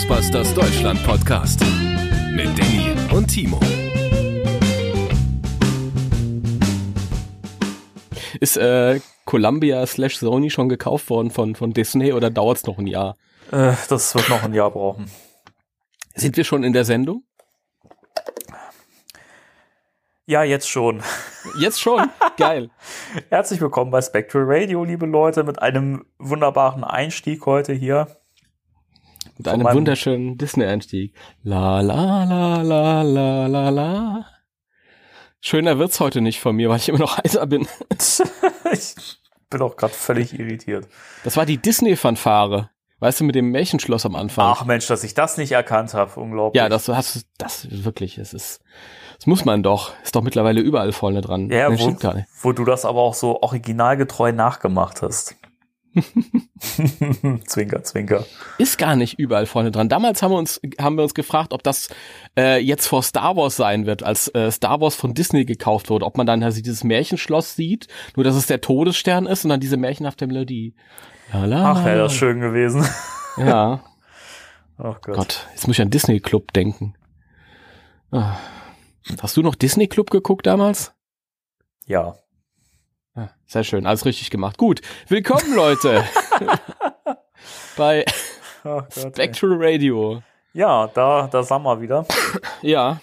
Ghostbusters Deutschland Podcast mit Danny und Timo. Ist äh, Columbia slash Sony schon gekauft worden von, von Disney oder dauert es noch ein Jahr? Äh, das wird noch ein Jahr brauchen. Sind wir schon in der Sendung? Ja, jetzt schon. Jetzt schon? Geil. Herzlich willkommen bei Spectral Radio, liebe Leute, mit einem wunderbaren Einstieg heute hier. Mit einem wunderschönen Disney-Einstieg. La la la la la la la. Schöner wird's heute nicht von mir, weil ich immer noch heiser bin. ich bin auch gerade völlig irritiert. Das war die Disney-Fanfare. Weißt du, mit dem Märchenschloss am Anfang. Ach Mensch, dass ich das nicht erkannt habe. Unglaublich. Ja, das hast das wirklich, es ist, das muss man doch. Ist doch mittlerweile überall vorne dran. Ja, nee, wo, wo du das aber auch so originalgetreu nachgemacht hast. zwinker, zwinker. Ist gar nicht überall vorne dran. Damals haben wir uns, haben wir uns gefragt, ob das äh, jetzt vor Star Wars sein wird, als äh, Star Wars von Disney gekauft wurde, ob man dann also dieses Märchenschloss sieht, nur dass es der Todesstern ist und dann diese märchenhafte Melodie. Lala. Ach, wäre das schön gewesen. Ja. oh Gott. Gott, jetzt muss ich an Disney Club denken. Ah. Hast du noch Disney Club geguckt damals? Ja. Sehr schön, alles richtig gemacht. Gut, willkommen Leute bei oh Gott, Spectral Radio. Ja, da, da sind wir wieder. Ja.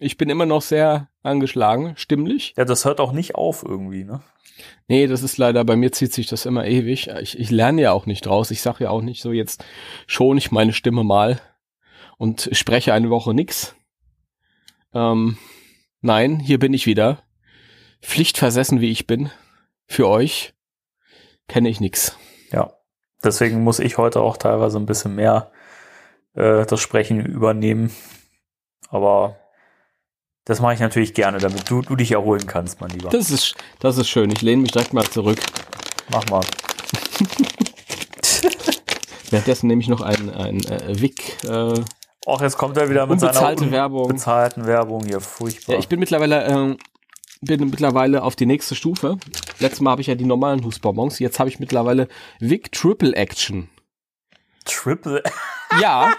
Ich bin immer noch sehr angeschlagen, stimmlich. Ja, das hört auch nicht auf irgendwie, ne? Nee, das ist leider, bei mir zieht sich das immer ewig. Ich, ich lerne ja auch nicht draus. Ich sage ja auch nicht so, jetzt schon ich meine Stimme mal und spreche eine Woche nix. Ähm, nein, hier bin ich wieder. Pflichtversessen wie ich bin. Für euch kenne ich nix. Ja, deswegen muss ich heute auch teilweise ein bisschen mehr äh, das Sprechen übernehmen. Aber das mache ich natürlich gerne, damit du, du dich erholen kannst, mein Lieber. Das ist, das ist schön. Ich lehne mich direkt mal zurück. Mach mal. Währenddessen nehme ich noch ein, ein äh, Wick. Äh, Och, jetzt kommt er wieder mit seiner Werbung. bezahlten Werbung hier. Furchtbar. Ja, ich bin mittlerweile, äh, bin mittlerweile auf die nächste Stufe. Letztes Mal habe ich ja die normalen Husbonbons. Jetzt habe ich mittlerweile Wick Triple Action. Triple? Ja.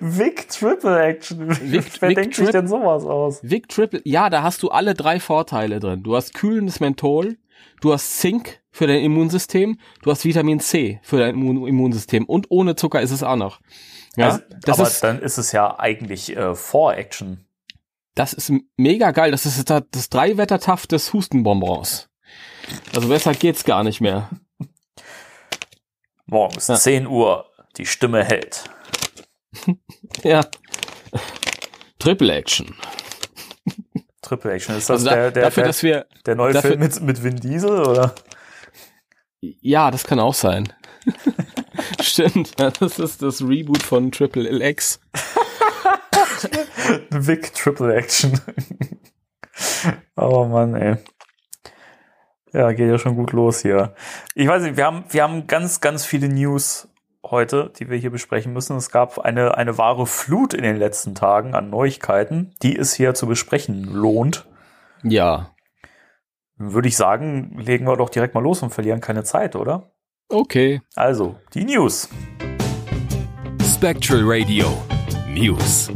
Vic Triple Action. Vic, Wer Vic denkt Tri sich denn sowas aus? Vic Triple, ja, da hast du alle drei Vorteile drin. Du hast kühlendes Menthol, du hast Zink für dein Immunsystem, du hast Vitamin C für dein Immun Immunsystem und ohne Zucker ist es auch noch. Ja, also, aber ist, dann ist es ja eigentlich äh, Vor-Action. Das ist mega geil. Das ist das, das Dreiwettertaft des Hustenbonbons. Also besser geht's gar nicht mehr. Morgens ja. 10 Uhr, die Stimme hält. ja. Triple Action. Triple Action. Ist das also da, der, der, dafür, dass wir, der neue dafür, Film mit, mit Vin Diesel, oder? Ja, das kann auch sein. Stimmt, das ist das Reboot von Triple LX. Vic Triple Action. oh Mann, ey. Ja, geht ja schon gut los hier. Ich weiß nicht, wir haben, wir haben ganz, ganz viele News heute, die wir hier besprechen müssen. Es gab eine, eine wahre Flut in den letzten Tagen an Neuigkeiten, die es hier zu besprechen lohnt. Ja. Würde ich sagen, legen wir doch direkt mal los und verlieren keine Zeit, oder? Okay. Also, die News. Spectral Radio News.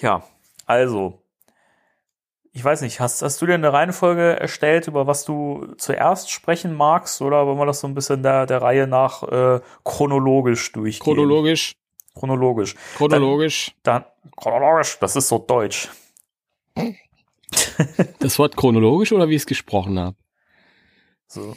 Ja, also, ich weiß nicht, hast, hast du dir eine Reihenfolge erstellt, über was du zuerst sprechen magst, oder wollen wir das so ein bisschen der, der Reihe nach äh, chronologisch durchgehen? Chronologisch. Chronologisch. Chronologisch. Dann, dann, chronologisch, das ist so deutsch. das Wort chronologisch oder wie ich es gesprochen habe? So,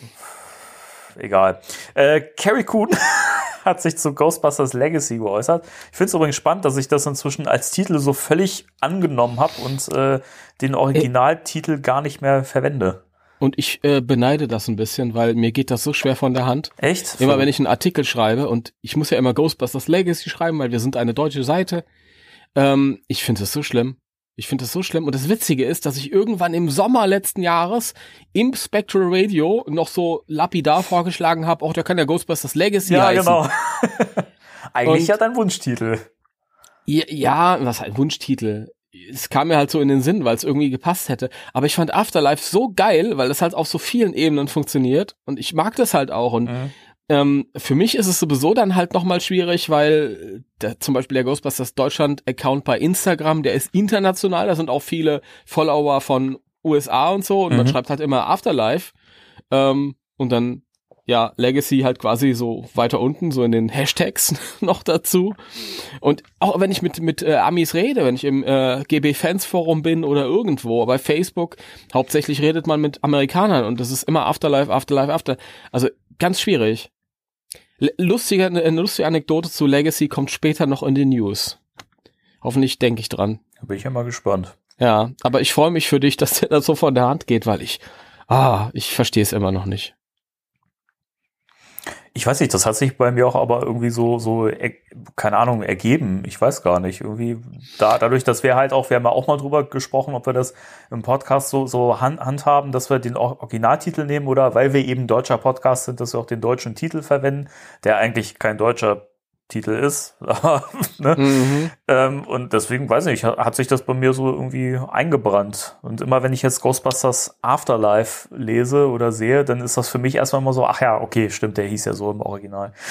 egal. Äh, Carrie Coon hat sich zu Ghostbusters Legacy geäußert. Ich finde es übrigens spannend, dass ich das inzwischen als Titel so völlig angenommen habe und äh, den Originaltitel gar nicht mehr verwende. Und ich äh, beneide das ein bisschen, weil mir geht das so schwer von der Hand. Echt? Immer wenn ich einen Artikel schreibe und ich muss ja immer Ghostbusters Legacy schreiben, weil wir sind eine deutsche Seite. Ähm, ich finde es so schlimm. Ich finde es so schlimm. Und das Witzige ist, dass ich irgendwann im Sommer letzten Jahres im Spectral Radio noch so lapidar vorgeschlagen habe, auch der kann ja Ghostbusters Legacy ja, heißen. genau. Eigentlich und, ja dein Wunschtitel. Ja, ja, was ein Wunschtitel. es kam mir halt so in den Sinn, weil es irgendwie gepasst hätte. Aber ich fand Afterlife so geil, weil das halt auf so vielen Ebenen funktioniert und ich mag das halt auch und Mhm. Ähm, für mich ist es sowieso dann halt nochmal schwierig, weil der, zum Beispiel der Ghostbusters Deutschland-Account bei Instagram, der ist international, da sind auch viele Follower von USA und so und man Mhm. schreibt halt immer Afterlife ähm, und dann ja Legacy halt quasi so weiter unten, so in den Hashtags noch dazu. Und auch wenn ich mit mit äh, Amis rede, wenn ich im äh, GB Fans Forum bin oder irgendwo, bei Facebook, hauptsächlich redet man mit Amerikanern und das ist immer Afterlife, Afterlife, After. Also ganz schwierig. Lustige, eine lustige Anekdote zu Legacy kommt später noch in den News. Hoffentlich denke ich dran. Da bin ich ja mal gespannt. Ja, aber ich freue mich für dich, dass der das so von der Hand geht, weil ich, ah, ich verstehe es immer noch nicht. Ich weiß nicht, das hat sich bei mir auch aber irgendwie so, so, er- keine Ahnung, ergeben. Ich weiß gar nicht. Irgendwie da, dadurch, dass wir halt auch, wir haben ja auch mal drüber gesprochen, ob wir das im Podcast so, so hand, handhaben, dass wir den Or- Originaltitel nehmen oder weil wir eben deutscher Podcast sind, dass wir auch den deutschen Titel verwenden, der eigentlich kein deutscher Titel ist. Aber, ne? Mhm. Ähm, und deswegen weiß ich nicht, hat hat sich das bei mir so irgendwie eingebrannt. Und immer wenn ich jetzt Ghostbusters Afterlife lese oder sehe, dann ist das für mich erstmal immer so, ach ja, okay, stimmt, der hieß ja so im Original.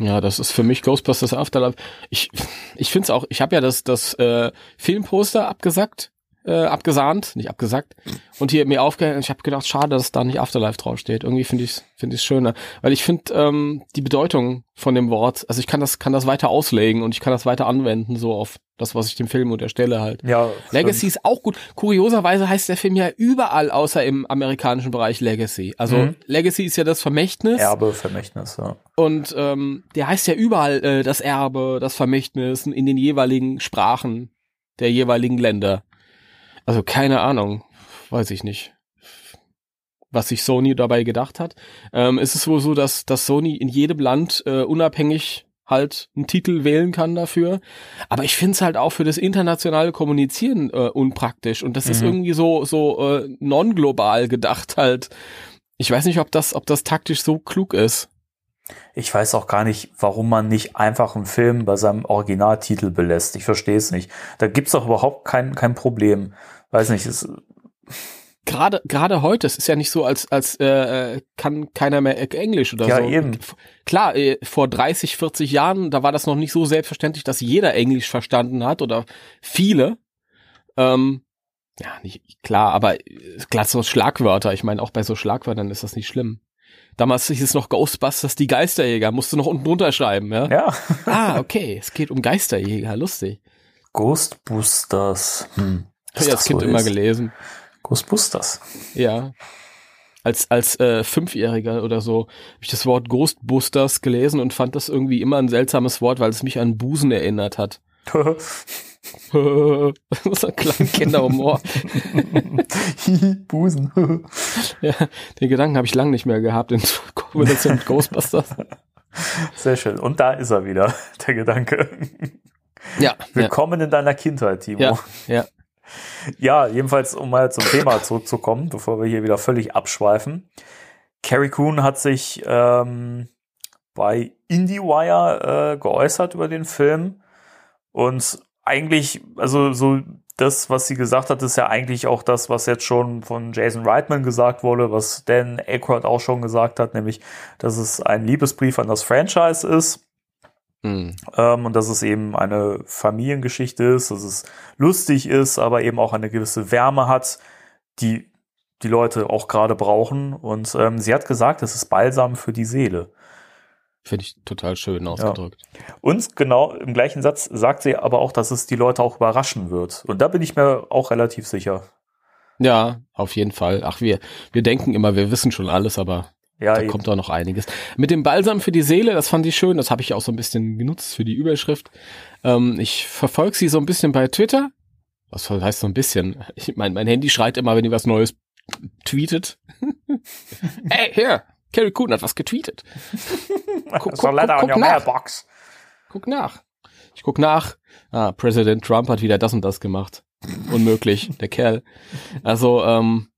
Ja, das ist für mich Ghostbusters Afterlife. Ich, ich finde es auch, ich habe ja das, das äh, Filmposter abgesackt, äh, abgesahnt, nicht abgesackt. Und hier mir aufgehängt, ich habe gedacht, schade, dass da nicht Afterlife draufsteht. Irgendwie finde ich es find ich's schöner. Weil ich finde ähm, die Bedeutung von dem Wort, also ich kann das, kann das weiter auslegen und ich kann das weiter anwenden, so auf das, was ich dem Film unterstelle halt. Ja, Legacy stimmt. ist auch gut. Kurioserweise heißt der Film ja überall außer im amerikanischen Bereich Legacy. Also Mhm. Legacy ist ja das Vermächtnis. Erbe, Vermächtnis, ja. Und ähm, der heißt ja überall äh, das Erbe, das Vermächtnis in den jeweiligen Sprachen der jeweiligen Länder. Also keine Ahnung, weiß ich nicht, was sich Sony dabei gedacht hat. Ähm, ist es wohl so, dass, dass Sony in jedem Land äh, unabhängig halt einen Titel wählen kann dafür. Aber ich finde es halt auch für das internationale Kommunizieren äh, unpraktisch. Und das ist Mhm. irgendwie so, so äh, non-global gedacht halt. Ich weiß nicht, ob das, ob das taktisch so klug ist. Ich weiß auch gar nicht, warum man nicht einfach einen Film bei seinem Originaltitel belässt. Ich verstehe es nicht. Da gibt's doch überhaupt kein, kein Problem. Weiß nicht, es, gerade gerade heute, es ist ja nicht so, als als äh, kann keiner mehr Englisch oder Ja, so. eben. F- Klar, äh, vor 30, 40 Jahren, da war das noch nicht so selbstverständlich, dass jeder Englisch verstanden hat oder viele. Ähm, ja, nicht klar, aber äh, klar so Schlagwörter. Ich meine, auch bei so Schlagwörtern ist das nicht schlimm. Damals hieß es noch Ghostbusters, die Geisterjäger. Musst du noch unten drunter schreiben, ja? ja. Ah, okay. Es geht um Geisterjäger. Lustig. Ghostbusters. Hm. Ich habe als Kind immer gelesen. Ghostbusters. Ja. Als, als äh, Fünfjähriger oder so habe ich das Wort Ghostbusters gelesen und fand das irgendwie immer ein seltsames Wort, weil es mich an Busen erinnert hat. das ist ein kleiner Kinderhumor. Busen. ja, den Gedanken habe ich lange nicht mehr gehabt in Kombination mit Ghostbusters. Sehr schön. Und da ist er wieder, der Gedanke. Ja, ja, Willkommen in deiner Kindheit, Timo. ja, ja. Ja, jedenfalls, um mal zum Thema zurückzukommen, bevor wir hier wieder völlig abschweifen. Carrie Coon hat sich ähm, bei IndieWire äh, geäußert über den Film und eigentlich, also so das, was sie gesagt hat, ist ja eigentlich auch das, was jetzt schon von Jason Reitman gesagt wurde, was Dan Aykroyd auch schon gesagt hat, nämlich, dass es ein Liebesbrief an das Franchise ist. Hm. Ähm, und dass es eben eine Familiengeschichte ist, dass es lustig ist, aber eben auch eine gewisse Wärme hat, die die Leute auch gerade brauchen. Und ähm, sie hat gesagt, es ist Balsam für die Seele. Finde ich total schön ausgedrückt. Und genau im gleichen Satz sagt sie aber auch, dass es die Leute auch überraschen wird. Und da bin ich mir auch relativ sicher. Ja, auf jeden Fall. Ach, wir, wir denken immer, wir wissen schon alles, aber Ja, da eben. kommt doch noch einiges. Mit dem Balsam für die Seele, das fand ich schön, das habe ich auch so ein bisschen genutzt für die Überschrift. Ähm, ich verfolge sie so ein bisschen bei Twitter. Was heißt so ein bisschen? Ich mein, mein Handy schreit immer, wenn ihr was Neues tweetet. Ey, hier, Carrie Coon hat was getweetet. Guck, so guck, guck, guck your nach. mailbox. Guck nach. Ich guck nach. Ah, Präsident Trump hat wieder das und das gemacht. Unmöglich, der Kerl. Also, ähm,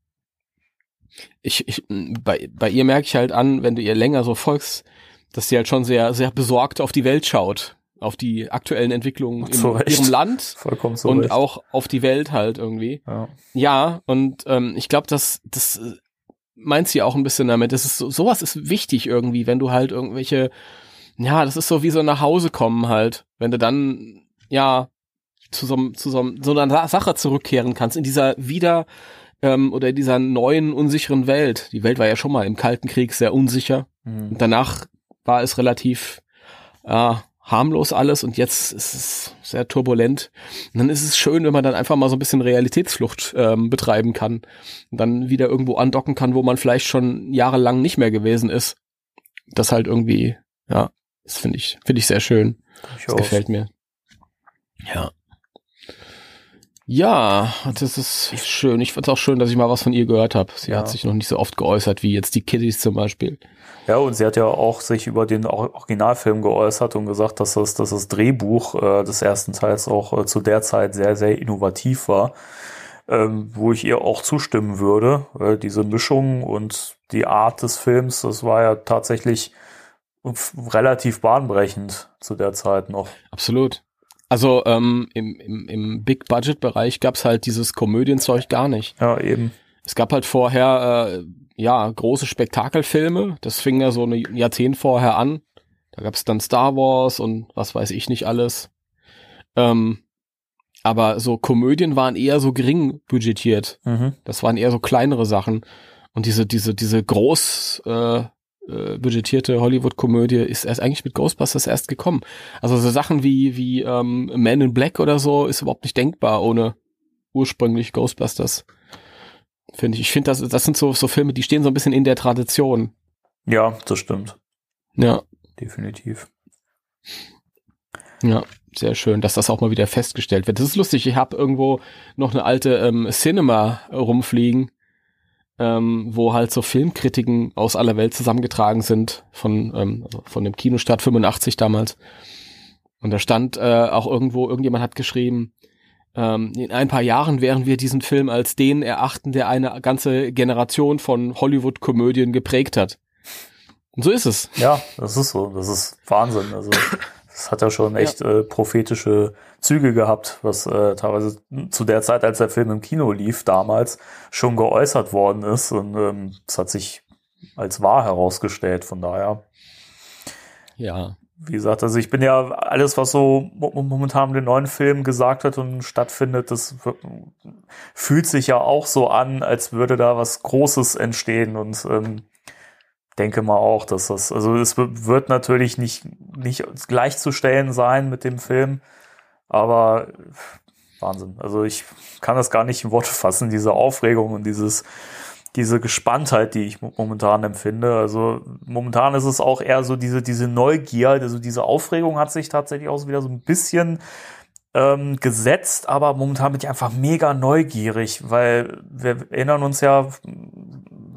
ich, ich, bei, bei ihr merke ich halt an, wenn du ihr länger so folgst, dass sie halt schon sehr, sehr besorgt auf die Welt schaut. auf die aktuellen Entwicklungen in Recht. ihrem Land Vollkommen so. und auch auf die Welt halt irgendwie. ja. Ja, und ähm, ich glaube, das, das äh, meint sie auch ein bisschen damit. Das ist so, sowas ist wichtig irgendwie, wenn du halt irgendwelche, ja, das ist so wie so nach Hause kommen halt, wenn du dann ja zu so, einem- zu so, so einer Sa- Sache zurückkehren kannst in dieser wieder ähm, oder in dieser neuen unsicheren Welt. Die Welt war ja schon mal im Kalten Krieg sehr unsicher. Mhm. Und danach war es relativ äh, harmlos alles und jetzt ist es sehr turbulent. Und dann ist es schön, wenn man dann einfach mal so ein bisschen Realitätsflucht ähm, betreiben kann und dann wieder irgendwo andocken kann, wo man vielleicht schon jahrelang nicht mehr gewesen ist. Das halt irgendwie, ja, das finde ich, finde ich sehr schön. Das Durchaus. gefällt mir. Ja. Ja, das ist schön. Ich fand es auch schön, dass ich mal was von ihr gehört habe. Sie Ja. hat sich noch nicht so oft geäußert wie jetzt die Kiddies zum Beispiel. Ja, und sie hat ja auch sich über den Or- Originalfilm geäußert und gesagt, dass das, dass das Drehbuch äh, des ersten Teils auch äh, zu der Zeit sehr, sehr innovativ war, ähm, wo ich ihr auch zustimmen würde. Äh, diese Mischung und die Art des Films, das war ja tatsächlich f- relativ bahnbrechend zu der Zeit noch. Absolut. Also ähm, im, im, im Big-Budget-Bereich gab's halt dieses Komödienzeug gar nicht. Ja, eben. Es gab halt vorher äh, ja große Spektakelfilme. Das fing ja so ein Jahrzehnt vorher an. Da gab's dann Star Wars und was weiß ich nicht alles. Ähm, aber so Komödien waren eher so gering budgetiert. Mhm. Das waren eher so kleinere Sachen. Und diese, diese, diese groß äh, äh, budgetierte Hollywood-Komödie ist erst eigentlich mit Ghostbusters erst gekommen. Also so Sachen wie, wie ähm, Man in Black oder so ist überhaupt nicht denkbar ohne ursprünglich Ghostbusters. Finde ich. Ich finde, das, das sind so, so Filme, die stehen so ein bisschen in der Tradition. Ja, das stimmt. Ja, Definitiv. ja, sehr schön, dass das auch mal wieder festgestellt wird. Das ist lustig, ich habe irgendwo noch eine alte ähm, Cinema rumfliegen, ähm, wo halt so Filmkritiken aus aller Welt zusammengetragen sind von, ähm, also von dem Kinostart 85 damals. Und da stand äh, auch irgendwo, irgendjemand hat geschrieben, ähm, in ein paar Jahren werden wir diesen Film als den erachten, der eine ganze Generation von Hollywood-Komödien geprägt hat. Und so ist es. Ja, das ist so. Das ist Wahnsinn. Also, das hat ja schon echt äh, prophetische Züge gehabt, was äh, teilweise zu der Zeit, als der Film im Kino lief, damals schon geäußert worden ist. Und ähm, das hat sich als wahr herausgestellt. Von daher, Ja. wie gesagt, also ich bin ja alles, was so mo- momentan mit den neuen Filmen gesagt wird und stattfindet, das fühlt sich ja auch so an, als würde da was Großes entstehen und ähm, denke mal auch, dass das, also es wird natürlich nicht, nicht gleichzustellen sein mit dem Film, aber Wahnsinn. Also ich kann das gar nicht in Worte fassen, diese Aufregung und dieses, diese Gespanntheit, die ich mo- momentan empfinde. Also momentan ist es auch eher so diese, diese Neugier, also diese Aufregung hat sich tatsächlich auch wieder so ein bisschen ähm, gesetzt, aber momentan bin ich einfach mega neugierig, weil wir erinnern uns ja,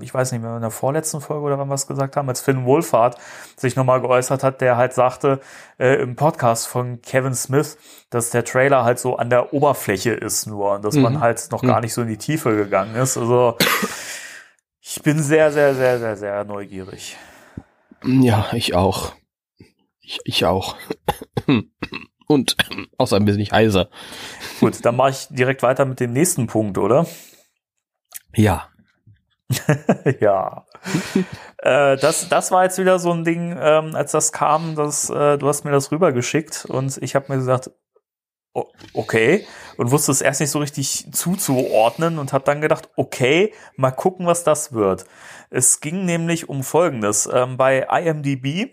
ich weiß nicht mehr, in der vorletzten Folge oder wann wir es gesagt haben, als Finn Wohlfahrt sich nochmal geäußert hat, der halt sagte äh, im Podcast von Kevin Smith, dass der Trailer halt so an der Oberfläche ist nur und dass man Mhm. halt noch gar Mhm. nicht so in die Tiefe gegangen ist. Also ich bin sehr, sehr, sehr, sehr, sehr neugierig. Ja, ich auch. Ich, ich auch. Und außerdem bin ich heiser. Gut, dann mache ich direkt weiter mit dem nächsten Punkt, oder? Ja. ja. äh, das, das war jetzt wieder so ein Ding, ähm, als das kam, dass, äh, du hast mir das rübergeschickt und ich habe mir gesagt, o- okay, und wusste es erst nicht so richtig zuzuordnen und habe dann gedacht, okay, mal gucken, was das wird. Es ging nämlich um Folgendes. Ähm, bei IMDb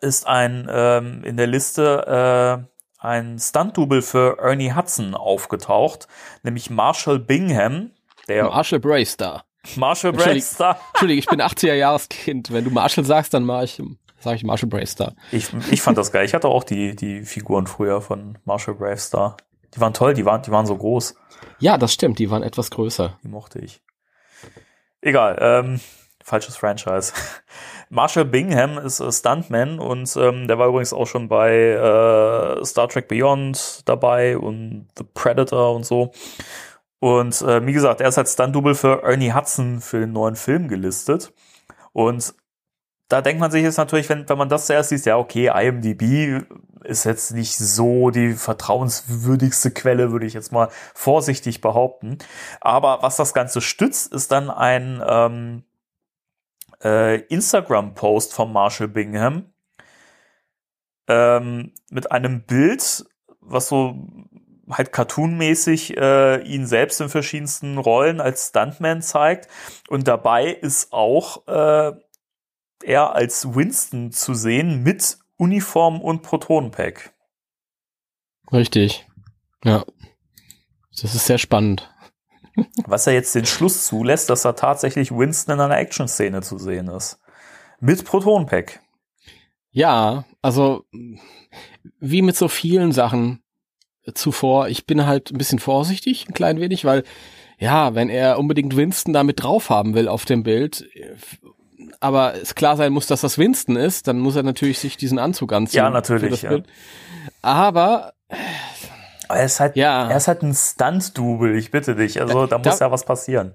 ist ein ähm, in der Liste äh, ein Stunt-Double für Ernie Hudson aufgetaucht, nämlich Marshall Bingham, der Marshall Braystar. Marshall Entschuldigung. Braystar. Entschuldige, ich bin 80er Jahreskind. Wenn du Marshall sagst, dann mach ich, sag ich Marshall Braystar. Ich, ich fand das geil. Ich hatte auch die, die Figuren früher von Marshall Bravestar. Die waren toll, die waren, die waren so groß. Ja, das stimmt. Die waren etwas größer. Die mochte ich. Egal, ähm, falsches Franchise. Marshall Bingham ist Stuntman und ähm, der war übrigens auch schon bei äh, Star Trek Beyond dabei und The Predator und so. Und äh, wie gesagt, er ist als Stunt-Double für Ernie Hudson für den neuen Film gelistet. Und da denkt man sich jetzt natürlich, wenn, wenn man das zuerst sieht, ja, okay, IMDb ist jetzt nicht so die vertrauenswürdigste Quelle, würde ich jetzt mal vorsichtig behaupten. Aber was das Ganze stützt, ist dann ein ähm, äh, Instagram-Post von Marshall Bingham ähm, mit einem Bild, was so halt cartoonmäßig äh, ihn selbst in verschiedensten Rollen als Stuntman zeigt. Und dabei ist auch äh, er als Winston zu sehen mit Uniform und Protonenpack. Richtig. Ja. Das ist sehr spannend. Was er jetzt den Schluss zulässt, dass er tatsächlich Winston in einer Action-Szene zu sehen ist. Mit Protonenpack. Ja, also wie mit so vielen Sachen zuvor, ich bin halt ein bisschen vorsichtig, ein klein wenig, weil ja, wenn er unbedingt Winston damit drauf haben will auf dem Bild, aber es klar sein muss, dass das Winston ist, dann muss er natürlich sich diesen Anzug anziehen. Ja, natürlich. Ja. Aber er ist halt, ja. er ist halt ein Stunt-Double, ich bitte dich. Also da, da muss ja was passieren.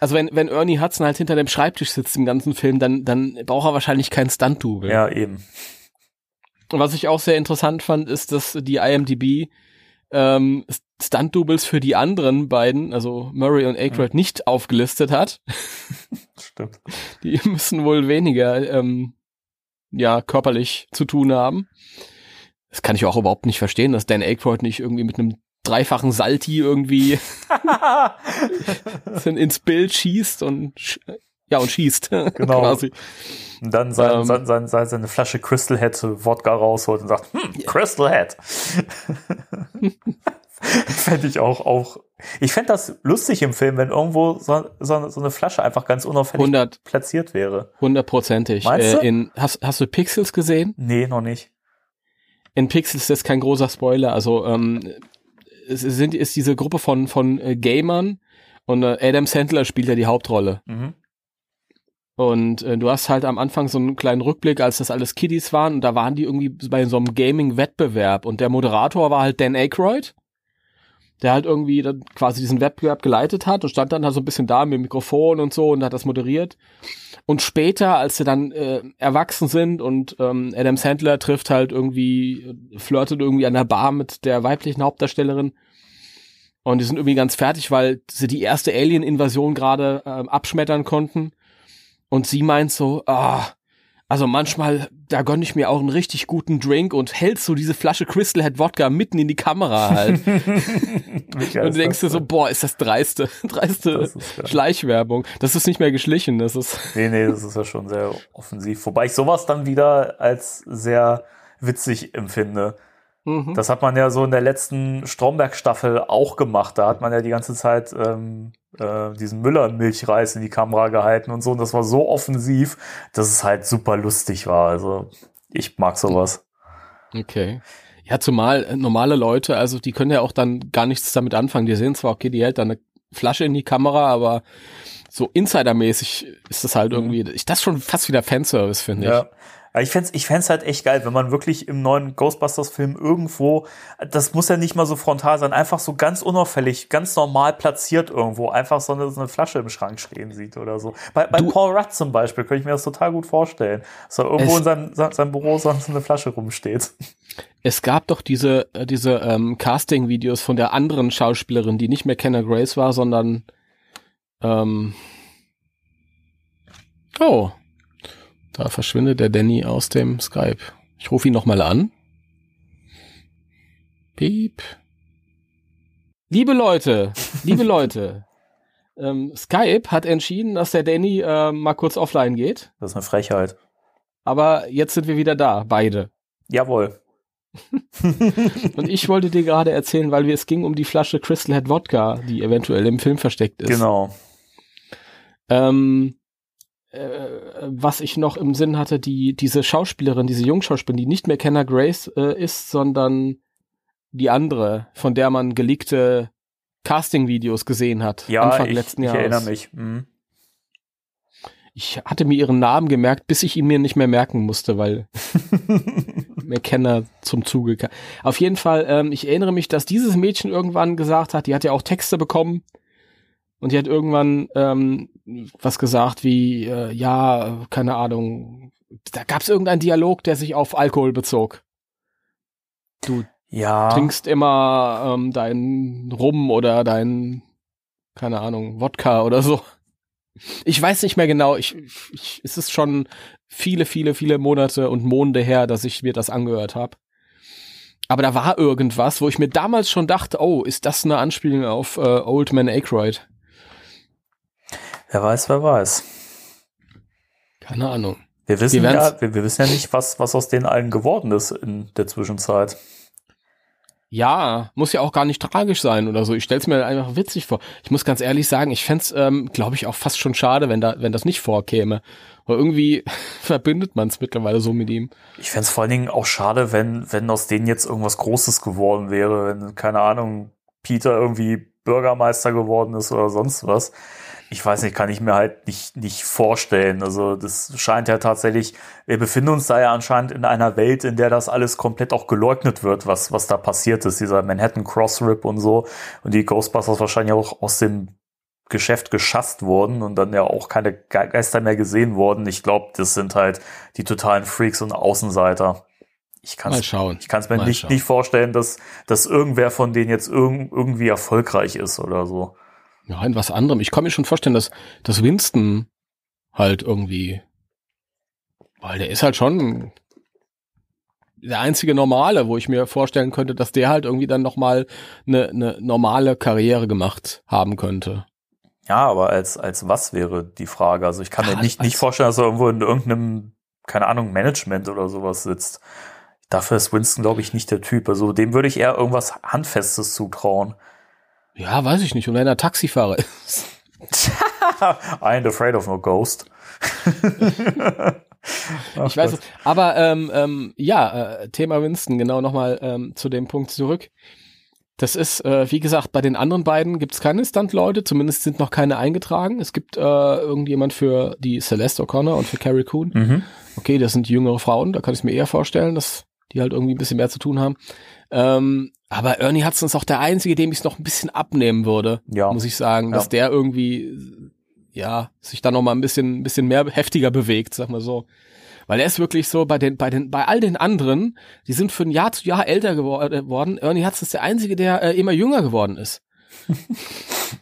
Also wenn, wenn Ernie Hudson halt hinter dem Schreibtisch sitzt im ganzen Film, dann, dann braucht er wahrscheinlich keinen Stunt-Double. Ja, eben. Und was ich auch sehr interessant fand, ist, dass die IMDb ähm, Stunt-Doubles für die anderen beiden, also Murray und Aykroyd, mhm. nicht aufgelistet hat. Stimmt. Die müssen wohl weniger ähm, ja körperlich zu tun haben. Das kann ich auch überhaupt nicht verstehen, dass Dan Aykroyd nicht irgendwie mit einem dreifachen Salti irgendwie ins Bild schießt und ja und schießt genau. quasi. Und dann sein, ähm, sein, sein, sein, seine Flasche Crystal Head Wodka rausholt und sagt, hm, Crystal Head. Fände ich auch, auch. Ich fände das lustig im Film, wenn irgendwo so, so, so eine Flasche einfach ganz unauffällig 100, platziert wäre. Hundertprozentig. Meinst du? Äh, in, hast, hast du Pixels gesehen? Nee, noch nicht. In Pixels ist das kein großer Spoiler. Also ähm, es sind, ist diese Gruppe von, von äh, Gamern und äh, Adam Sandler spielt ja die Hauptrolle. Mhm. Und äh, du hast halt am Anfang so einen kleinen Rückblick, als das alles Kiddies waren und da waren die irgendwie bei so einem Gaming-Wettbewerb und der Moderator war halt Dan Aykroyd der halt irgendwie dann quasi diesen Wettbewerb geleitet hat und stand dann halt so ein bisschen da mit dem Mikrofon und so und hat das moderiert. Und später, als sie dann äh, erwachsen sind und ähm, Adam Sandler trifft halt irgendwie, flirtet irgendwie an der Bar mit der weiblichen Hauptdarstellerin und die sind irgendwie ganz fertig, weil sie die erste Alien-Invasion gerade äh, abschmettern konnten. Und sie meint so, ah, also manchmal, da gönne ich mir auch einen richtig guten Drink und hältst so diese Flasche Crystal Head Wodka mitten in die Kamera halt. und denkst dir so, boah, ist das dreiste, dreiste das ist, Schleichwerbung. Das ist nicht mehr geschlichen, das ist. Nee, nee, das ist ja schon sehr offensiv. Wobei ich sowas dann wieder als sehr witzig empfinde. Mhm. Das hat man ja so in der letzten Stromberg-Staffel auch gemacht. Da hat man ja die ganze Zeit ähm, äh, diesen Müller-Milchreis in die Kamera gehalten und so. Und das war so offensiv, dass es halt super lustig war. Also ich mag sowas. Okay. Ja, zumal äh, normale Leute, also die können ja auch dann gar nichts damit anfangen. Die sehen zwar, okay, die hält da eine Flasche in die Kamera, aber so Insider-mäßig ist das halt mhm. irgendwie, ich das schon fast wieder Fanservice, finde ich. Aber ich fände ich fänd's halt echt geil, wenn man wirklich im neuen Ghostbusters-Film irgendwo, das muss ja nicht mal so frontal sein, einfach so ganz unauffällig, ganz normal platziert irgendwo, einfach so eine, so eine Flasche im Schrank stehen sieht oder so. Bei, bei Paul Rudd zum Beispiel könnte ich mir das total gut vorstellen, dass er irgendwo in seinem, seinem Büro so eine Flasche rumsteht. Es gab doch diese, äh, diese ähm, Casting-Videos von der anderen Schauspielerin, die nicht mehr Kenner Grace war, sondern ähm, Oh, da verschwindet der Danny aus dem Skype. Ich rufe ihn nochmal an. Piep. Liebe Leute, liebe Leute, ähm, Skype hat entschieden, dass der Danny äh, mal kurz offline geht. Das ist eine Frechheit. Aber jetzt sind wir wieder da, beide. Jawohl. Und ich wollte dir gerade erzählen, weil wir, es ging um die Flasche Crystal Head Wodka, die eventuell im Film versteckt ist. Genau. Ähm, äh, was ich noch im Sinn hatte, die diese Schauspielerin, diese Jungschauspielerin, die nicht mehr Kenner Grace äh, ist, sondern die andere, von der man geleakte Casting-Videos gesehen hat. Ja, Anfang ich, letzten Jahres. ich erinnere mich. Mhm. Ich hatte mir ihren Namen gemerkt, bis ich ihn mir nicht mehr merken musste, weil mehr Kenner zum Zuge kam. Auf jeden Fall, ähm, ich erinnere mich, dass dieses Mädchen irgendwann gesagt hat, die hat ja auch Texte bekommen, und die hat irgendwann ähm, was gesagt wie, äh, ja, keine Ahnung, da gab es irgendeinen Dialog, der sich auf Alkohol bezog. Du Ja. trinkst immer ähm, deinen Rum oder dein, keine Ahnung, Wodka oder so. Ich weiß nicht mehr genau. Ich, ich, es ist schon viele, viele, viele Monate und Monde her, dass ich mir das angehört habe. Aber da war irgendwas, wo ich mir damals schon dachte, oh, ist das eine Anspielung auf äh, Old Man Aykroyd? Wer weiß, wer weiß. Keine Ahnung. Wir wissen Wir ja, wir, wir wissen ja nicht, was, was aus den allen geworden ist in der Zwischenzeit. Ja, muss ja auch gar nicht tragisch sein oder so. Ich stell's mir einfach witzig vor. Ich muss ganz ehrlich sagen, ich fänd's, ähm, glaube ich, auch fast schon schade, wenn da, wenn das nicht vorkäme. Weil irgendwie verbindet man's mittlerweile so mit ihm. Ich fänd's vor allen Dingen auch schade, wenn, wenn aus denen jetzt irgendwas Großes geworden wäre, wenn, keine Ahnung, Peter irgendwie Bürgermeister geworden ist oder sonst was. Ich weiß nicht, kann ich mir halt nicht, nicht vorstellen. Also das scheint ja tatsächlich, wir befinden uns da ja anscheinend in einer Welt, in der das alles komplett auch geleugnet wird, was, was da passiert ist, dieser Manhattan Crossrip und so. Und die Ghostbusters wahrscheinlich auch aus dem Geschäft geschasst wurden und dann ja auch keine Ge- Geister mehr gesehen wurden. Ich glaube, das sind halt die totalen Freaks und Außenseiter. Ich kann es ich kann's mir Mal nicht, schauen. nicht vorstellen, dass, dass irgendwer von denen jetzt irg irgendwie erfolgreich ist oder so. Ja, in was anderem. Ich kann mir schon vorstellen, dass, dass Winston halt irgendwie, weil der ist halt schon der einzige Normale, wo ich mir vorstellen könnte, dass der halt irgendwie dann nochmal eine, eine normale Karriere gemacht haben könnte. Ja, aber als, als was wäre die Frage? Also ich kann mir nicht, nicht vorstellen, dass er irgendwo in irgendeinem, keine Ahnung, Management oder sowas sitzt. Dafür ist Winston, glaube ich, nicht der Typ. Also dem würde ich eher irgendwas Handfestes zutrauen. Ja, weiß ich nicht. Und wenn er Taxifahrer ist. I ain't afraid of no ghost. Ach Ich weiß es. Aber ähm, ähm, ja, äh, Thema Winston, genau nochmal ähm, zu dem Punkt zurück. Das ist, äh, wie gesagt, bei den anderen beiden gibt es keine Stunt-Leute, zumindest sind noch keine eingetragen. Es gibt äh, irgendjemand für die Celeste O'Connor und für Carrie Coon. Mhm. Okay, das sind jüngere Frauen, da kann ich mir eher vorstellen, dass die halt irgendwie ein bisschen mehr zu tun haben. Ähm, aber Ernie Hudson ist auch der Einzige, dem ich es noch ein bisschen abnehmen würde, Ja. muss ich sagen, dass Ja. der irgendwie, ja, sich da noch mal ein bisschen, ein bisschen mehr heftiger bewegt, sag mal so. Weil er ist wirklich so bei den, bei den, bei all den anderen, die sind von Jahr zu Jahr älter gewor- äh, geworden. Ernie Hudson ist der Einzige, der äh, immer jünger geworden ist.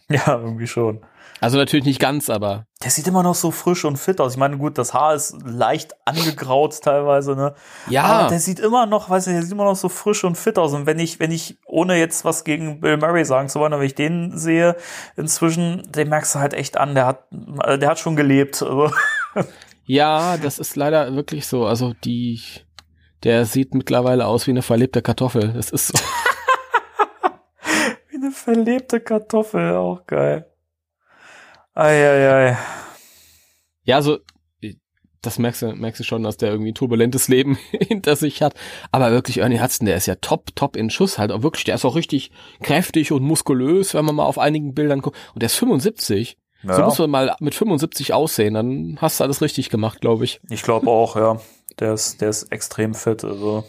Ja, irgendwie schon. Also natürlich nicht ganz, aber Der sieht immer noch so frisch und fit aus. Ich meine, gut, das Haar ist leicht angegraut teilweise, ne? ja, Aber der sieht immer noch, weiß nicht, der sieht immer noch so frisch und fit aus. Und wenn ich, wenn ich, ohne jetzt was gegen Bill Murray sagen zu wollen, aber wenn ich den sehe, inzwischen, den merkst du halt echt an, der hat, äh, der hat schon gelebt. Also, ja, das ist leider wirklich so. Also die, der sieht mittlerweile aus wie eine verlebte Kartoffel. Das ist so. wie eine verlebte Kartoffel, auch geil. Eieiei. Ja, also das merkst du, merkst du schon, dass der irgendwie ein turbulentes Leben hinter sich hat. Aber wirklich, Ernie Hudson, der ist ja top, top in Schuss halt. Auch wirklich, der ist auch richtig kräftig und muskulös, wenn man mal auf einigen Bildern guckt. Und der ist 75. So Ja, muss man mal mit 75 aussehen, dann hast du alles richtig gemacht, glaube ich. ich glaube auch, ja. Der ist, der ist extrem fit, also.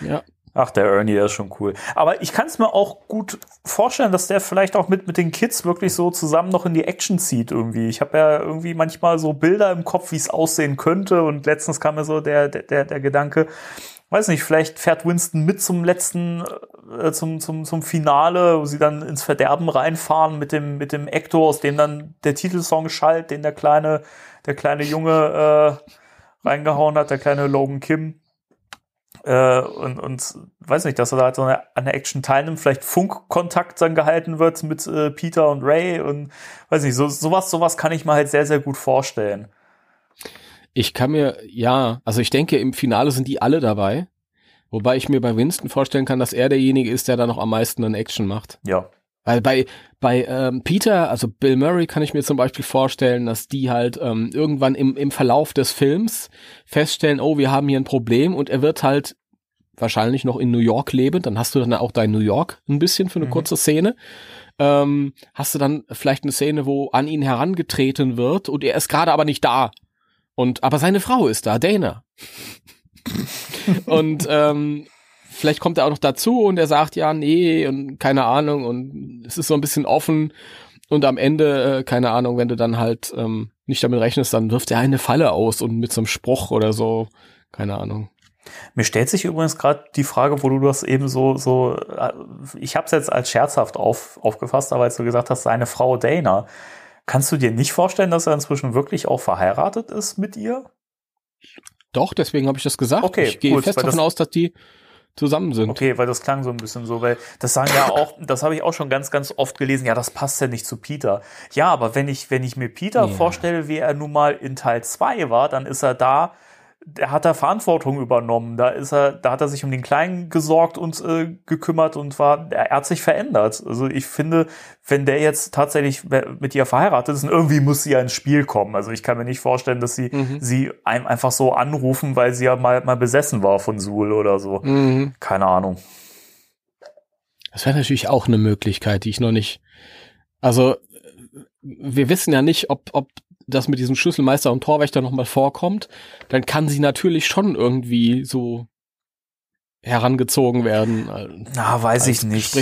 Ja. Ach, der Ernie, der ist schon cool. Aber ich kann es mir auch gut vorstellen, dass der vielleicht auch mit, mit den Kids wirklich so zusammen noch in die Action zieht irgendwie. Ich habe ja irgendwie manchmal so Bilder im Kopf, wie es aussehen könnte. Und letztens kam mir so der, der, der, Gedanke, weiß nicht, vielleicht fährt Winston mit zum letzten, äh, zum, zum, zum Finale, wo sie dann ins Verderben reinfahren mit dem, mit dem Ecto, aus dem dann der Titelsong schallt, den der kleine, der kleine Junge äh, reingehauen hat, der kleine Logan Kim. Äh, und, und weiß nicht, dass er da halt so eine, an der Action teilnimmt, vielleicht Funkkontakt dann gehalten wird mit äh, Peter und Ray und weiß nicht, so, sowas, sowas kann ich mir halt sehr, sehr gut vorstellen. Ich kann mir, ja, also ich denke, im Finale sind die alle dabei. Wobei ich mir bei Winston vorstellen kann, dass er derjenige ist, der da noch am meisten an Action macht. Ja. Weil bei, bei ähm, Peter, also Bill Murray, kann ich mir zum Beispiel vorstellen, dass die halt ähm, irgendwann im, im Verlauf des Films feststellen, oh, wir haben hier ein Problem und er wird halt wahrscheinlich noch in New York leben. Dann hast du dann auch dein New York ein bisschen für eine Mhm. kurze Szene. Ähm, hast du dann vielleicht eine Szene, wo an ihn herangetreten wird und er ist gerade aber nicht da. Und aber seine Frau ist da, Dana. und ähm, vielleicht kommt er auch noch dazu und er sagt ja, nee und keine Ahnung und es ist so ein bisschen offen und am Ende, äh, keine Ahnung, wenn du dann halt ähm, nicht damit rechnest, dann wirft er eine Falle aus und mit so einem Spruch oder so, keine Ahnung. Mir stellt sich übrigens gerade die Frage, wo du das eben so, so, äh, ich habe es jetzt als scherzhaft auf, aufgefasst, aber als du gesagt hast, seine Frau Dana, kannst du dir nicht vorstellen, dass er inzwischen wirklich auch verheiratet ist mit ihr? Doch, deswegen habe ich das gesagt. Okay, ich gehe fest davon aus, dass die zusammen sind. Okay, weil das klang so ein bisschen so, weil das sagen ja auch, das habe ich auch schon ganz, ganz oft gelesen, ja, das passt ja nicht zu Peter. Ja, aber wenn ich, wenn ich mir Peter Ja. vorstelle, wie er nun mal in Teil 2 war, dann ist er da, der hat da Verantwortung übernommen, da ist er, da hat er sich um den Kleinen gesorgt und äh, gekümmert und war, er hat sich verändert. Also ich finde, wenn der jetzt tatsächlich mit ihr verheiratet ist, und irgendwie muss sie ja ins Spiel kommen. Also ich kann mir nicht vorstellen, dass sie Mhm. sie einem einfach so anrufen, weil sie ja mal, mal besessen war von Suhl oder so. Mhm. Keine Ahnung. Das wäre natürlich auch eine Möglichkeit, die ich noch nicht. Also, wir wissen ja nicht, ob, ob das mit diesem Schlüsselmeister und Torwächter nochmal vorkommt. Dann kann sie natürlich schon irgendwie so herangezogen werden. Na, weiß ich nicht.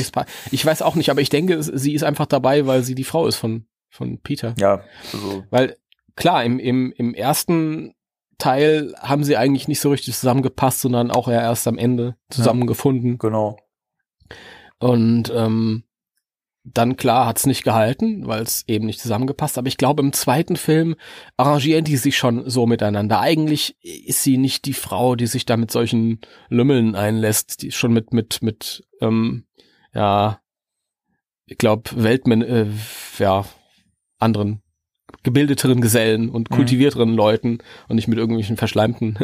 Ich weiß auch nicht, aber ich denke, sie ist einfach dabei, weil sie die Frau ist von, von Peter. Ja, also, Weil, klar, im, im, im ersten Teil haben sie eigentlich nicht so richtig zusammengepasst, sondern auch eher erst am Ende zusammengefunden. genau. Und ähm, dann klar hat's nicht gehalten, weil es eben nicht zusammengepasst. Aber ich glaube, im zweiten Film arrangieren die sich schon so miteinander. Eigentlich ist sie nicht die Frau, die sich da mit solchen Lümmeln einlässt, die schon mit mit mit ähm, ja, ich glaube Weltmen äh, ja anderen gebildeteren Gesellen und Mhm. kultivierteren Leuten und nicht mit irgendwelchen verschleimten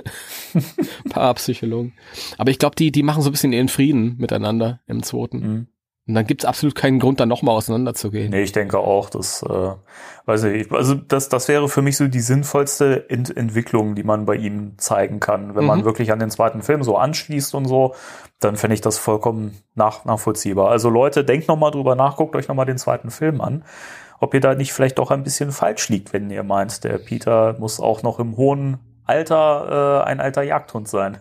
Parapsychologen. Aber ich glaube, die, die machen so ein bisschen ihren Frieden miteinander im zweiten. Mhm. Und dann gibt's absolut keinen Grund, da nochmal auseinanderzugehen. Nee, ich denke auch, dass, äh, weiß ich, also das, das wäre für mich so die sinnvollste Ent Entwicklung, die man bei ihm zeigen kann. Wenn man Mhm. wirklich an den zweiten Film so anschließt und so, dann fände ich das vollkommen nach, nachvollziehbar. Also Leute, denkt nochmal drüber nach, guckt euch nochmal den zweiten Film an. Ob ihr da nicht vielleicht doch ein bisschen falsch liegt, wenn ihr meint, der Peter muss auch noch im hohen Alter äh, ein alter Jagdhund sein.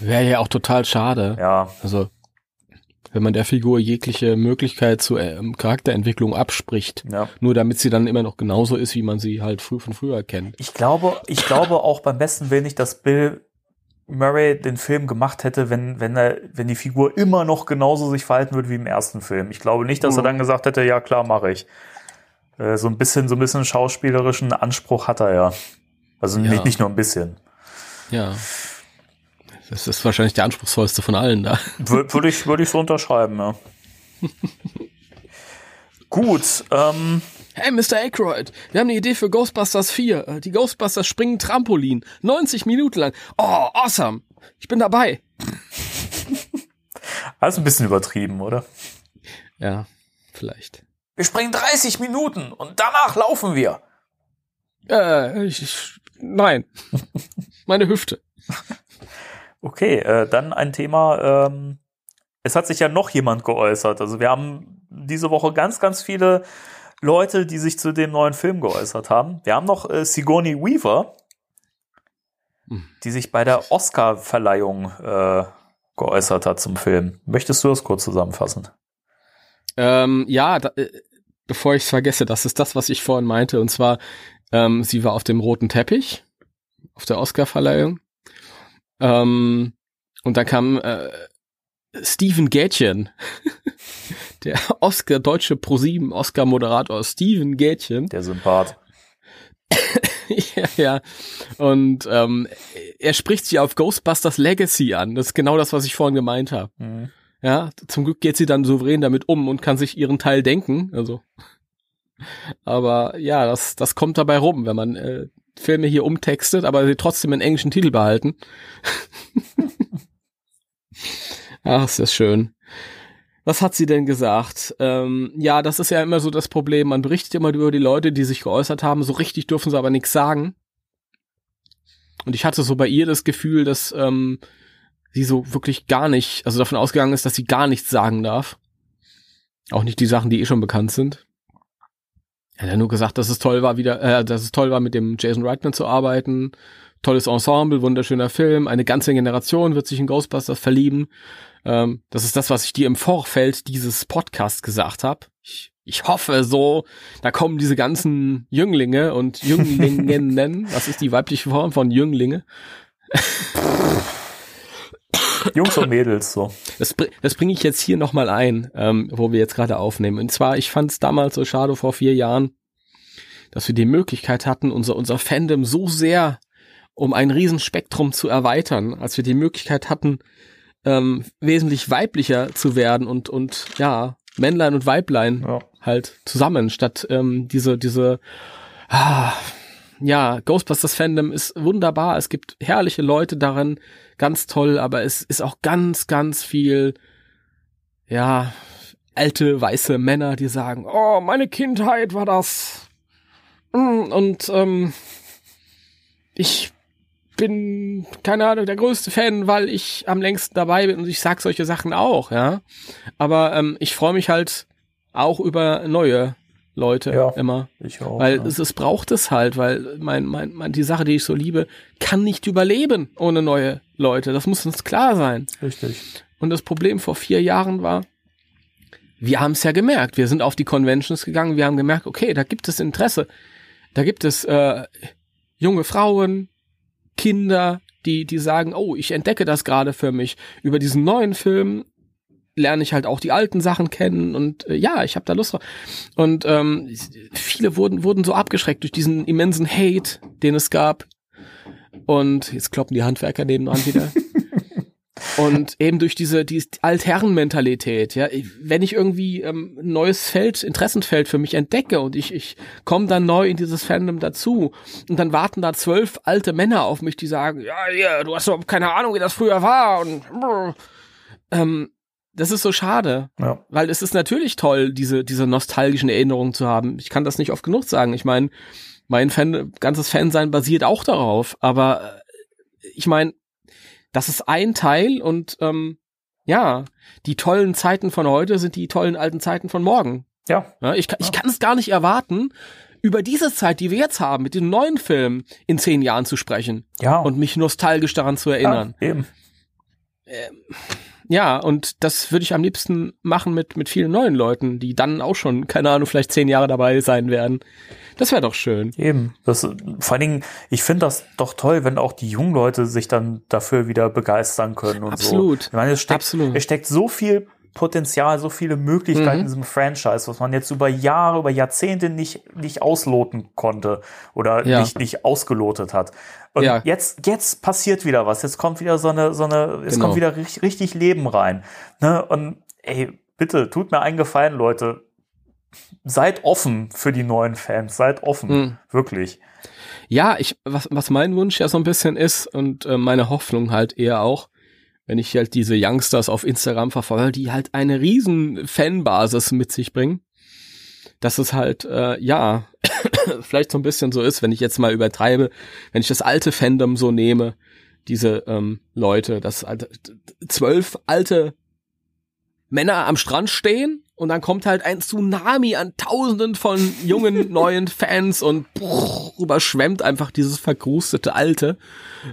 Wäre ja auch total schade. Ja, Also, wenn man der Figur jegliche Möglichkeit zur ähm, Charakterentwicklung abspricht, ja. nur damit sie dann immer noch genauso ist, wie man sie halt früh von früher kennt. Ich glaube, ich glaube auch beim besten Willen nicht, dass Bill Murray den Film gemacht hätte, wenn, wenn er, wenn die Figur immer noch genauso sich verhalten würde wie im ersten Film. Ich glaube nicht, dass er Mhm. dann gesagt hätte, ja klar, mache ich. Äh, so ein bisschen, so ein bisschen schauspielerischen Anspruch hat er ja. Also Ja. nicht, nicht nur ein bisschen. Ja. Das ist wahrscheinlich der anspruchsvollste von allen da. Wür- Würde ich, würde ich so unterschreiben, ja. Gut, ähm, Hey, Mr. Aykroyd, wir haben eine Idee für Ghostbusters 4. Äh, Die Ghostbusters springen Trampolin. 90 Minuten lang. Oh, awesome. Ich bin dabei. alles ein bisschen übertrieben, oder? Ja, vielleicht. Wir springen 30 Minuten und danach laufen wir. Äh, ich, ich, nein. Meine Hüfte. Okay, äh, dann ein Thema. Ähm, es hat sich ja noch jemand geäußert. Also wir haben diese Woche ganz, ganz viele Leute, die sich zu dem neuen Film geäußert haben. Wir haben noch äh, Sigourney Weaver, Hm. die sich bei der Oscar-Verleihung äh, geäußert hat zum Film. Möchtest du das kurz zusammenfassen? Ähm, ja, da, äh, bevor ich es vergesse, das ist das, was ich vorhin meinte. Und zwar, ähm, sie war auf dem roten Teppich, auf der Oscar-Verleihung. Ähm, und dann kam äh, Steven Gätchen, der Oscar, deutsche ProSieben Oscar-Moderator Steven Gätchen. Der Sympath. ja, ja. Und ähm, er spricht sie auf Ghostbusters Legacy an. Das ist genau das, was ich vorhin gemeint habe. Mhm. Ja, zum Glück geht sie dann souverän damit um und kann sich ihren Teil denken. Also, aber ja, das das kommt dabei rum, wenn man äh, Filme hier umtextet, aber sie trotzdem einen englischen Titel behalten. Ach, ist das schön. Was hat sie denn gesagt? Ähm, ja, das ist ja immer so das Problem. Man berichtet immer über die Leute, die sich geäußert haben. So richtig dürfen sie aber nichts sagen. Und ich hatte so bei ihr das Gefühl, dass ähm, sie so wirklich gar nicht, also davon ausgegangen ist, dass sie gar nichts sagen darf. Auch nicht die Sachen, die eh schon bekannt sind. Er hat ja nur gesagt, dass es toll war, wieder, äh, dass es toll war, mit dem Jason Reitman zu arbeiten. Tolles Ensemble, wunderschöner Film. Eine ganze Generation wird sich in Ghostbusters verlieben. Ähm, das ist das, was ich dir im Vorfeld dieses Podcasts gesagt habe. Ich, ich hoffe so, da kommen diese ganzen Jünglinge und Jünglingen. was ist die weibliche Form von Jünglinge? Jungs und Mädels, so. Das, das bringe ich jetzt hier nochmal ein, ähm, wo wir jetzt gerade aufnehmen. Und zwar, ich fand es damals so schade vor vier Jahren, dass wir die Möglichkeit hatten, unser, unser Fandom so sehr um ein Riesenspektrum zu erweitern, als wir die Möglichkeit hatten, ähm, wesentlich weiblicher zu werden und, und ja, Männlein und Weiblein ja. halt zusammen, statt ähm, diese, diese, ah, ja, Ghostbusters Fandom ist wunderbar. Es gibt herrliche Leute darin, ganz toll, aber es ist auch ganz, ganz viel, ja, alte weiße Männer, die sagen, oh, meine Kindheit war das. Mm, und ähm, ich bin, keine Ahnung, der größte Fan, weil ich am längsten dabei bin und ich sag solche Sachen auch, ja. Aber ähm, ich freue mich halt auch über neue Leute ja, immer. Ich auch. Weil ja. es, es braucht es halt, weil mein, mein, mein, die Sache, die ich so liebe, kann nicht überleben ohne neue Leute. Das muss uns klar sein. Richtig. Und das Problem vor vier Jahren war, wir haben es ja gemerkt. Wir sind auf die Conventions gegangen, wir haben gemerkt, okay, da gibt es Interesse. Da gibt es äh, junge Frauen, Kinder, die, die sagen, oh, ich entdecke das gerade für mich. Über diesen neuen Film lerne ich halt auch die alten Sachen kennen und äh, ja, ich habe da Lust drauf. Und ähm, viele wurden, wurden so abgeschreckt durch diesen immensen Hate, den es gab. Und jetzt kloppen die Handwerker nebenan wieder. Und eben durch diese die Altherrenmentalität, ja, wenn ich irgendwie ähm, ein neues Feld, Interessenfeld für mich entdecke und ich, ich komme dann neu in dieses Fandom dazu und dann warten da zwölf alte Männer auf mich, die sagen, ja, ja, du hast überhaupt keine Ahnung, wie das früher war und ähm, das ist so schade, ja. weil es ist natürlich toll, diese diese nostalgischen Erinnerungen zu haben. Ich kann das nicht oft genug sagen. Ich meine, mein Fan, ganzes Fansein basiert auch darauf, aber äh, ich meine, das ist ein Teil und ähm, ja, die tollen Zeiten von heute sind die tollen alten Zeiten von morgen. Ja. ja ich, ich kann es gar nicht erwarten, über diese Zeit, die wir jetzt haben, mit den neuen Filmen in zehn Jahren zu sprechen. Ja. Und mich nostalgisch daran zu erinnern. Ja, eben. Ähm, ja, und das würde ich am liebsten machen mit, mit vielen neuen Leuten, die dann auch schon, keine Ahnung, vielleicht zehn Jahre dabei sein werden. Das wäre doch schön. Eben. Das, vor allen Dingen, ich finde das doch toll, wenn auch die jungen Leute sich dann dafür wieder begeistern können und Absolut. so. Absolut. Ich meine, es steckt, Absolut. es steckt so viel Potenzial, so viele Möglichkeiten mhm. in diesem Franchise, was man jetzt über Jahre, über Jahrzehnte nicht, nicht ausloten konnte oder ja. nicht, nicht ausgelotet hat. Und ja. jetzt, jetzt passiert wieder was. Jetzt kommt wieder so eine, so eine, es genau. kommt wieder richtig, richtig Leben rein. Ne? Und ey, bitte, tut mir einen Gefallen, Leute seid offen für die neuen Fans, seid offen, mhm. wirklich. Ja, ich, was, was mein Wunsch ja so ein bisschen ist und äh, meine Hoffnung halt eher auch, wenn ich halt diese Youngsters auf Instagram verfolge, die halt eine riesen Fanbasis mit sich bringen, dass es halt, äh, ja, vielleicht so ein bisschen so ist, wenn ich jetzt mal übertreibe, wenn ich das alte Fandom so nehme, diese ähm, Leute, dass alte, zwölf alte Männer am Strand stehen und dann kommt halt ein Tsunami an Tausenden von jungen neuen Fans und bruch, überschwemmt einfach dieses verkrustete Alte.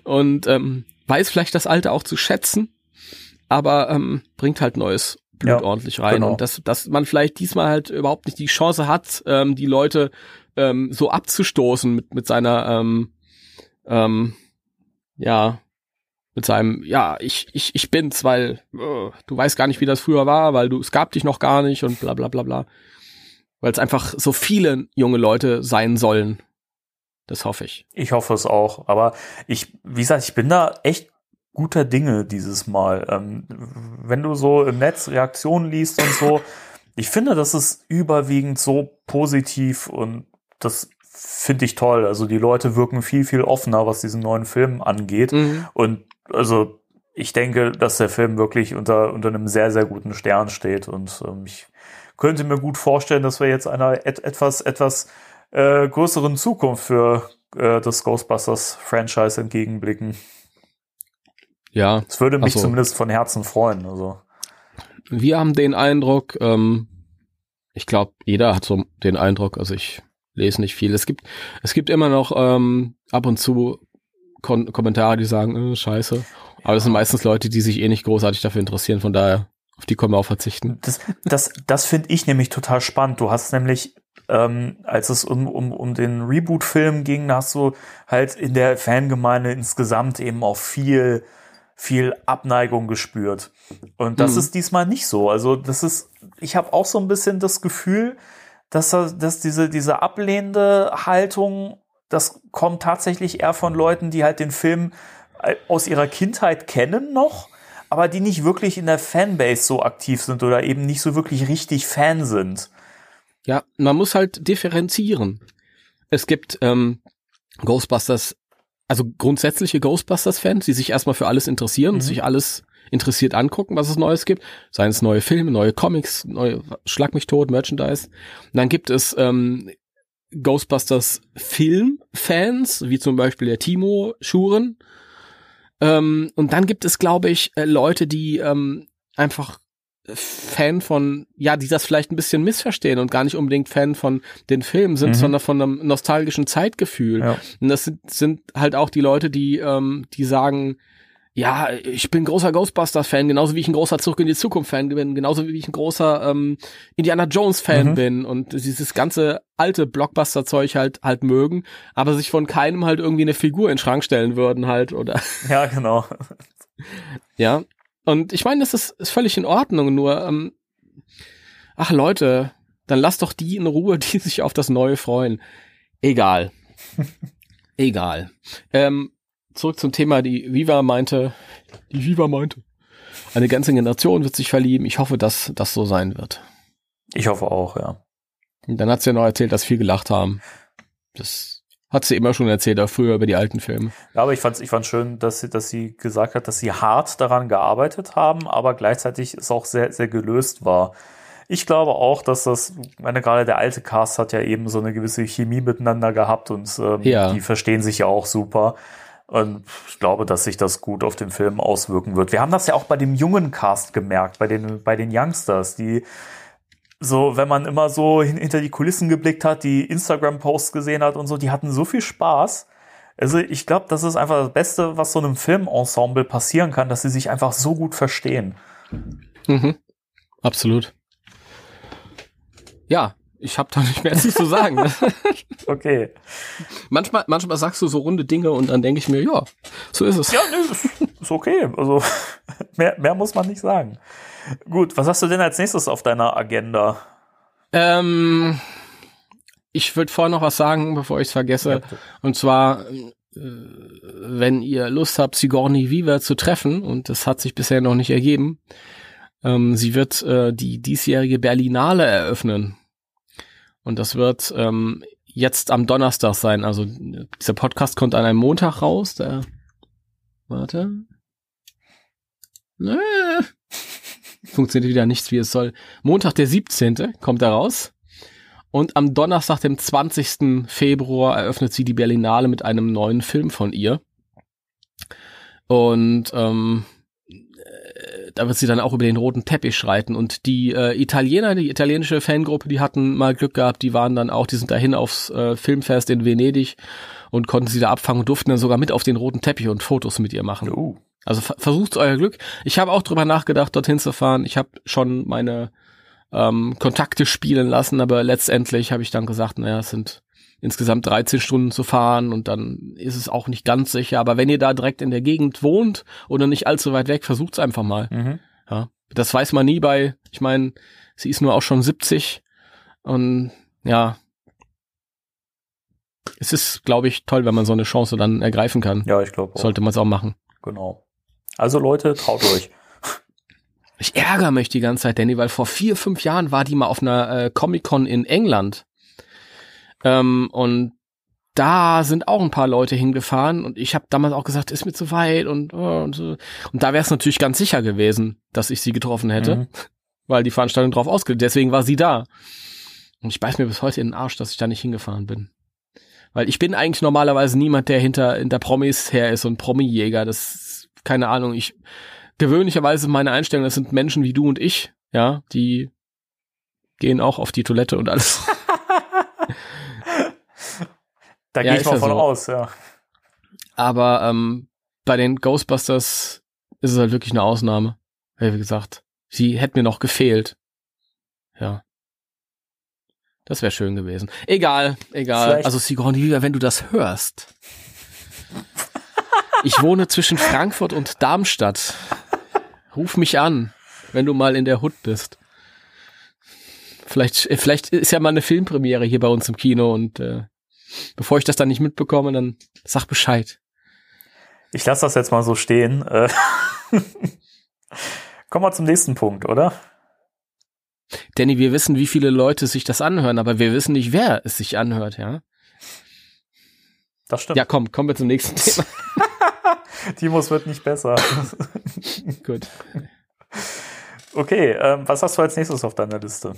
Und ähm, weiß vielleicht das Alte auch zu schätzen, aber ähm, bringt halt neues Blut ja, ordentlich rein genau. und dass dass man vielleicht diesmal halt überhaupt nicht die Chance hat, ähm, die Leute ähm, so abzustoßen mit mit seiner ähm, ähm, ja mit seinem, ja, ich, ich, ich bin's, weil uh, du weißt gar nicht, wie das früher war, weil du, es gab dich noch gar nicht und bla bla bla bla. Weil es einfach so viele junge Leute sein sollen. Das hoffe ich. Ich hoffe es auch. Aber ich, wie gesagt, ich bin da echt guter Dinge dieses Mal. Ähm, wenn du so im Netz Reaktionen liest und so, ich finde, das ist überwiegend so positiv und das finde ich toll. Also die Leute wirken viel, viel offener, was diesen neuen Film angeht. Mhm. Und also ich denke, dass der Film wirklich unter, unter einem sehr, sehr guten Stern steht und ähm, ich könnte mir gut vorstellen, dass wir jetzt einer et etwas, etwas äh, größeren Zukunft für äh, das Ghostbusters-Franchise entgegenblicken. Ja. Es würde mich so. zumindest von Herzen freuen. Also. Wir haben den Eindruck, ähm, ich glaube, jeder hat so den Eindruck, also ich lese nicht viel. Es gibt, es gibt immer noch ähm, ab und zu Kon Kommentare, die sagen, äh, scheiße. Aber das sind meistens Leute, die sich eh nicht großartig dafür interessieren, von daher, auf die können wir auch verzichten. Das, das, das finde ich nämlich total spannend. Du hast nämlich, ähm, als es um, um, um den Reboot-Film ging, hast du halt in der Fangemeinde insgesamt eben auch viel viel Abneigung gespürt. Und das mhm. ist diesmal nicht so. Also das ist, ich habe auch so ein bisschen das Gefühl, dass, dass diese, diese ablehnende Haltung, das kommt tatsächlich eher von Leuten, die halt den Film äh, aus ihrer Kindheit kennen noch, aber die nicht wirklich in der Fanbase so aktiv sind oder eben nicht so wirklich richtig Fan sind. Ja, man muss halt differenzieren. Es gibt ähm, Ghostbusters, also grundsätzliche Ghostbusters-Fans, die sich erstmal für alles interessieren mhm. und sich alles interessiert angucken, was es Neues gibt. Seien es neue Filme, neue Comics, neue Schlag mich tot, Merchandise. Und dann gibt es ähm, Ghostbusters Film-Fans, wie zum Beispiel der Timo Schuren. Ähm, und dann gibt es, glaube ich, äh, Leute, die ähm, einfach Fan von, ja, die das vielleicht ein bisschen missverstehen und gar nicht unbedingt Fan von den Filmen sind, mhm. sondern von einem nostalgischen Zeitgefühl. Ja. Und das sind, sind halt auch die Leute, die, ähm, die sagen, ja, ich bin großer Ghostbusters-Fan, genauso wie ich ein großer Zurück in die Zukunft-Fan bin, genauso wie ich ein großer ähm, Indiana Jones-Fan mhm. bin und dieses ganze alte Blockbuster-Zeug halt halt mögen, aber sich von keinem halt irgendwie eine Figur in den Schrank stellen würden halt, oder? Ja, genau. ja, und ich meine, das ist, ist völlig in Ordnung, nur, ähm, ach Leute, dann lasst doch die in Ruhe, die sich auf das Neue freuen. Egal. Egal. Ähm, zurück zum Thema, die Viva meinte, die Viva meinte, eine ganze Generation wird sich verlieben. Ich hoffe, dass das so sein wird. Ich hoffe auch, ja. Und dann hat sie ja noch erzählt, dass viele gelacht haben. Das hat sie immer schon erzählt, auch früher über die alten Filme. Ja, aber ich fand ich fand's schön, dass sie, dass sie gesagt hat, dass sie hart daran gearbeitet haben, aber gleichzeitig es auch sehr, sehr gelöst war. Ich glaube auch, dass das, meine gerade der alte Cast hat ja eben so eine gewisse Chemie miteinander gehabt und ähm, ja. die verstehen sich ja auch super. Und ich glaube, dass sich das gut auf den Film auswirken wird. Wir haben das ja auch bei dem jungen Cast gemerkt, bei den, bei den Youngsters, die so, wenn man immer so hinter die Kulissen geblickt hat, die Instagram-Posts gesehen hat und so, die hatten so viel Spaß. Also ich glaube, das ist einfach das Beste, was so einem Filmensemble passieren kann, dass sie sich einfach so gut verstehen. Mhm. Absolut. Ja, ich habe da nicht mehr zu sagen. Ne? okay. Manchmal, manchmal sagst du so runde Dinge und dann denke ich mir, ja, so ist es. Ja, nee, ist okay. Also mehr, mehr muss man nicht sagen. Gut, was hast du denn als nächstes auf deiner Agenda? Ähm, ich würde vorher noch was sagen, bevor ich es vergesse. Ja, und zwar, äh, wenn ihr Lust habt, Sigourney Weaver zu treffen, und das hat sich bisher noch nicht ergeben, ähm, sie wird äh, die diesjährige Berlinale eröffnen. Und das wird ähm, jetzt am Donnerstag sein. Also dieser Podcast kommt an einem Montag raus. Der, warte. Äh, funktioniert wieder nichts, wie es soll. Montag, der 17. kommt er raus. Und am Donnerstag, dem 20. Februar, eröffnet sie die Berlinale mit einem neuen Film von ihr. Und ähm, äh, da wird sie dann auch über den roten Teppich schreiten. Und die äh, Italiener, die italienische Fangruppe, die hatten mal Glück gehabt, die waren dann auch, die sind dahin aufs äh, Filmfest in Venedig und konnten sie da abfangen und durften dann sogar mit auf den roten Teppich und Fotos mit ihr machen. Uh. Also versucht euer Glück. Ich habe auch drüber nachgedacht, dorthin zu fahren. Ich habe schon meine ähm, Kontakte spielen lassen, aber letztendlich habe ich dann gesagt, naja, es sind insgesamt 13 Stunden zu fahren und dann ist es auch nicht ganz sicher. Aber wenn ihr da direkt in der Gegend wohnt oder nicht allzu weit weg, versucht's einfach mal. Mhm. Ja, das weiß man nie bei, ich meine, sie ist nur auch schon 70 und ja, es ist, glaube ich, toll, wenn man so eine Chance dann ergreifen kann. Ja, ich glaube. Sollte man es auch machen. Genau. Also Leute, traut euch. Ich ärgere mich die ganze Zeit, Danny, weil vor vier, fünf Jahren war die mal auf einer äh, Comic-Con in England. Ähm, und da sind auch ein paar Leute hingefahren und ich habe damals auch gesagt, ist mir zu weit und, oh, und so. Und da wäre es natürlich ganz sicher gewesen, dass ich sie getroffen hätte, mhm. weil die Veranstaltung drauf ausgelegt. Deswegen war sie da. Und ich beiß mir bis heute in den Arsch, dass ich da nicht hingefahren bin. Weil ich bin eigentlich normalerweise niemand, der hinter, hinter Promis her ist und Promi-Jäger. Das, keine Ahnung, ich, gewöhnlicherweise meine Einstellung, das sind Menschen wie du und ich, ja, die gehen auch auf die Toilette und alles. da ja, gehe ich mal von so. aus, ja. Aber ähm, bei den Ghostbusters ist es halt wirklich eine Ausnahme. Wie gesagt, sie hätte mir noch gefehlt. Ja. Das wäre schön gewesen. Egal, egal. Vielleicht. Also Sigourney wenn du das hörst. Ich wohne zwischen Frankfurt und Darmstadt. Ruf mich an, wenn du mal in der Hut bist. Vielleicht, äh, vielleicht ist ja mal eine Filmpremiere hier bei uns im Kino und äh, bevor ich das dann nicht mitbekomme, dann sag Bescheid. Ich lasse das jetzt mal so stehen. Äh, Kommen wir zum nächsten Punkt, oder? Danny, wir wissen, wie viele Leute sich das anhören, aber wir wissen nicht, wer es sich anhört, ja? Das stimmt. Ja, komm, kommen wir zum nächsten Thema. Timos wird nicht besser. Gut. Okay, ähm, was hast du als nächstes auf deiner Liste?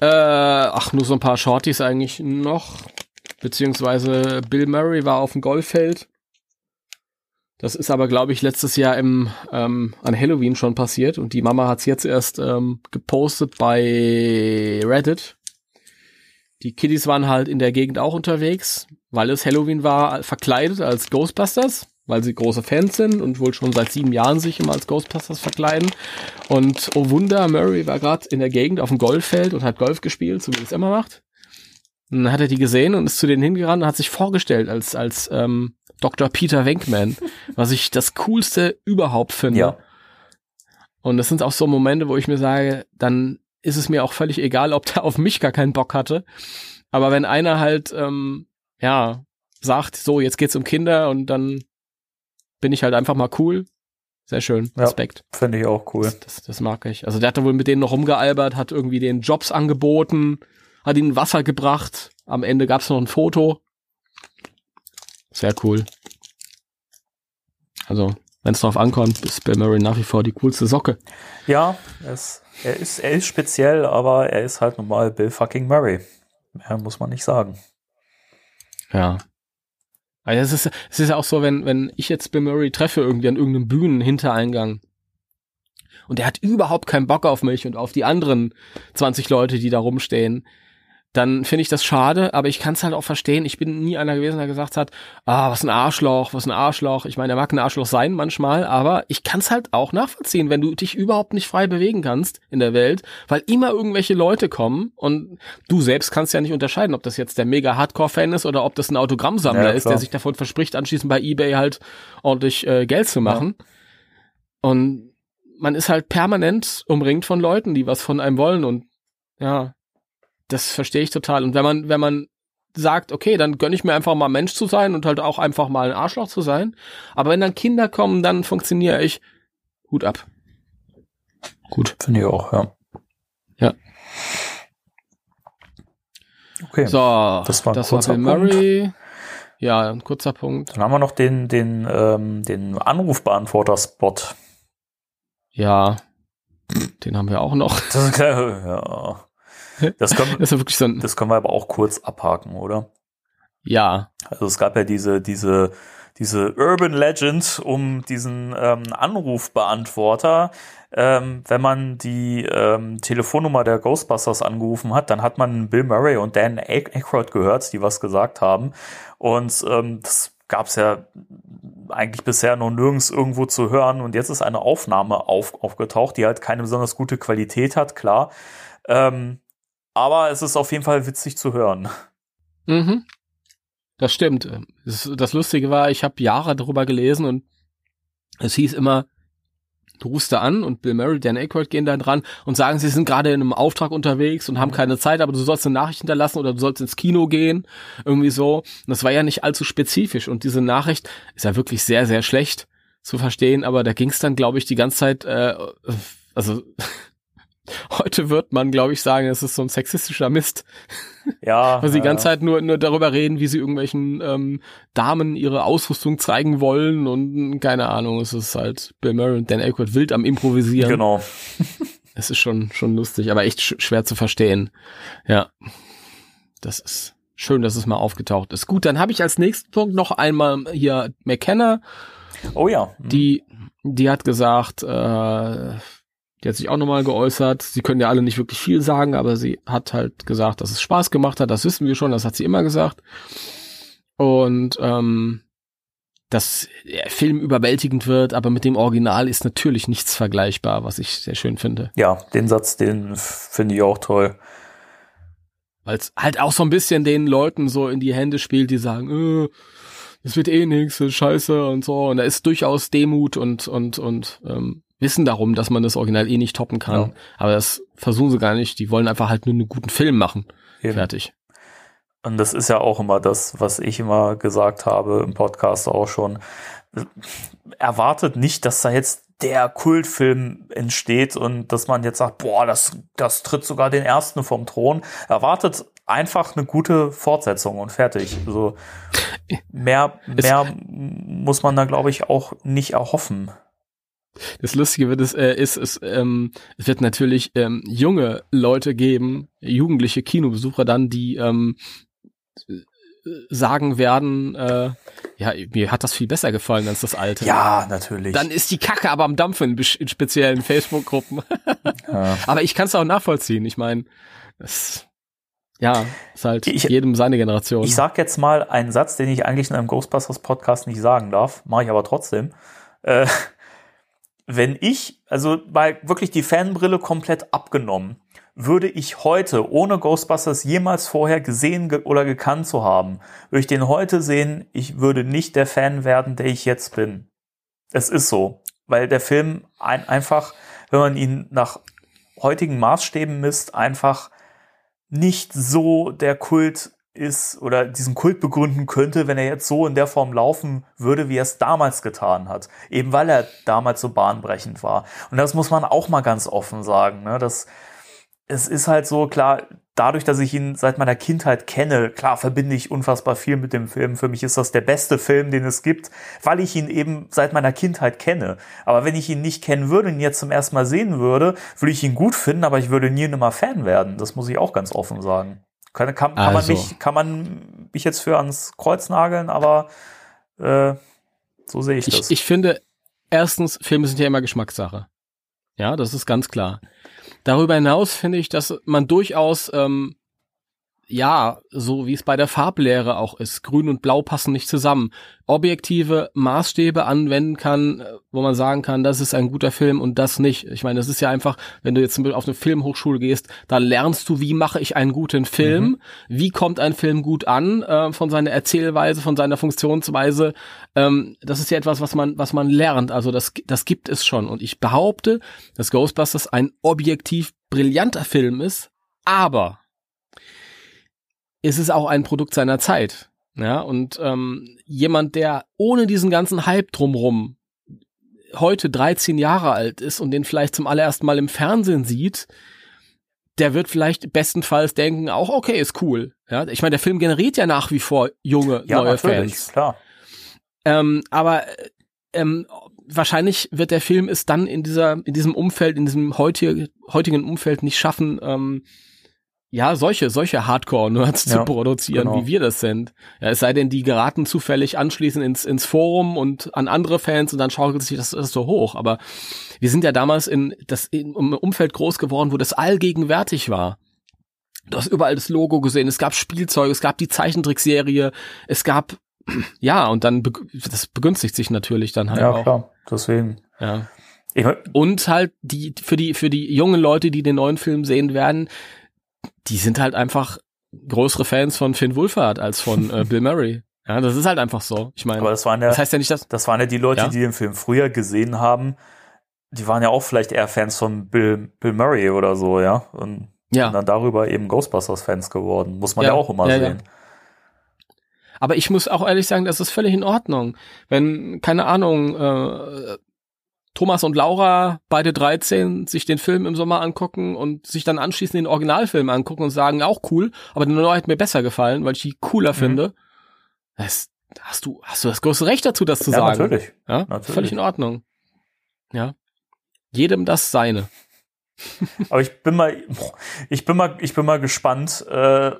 Äh, ach, nur so ein paar Shorties eigentlich noch. Beziehungsweise Bill Murray war auf dem Golffeld. Das ist aber, glaube ich, letztes Jahr im, ähm, an Halloween schon passiert und die Mama hat es jetzt erst ähm, gepostet bei Reddit. Die Kiddies waren halt in der Gegend auch unterwegs, weil es Halloween war, verkleidet als Ghostbusters, weil sie große Fans sind und wohl schon seit sieben Jahren sich immer als Ghostbusters verkleiden. Und oh Wunder, Murray war gerade in der Gegend auf dem Golffeld und hat Golf gespielt, so wie es immer macht. Und dann hat er die gesehen und ist zu denen hingerannt und hat sich vorgestellt als, als ähm, Dr. Peter Wenkman, was ich das Coolste überhaupt finde. Ja. Und das sind auch so Momente, wo ich mir sage, dann ist es mir auch völlig egal, ob der auf mich gar keinen Bock hatte. Aber wenn einer halt, ähm, ja, sagt, so, jetzt geht's um Kinder und dann bin ich halt einfach mal cool. Sehr schön. Ja. Respekt. Finde ich auch cool. Das, das, das mag ich. Also der hat da wohl mit denen noch rumgealbert, hat irgendwie den Jobs angeboten, hat ihnen Wasser gebracht. Am Ende gab's noch ein Foto. Sehr cool. Also, wenn es drauf ankommt, ist Bill Murray nach wie vor die coolste Socke. Ja, es, er, ist, er ist speziell, aber er ist halt normal Bill fucking Murray. Mehr muss man nicht sagen. Ja. Also es ist, es ist ja auch so, wenn, wenn ich jetzt Bill Murray treffe irgendwie an irgendeinem Bühnenhintereingang und der hat überhaupt keinen Bock auf mich und auf die anderen 20 Leute, die da rumstehen, dann finde ich das schade, aber ich kann es halt auch verstehen. Ich bin nie einer gewesen, der gesagt hat, ah, was ein Arschloch, was ein Arschloch. Ich meine, er mag ein Arschloch sein manchmal, aber ich kann es halt auch nachvollziehen, wenn du dich überhaupt nicht frei bewegen kannst in der Welt, weil immer irgendwelche Leute kommen und du selbst kannst ja nicht unterscheiden, ob das jetzt der mega Hardcore-Fan ist oder ob das ein Autogrammsammler Ja, ist, der sich davon verspricht, anschließend bei eBay halt ordentlich äh, Geld zu machen. Und man ist halt permanent umringt von Leuten, die was von einem wollen und ja, das verstehe ich total. Und wenn man, wenn man sagt, okay, dann gönne ich mir einfach mal Mensch zu sein und halt auch einfach mal ein Arschloch zu sein. Aber wenn dann Kinder kommen, dann funktioniere ich. Hut ab. Gut. Finde ich auch, ja. Ja. Okay. So, Das war ein das kurzer Bill Murray. Ja, ein kurzer Punkt. Dann haben wir noch den, den, ähm, den Anrufbeantworter-Spot. Ja, den haben wir auch noch. Das, ja. Das, können, Das so ein, das können wir aber auch kurz abhaken, oder? ja, Also es gab ja diese, diese, diese Urban Legend um diesen ähm, Anrufbeantworter. Ähm, wenn man die ähm, Telefonnummer der Ghostbusters angerufen hat, dann hat man Bill Murray und Dan Aykroyd gehört, die was gesagt haben. Und ähm, das gab es ja eigentlich bisher noch nirgends irgendwo zu hören. Und jetzt ist eine Aufnahme auf, aufgetaucht, die halt keine besonders gute Qualität hat, klar. Ähm, aber es ist auf jeden Fall witzig zu hören. Mhm. Das stimmt. Das, Lustige war, ich habe Jahre darüber gelesen und es hieß immer, du rufst da an und Bill Murray, Dan Aykroyd gehen da dran und sagen, sie sind gerade in einem Auftrag unterwegs und haben keine Zeit, aber du sollst eine Nachricht hinterlassen oder du sollst ins Kino gehen, irgendwie so. Und das war ja nicht allzu spezifisch und diese Nachricht ist ja wirklich sehr, sehr schlecht zu verstehen, aber da ging es dann, glaube ich, die ganze Zeit, äh, also heute wird man, glaube ich, sagen, es ist so ein sexistischer Mist. Ja. Weil sie die ganze Zeit nur, nur darüber reden, wie sie irgendwelchen ähm, Damen ihre Ausrüstung zeigen wollen und keine Ahnung, es ist halt Bill Murray und Dan Aykroyd wild am Improvisieren. Genau. Es ist schon, schon lustig, aber echt sch schwer zu verstehen. Ja. Das ist schön, dass es mal aufgetaucht ist. Gut, dann habe ich als nächsten Punkt noch einmal hier McKenna, Oh ja. Mhm. die, die hat gesagt, äh, die hat sich auch nochmal geäußert. Sie können ja alle nicht wirklich viel sagen, aber sie hat halt gesagt, dass es Spaß gemacht hat. Das wissen wir schon, das hat sie immer gesagt. Und ähm, dass der Film überwältigend wird, aber mit dem Original ist natürlich nichts vergleichbar, was ich sehr schön finde. Ja, den Satz, den finde ich auch toll. Weil es halt auch so ein bisschen den Leuten so in die Hände spielt, die sagen, äh, es wird eh nichts, scheiße und so. Und da ist durchaus Demut und, und, und ähm, Wissen darum, dass man das Original eh nicht toppen kann. Ja. Aber das versuchen sie gar nicht. Die wollen einfach halt nur einen guten Film machen. Eben. Fertig. Und das ist ja auch immer das, was ich immer gesagt habe im Podcast auch schon. Erwartet nicht, dass da jetzt der Kultfilm entsteht und dass man jetzt sagt, boah, das, das tritt sogar den ersten vom Thron. Erwartet einfach eine gute Fortsetzung und fertig. Also mehr, mehr muss man da, glaube ich, auch nicht erhoffen. Das Lustige wird es, äh, ist, es, ähm, es wird natürlich ähm, junge Leute geben, jugendliche Kinobesucher dann, die ähm, sagen werden, äh, ja, mir hat das viel besser gefallen als das alte. Ja, natürlich. Dann ist die Kacke aber am Dampfen in, in speziellen Facebook-Gruppen. ja. Aber ich kann es auch nachvollziehen. Ich meine, es ja, ist halt ich, jedem seine Generation. Ich sag jetzt mal einen Satz, den ich eigentlich in einem Ghostbusters Podcast nicht sagen darf, mache ich aber trotzdem. Äh, wenn ich, also mal wirklich die Fanbrille komplett abgenommen, würde ich heute, ohne Ghostbusters jemals vorher gesehen ge oder gekannt zu haben, würde ich den heute sehen, ich würde nicht der Fan werden, der ich jetzt bin. Es ist so, weil der Film ein, einfach, wenn man ihn nach heutigen Maßstäben misst, einfach nicht so der Kult ist oder diesen Kult begründen könnte, wenn er jetzt so in der Form laufen würde, wie er es damals getan hat. Eben weil er damals so bahnbrechend war. Und das muss man auch mal ganz offen sagen. Ne? Das, es ist halt so, klar, dadurch, dass ich ihn seit meiner Kindheit kenne, klar verbinde ich unfassbar viel mit dem Film. Für mich ist das der beste Film, den es gibt, weil ich ihn eben seit meiner Kindheit kenne. Aber wenn ich ihn nicht kennen würde und ihn jetzt zum ersten Mal sehen würde, würde ich ihn gut finden, aber ich würde nie und nimmer Fan werden. Das muss ich auch ganz offen sagen. Kann, kann, kann also. man mich, kann man mich jetzt für ans Kreuz nageln, aber äh, so sehe ich, ich das. Ich finde, erstens, Filme sind ja immer Geschmackssache. Ja, das ist ganz klar. Darüber hinaus finde ich, dass man durchaus ähm, ja, so wie es bei der Farblehre auch ist. Grün und Blau passen nicht zusammen. Objektive Maßstäbe anwenden kann, äh, wo man sagen kann, das ist ein guter Film und das nicht. Ich meine, das ist ja einfach, wenn du jetzt auf eine Filmhochschule gehst, da lernst du, wie mache ich einen guten Film, mhm. wie kommt ein Film gut an, äh, von seiner Erzählweise, von seiner Funktionsweise. Ähm, das ist ja etwas, was man, was man lernt. Also das, das gibt es schon. Und ich behaupte, dass Ghostbusters ein objektiv brillanter Film ist, aber ist es auch ein Produkt seiner Zeit. Ja, und ähm, jemand, der ohne diesen ganzen Hype drumrum heute 13 Jahre alt ist und den vielleicht zum allerersten Mal im Fernsehen sieht, der wird vielleicht bestenfalls denken, auch okay, ist cool. Ja, ich meine, der Film generiert ja nach wie vor junge, ja, neue Fans. Klar. Ähm, aber ähm, wahrscheinlich wird der Film es dann in dieser, in diesem Umfeld, in diesem heutige, heutigen Umfeld nicht schaffen, ähm, ja, solche, solche Hardcore-Nerds ja, zu produzieren, genau. wie wir das sind. Ja, es sei denn, die geraten zufällig anschließend ins, ins Forum und an andere Fans und dann schaukelt sich das, das so hoch. Aber wir sind ja damals in das im Umfeld groß geworden, wo das allgegenwärtig war. Du hast überall das Logo gesehen, es gab Spielzeug, es gab die Zeichentrickserie, es gab, ja, und dann, das begünstigt sich natürlich dann halt ja, auch. Ja, klar, deswegen. Ja. und halt die, für die, für die jungen Leute, die den neuen Film sehen werden, die sind halt einfach größere Fans von Finn Wolfhard als von äh, Bill Murray. Ja, das ist halt einfach so. Ich meine, aber das waren ja, das heißt ja nicht, dass das waren ja die Leute, ja? die den Film früher gesehen haben. Die waren ja auch vielleicht eher Fans von Bill, Bill Murray oder so, ja. Und, ja. und dann darüber eben Ghostbusters-Fans geworden. Muss man ja, ja auch immer sehen. Aber ich muss auch ehrlich sagen, das ist völlig in Ordnung. Wenn, keine Ahnung, äh, Thomas und Laura, beide 13, sich den Film im Sommer angucken und sich dann anschließend den Originalfilm angucken und sagen, auch cool, aber der neue hat mir besser gefallen, weil ich die cooler mhm. finde. Das, hast du, hast du das größte Recht dazu, das zu ja, sagen. Natürlich. Ja, natürlich. völlig in Ordnung. Ja. Jedem das seine. Aber ich bin mal, ich bin mal, ich bin mal gespannt. Äh,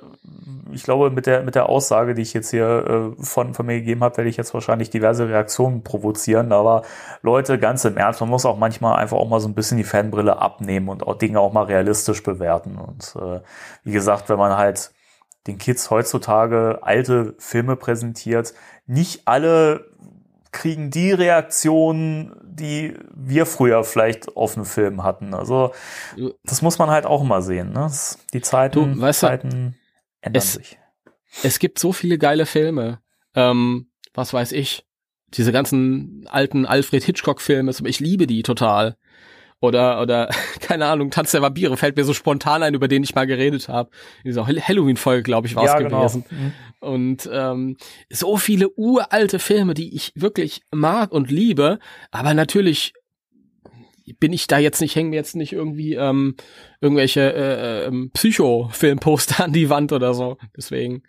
ich glaube, mit der, mit der Aussage, die ich jetzt hier äh, von, von mir gegeben habe, werde ich jetzt wahrscheinlich diverse Reaktionen provozieren. Aber Leute, ganz im Ernst, man muss auch manchmal einfach auch mal so ein bisschen die Fanbrille abnehmen und auch Dinge auch mal realistisch bewerten. Und äh, wie gesagt, wenn man halt den Kids heutzutage alte Filme präsentiert, nicht alle kriegen die Reaktionen, die wir früher vielleicht auf einem Film hatten. Also das muss man halt auch mal sehen. Ne? Die Zeiten, du, weißt Zeiten ändern es, sich. Es gibt so viele geile Filme. Ähm, was weiß ich, diese ganzen alten Alfred Hitchcock-Filme, ich liebe die total. Oder, oder, keine Ahnung, Tanz der Vampire fällt mir so spontan ein, über den ich mal geredet habe. In dieser Halloween-Folge, glaube ich, war es ja, genau. gewesen. Genau. Und ähm, so viele uralte Filme, die ich wirklich mag und liebe, aber natürlich bin ich da jetzt nicht, hängen mir jetzt nicht irgendwie ähm, irgendwelche äh, äh, Psycho-Filmposter an die Wand oder so. Deswegen.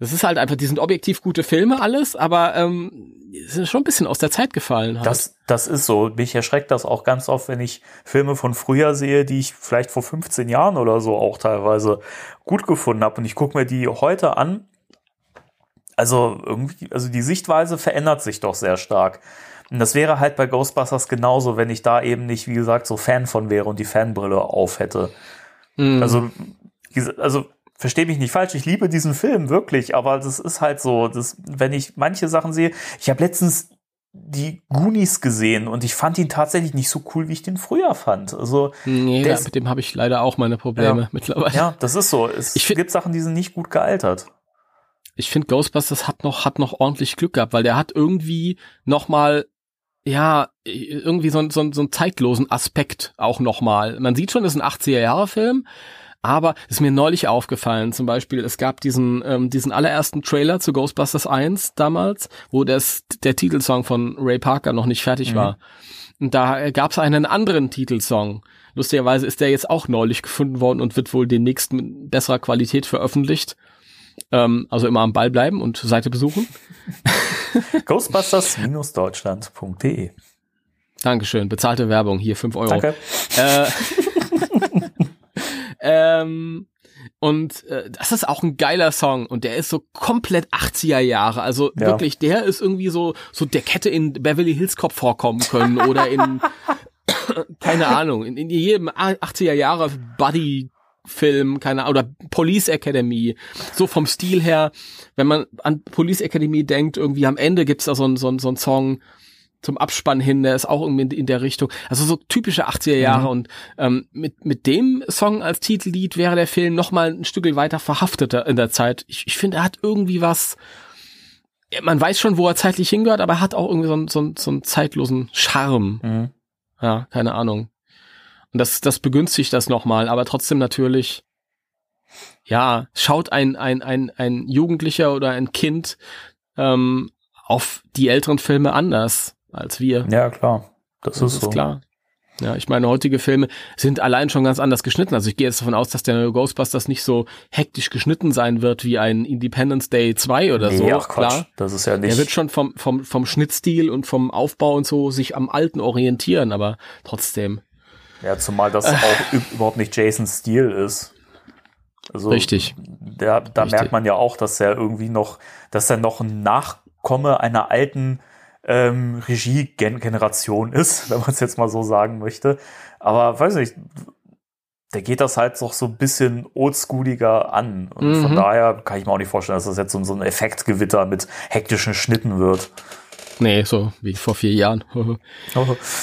Das ist halt einfach, die sind objektiv gute Filme alles, aber ähm, sind schon ein bisschen aus der Zeit gefallen. Halt. Das, das ist so. Mich erschreckt das auch ganz oft, wenn ich Filme von früher sehe, die ich vielleicht vor 15 Jahren oder so auch teilweise gut gefunden habe. Und ich gucke mir die heute an. Also irgendwie, also die Sichtweise verändert sich doch sehr stark. Und das wäre halt bei Ghostbusters genauso, wenn ich da eben nicht, wie gesagt, so Fan von wäre und die Fanbrille auf hätte. Mhm. Also, also verstehe mich nicht falsch, ich liebe diesen Film wirklich, aber das ist halt so, dass, wenn ich manche Sachen sehe, ich habe letztens die Goonies gesehen und ich fand ihn tatsächlich nicht so cool, wie ich den früher fand. Also nee, ja, mit dem habe ich leider auch meine Probleme ja, mittlerweile. Ja, das ist so. Es ich gibt Sachen, die sind nicht gut gealtert. Ich finde Ghostbusters hat noch hat noch ordentlich Glück gehabt, weil der hat irgendwie noch mal ja, irgendwie so, so, so einen zeitlosen Aspekt auch nochmal. Man sieht schon, das ist ein 80er-Jahre-Film, aber ist mir neulich aufgefallen, zum Beispiel, es gab diesen, ähm, diesen allerersten Trailer zu Ghostbusters 1 damals, wo das, der Titelsong von Ray Parker noch nicht fertig mhm. war. Und da gab es einen anderen Titelsong. Lustigerweise ist der jetzt auch neulich gefunden worden und wird wohl demnächst mit besserer Qualität veröffentlicht. Ähm, also immer am Ball bleiben und Seite besuchen. Ghostbusters-deutschland.de Dankeschön. Bezahlte Werbung. Hier fünf Euro. Danke. Äh, Ähm, und äh, das ist auch ein geiler Song und der ist so komplett 80er Jahre. Also ja. wirklich, der ist irgendwie so, so der Kette in Beverly Hills Cop vorkommen können oder in, keine Ahnung, in, in jedem 80er Jahre Buddy Film, keine Ahnung, oder Police Academy. So vom Stil her, wenn man an Police Academy denkt, irgendwie am Ende gibt's da so einen so, so einen Song, zum Abspann hin, der ist auch irgendwie in der Richtung. Also so typische 80er Jahre mhm. und ähm, mit, mit dem Song als Titellied wäre der Film noch mal ein Stück weiter verhafteter in der Zeit. Ich, ich finde, er hat irgendwie was, man weiß schon, wo er zeitlich hingehört, aber er hat auch irgendwie so, einen, so, einen, so einen zeitlosen Charme. Mhm. Ja, keine Ahnung. Und das, das begünstigt das nochmal, aber trotzdem natürlich, ja, schaut ein, ein, ein, ein Jugendlicher oder ein Kind ähm, auf die älteren Filme anders als wir. Ja, klar. Das, das ist, ist so. klar. Ja, ich meine, heutige Filme sind allein schon ganz anders geschnitten. Also ich gehe jetzt davon aus, dass der neue Ghostbusters nicht so hektisch geschnitten sein wird wie ein Independence Day 2 oder nee, so. Ach, klar. Das ist ja nicht. Er wird schon vom, vom, vom Schnittstil und vom Aufbau und so sich am Alten orientieren, aber trotzdem. Ja, zumal das auch überhaupt nicht Jasons Stil ist. Also, Richtig. Der, da Richtig. merkt man ja auch, dass er irgendwie noch, dass er noch ein Nachkomme einer alten ähm, Regie-Generation ist, wenn man es jetzt mal so sagen möchte. Aber weiß nicht, der geht das halt doch so ein bisschen oldschooliger an. Und mhm. von daher kann ich mir auch nicht vorstellen, dass das jetzt so, so ein Effektgewitter mit hektischen Schnitten wird. Nee, so wie vor vier Jahren.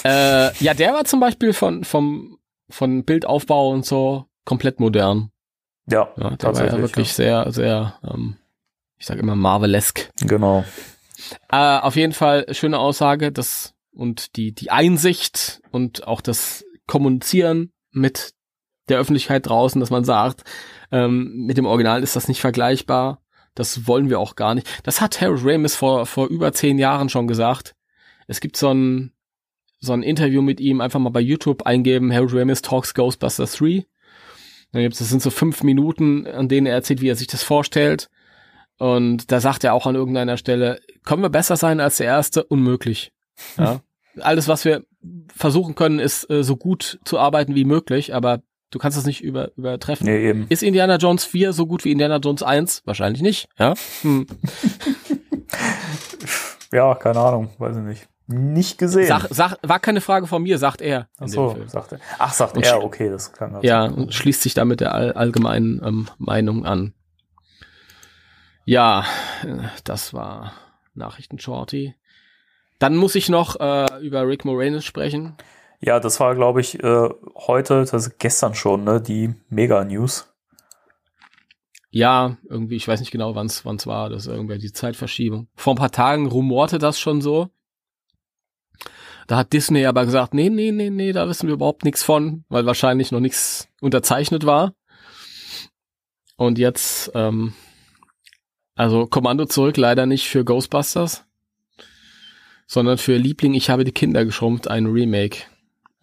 äh, ja, der war zum Beispiel von, vom, von Bildaufbau und so komplett modern. Ja, ja der war ja wirklich ja. sehr, sehr, ähm, ich sage immer Marvelesk. Genau. Äh, auf jeden Fall schöne Aussage, das und die, die Einsicht und auch das Kommunizieren mit der Öffentlichkeit draußen, dass man sagt, ähm, mit dem Original ist das nicht vergleichbar. Das wollen wir auch gar nicht. Das hat Harold Ramis vor, vor über zehn Jahren schon gesagt. Es gibt so ein, so ein Interview mit ihm, einfach mal bei YouTube eingeben, Harold Ramis Talks Ghostbusters 3. Dann gibt's, das sind so fünf Minuten, an denen er erzählt, wie er sich das vorstellt. Und da sagt er auch an irgendeiner Stelle, können wir besser sein als der erste? Unmöglich. Ja. Alles, was wir versuchen können, ist äh, so gut zu arbeiten wie möglich, aber du kannst es nicht über, übertreffen. Nee, eben. Ist Indiana Jones 4 so gut wie Indiana Jones 1? Wahrscheinlich nicht, ja? Hm. ja, keine Ahnung, weiß ich nicht. Nicht gesehen. Sag, sag, war keine Frage von mir, sagt er. Ach so, sagt er. Ach, sagt und er, okay, das kann also Ja, und schließt sich damit der all, allgemeinen ähm, Meinung an. Ja, das war Nachrichten Shorty. Dann muss ich noch äh, über Rick Moranis sprechen. Ja, das war, glaube ich, äh, heute, das ist gestern schon, ne, die Mega-News. Ja, irgendwie, ich weiß nicht genau, wann es war, das ist irgendwie die Zeitverschiebung. Vor ein paar Tagen rumorte das schon so. Da hat Disney aber gesagt, nee, nee, nee, nee, da wissen wir überhaupt nichts von, weil wahrscheinlich noch nichts unterzeichnet war. Und jetzt, ähm, also Kommando zurück leider nicht für Ghostbusters, sondern für Liebling, ich habe die Kinder geschrumpft, ein Remake.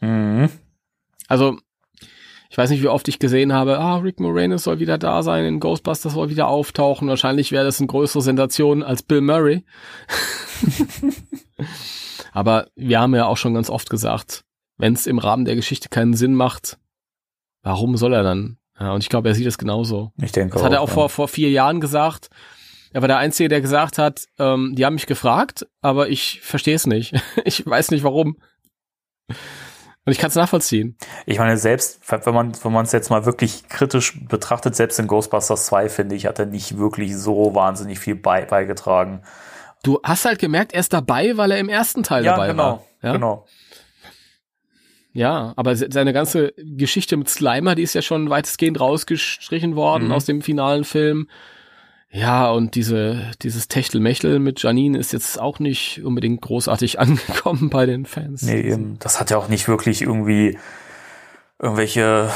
Mhm. Also, ich weiß nicht, wie oft ich gesehen habe, ah, Rick Moranis soll wieder da sein, in Ghostbusters soll wieder auftauchen. Wahrscheinlich wäre das eine größere Sensation als Bill Murray. Aber wir haben ja auch schon ganz oft gesagt, wenn es im Rahmen der Geschichte keinen Sinn macht, warum soll er dann? Ja, und ich glaube, er sieht es genauso. Ich denke Das auch. hat er auch ja. vor, vor vier Jahren gesagt. Er war der Einzige, der gesagt hat, ähm, die haben mich gefragt, aber ich verstehe es nicht. ich weiß nicht warum. Und ich kann es nachvollziehen. Ich meine, selbst wenn man wenn man es jetzt mal wirklich kritisch betrachtet, selbst in Ghostbusters 2, finde ich, hat er nicht wirklich so wahnsinnig viel bei, beigetragen. Du hast halt gemerkt, er ist dabei, weil er im ersten Teil dabei genau, war. Ja, genau. ja, aber se- seine ganze Geschichte mit Slimer, die ist ja schon weitestgehend rausgestrichen worden Mhm. aus dem finalen Film. Ja, und diese, dieses Techtelmechtel mit Janine ist jetzt auch nicht unbedingt großartig angekommen bei den Fans. Nee, eben, das hat ja auch nicht wirklich irgendwie irgendwelche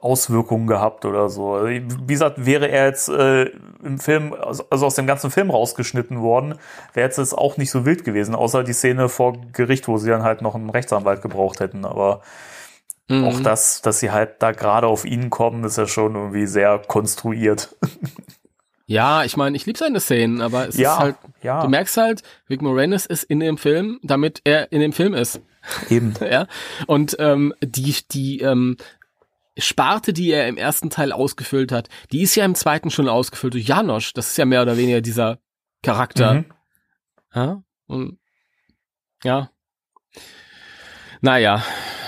Auswirkungen gehabt oder so. Also, Wie gesagt, wäre er jetzt äh, im Film, also also aus dem ganzen Film rausgeschnitten worden, wäre jetzt das auch nicht so wild gewesen, außer die Szene vor Gericht, wo sie dann halt noch einen Rechtsanwalt gebraucht hätten. Aber Mhm. auch das, dass sie halt da gerade auf ihn kommen, ist ja schon irgendwie sehr konstruiert. Ja, ich meine, ich liebe seine Szenen, aber es Ja, ist halt, ja. du merkst halt, Vic Moranis ist in dem Film, damit er in dem Film ist. Eben. ja. Und ähm, die, die ähm, Sparte, die er im ersten Teil ausgefüllt hat, die ist ja im zweiten schon ausgefüllt durch Janosch. Das ist ja mehr oder weniger dieser Charakter. Mhm. Ja. Und, ja. Naja.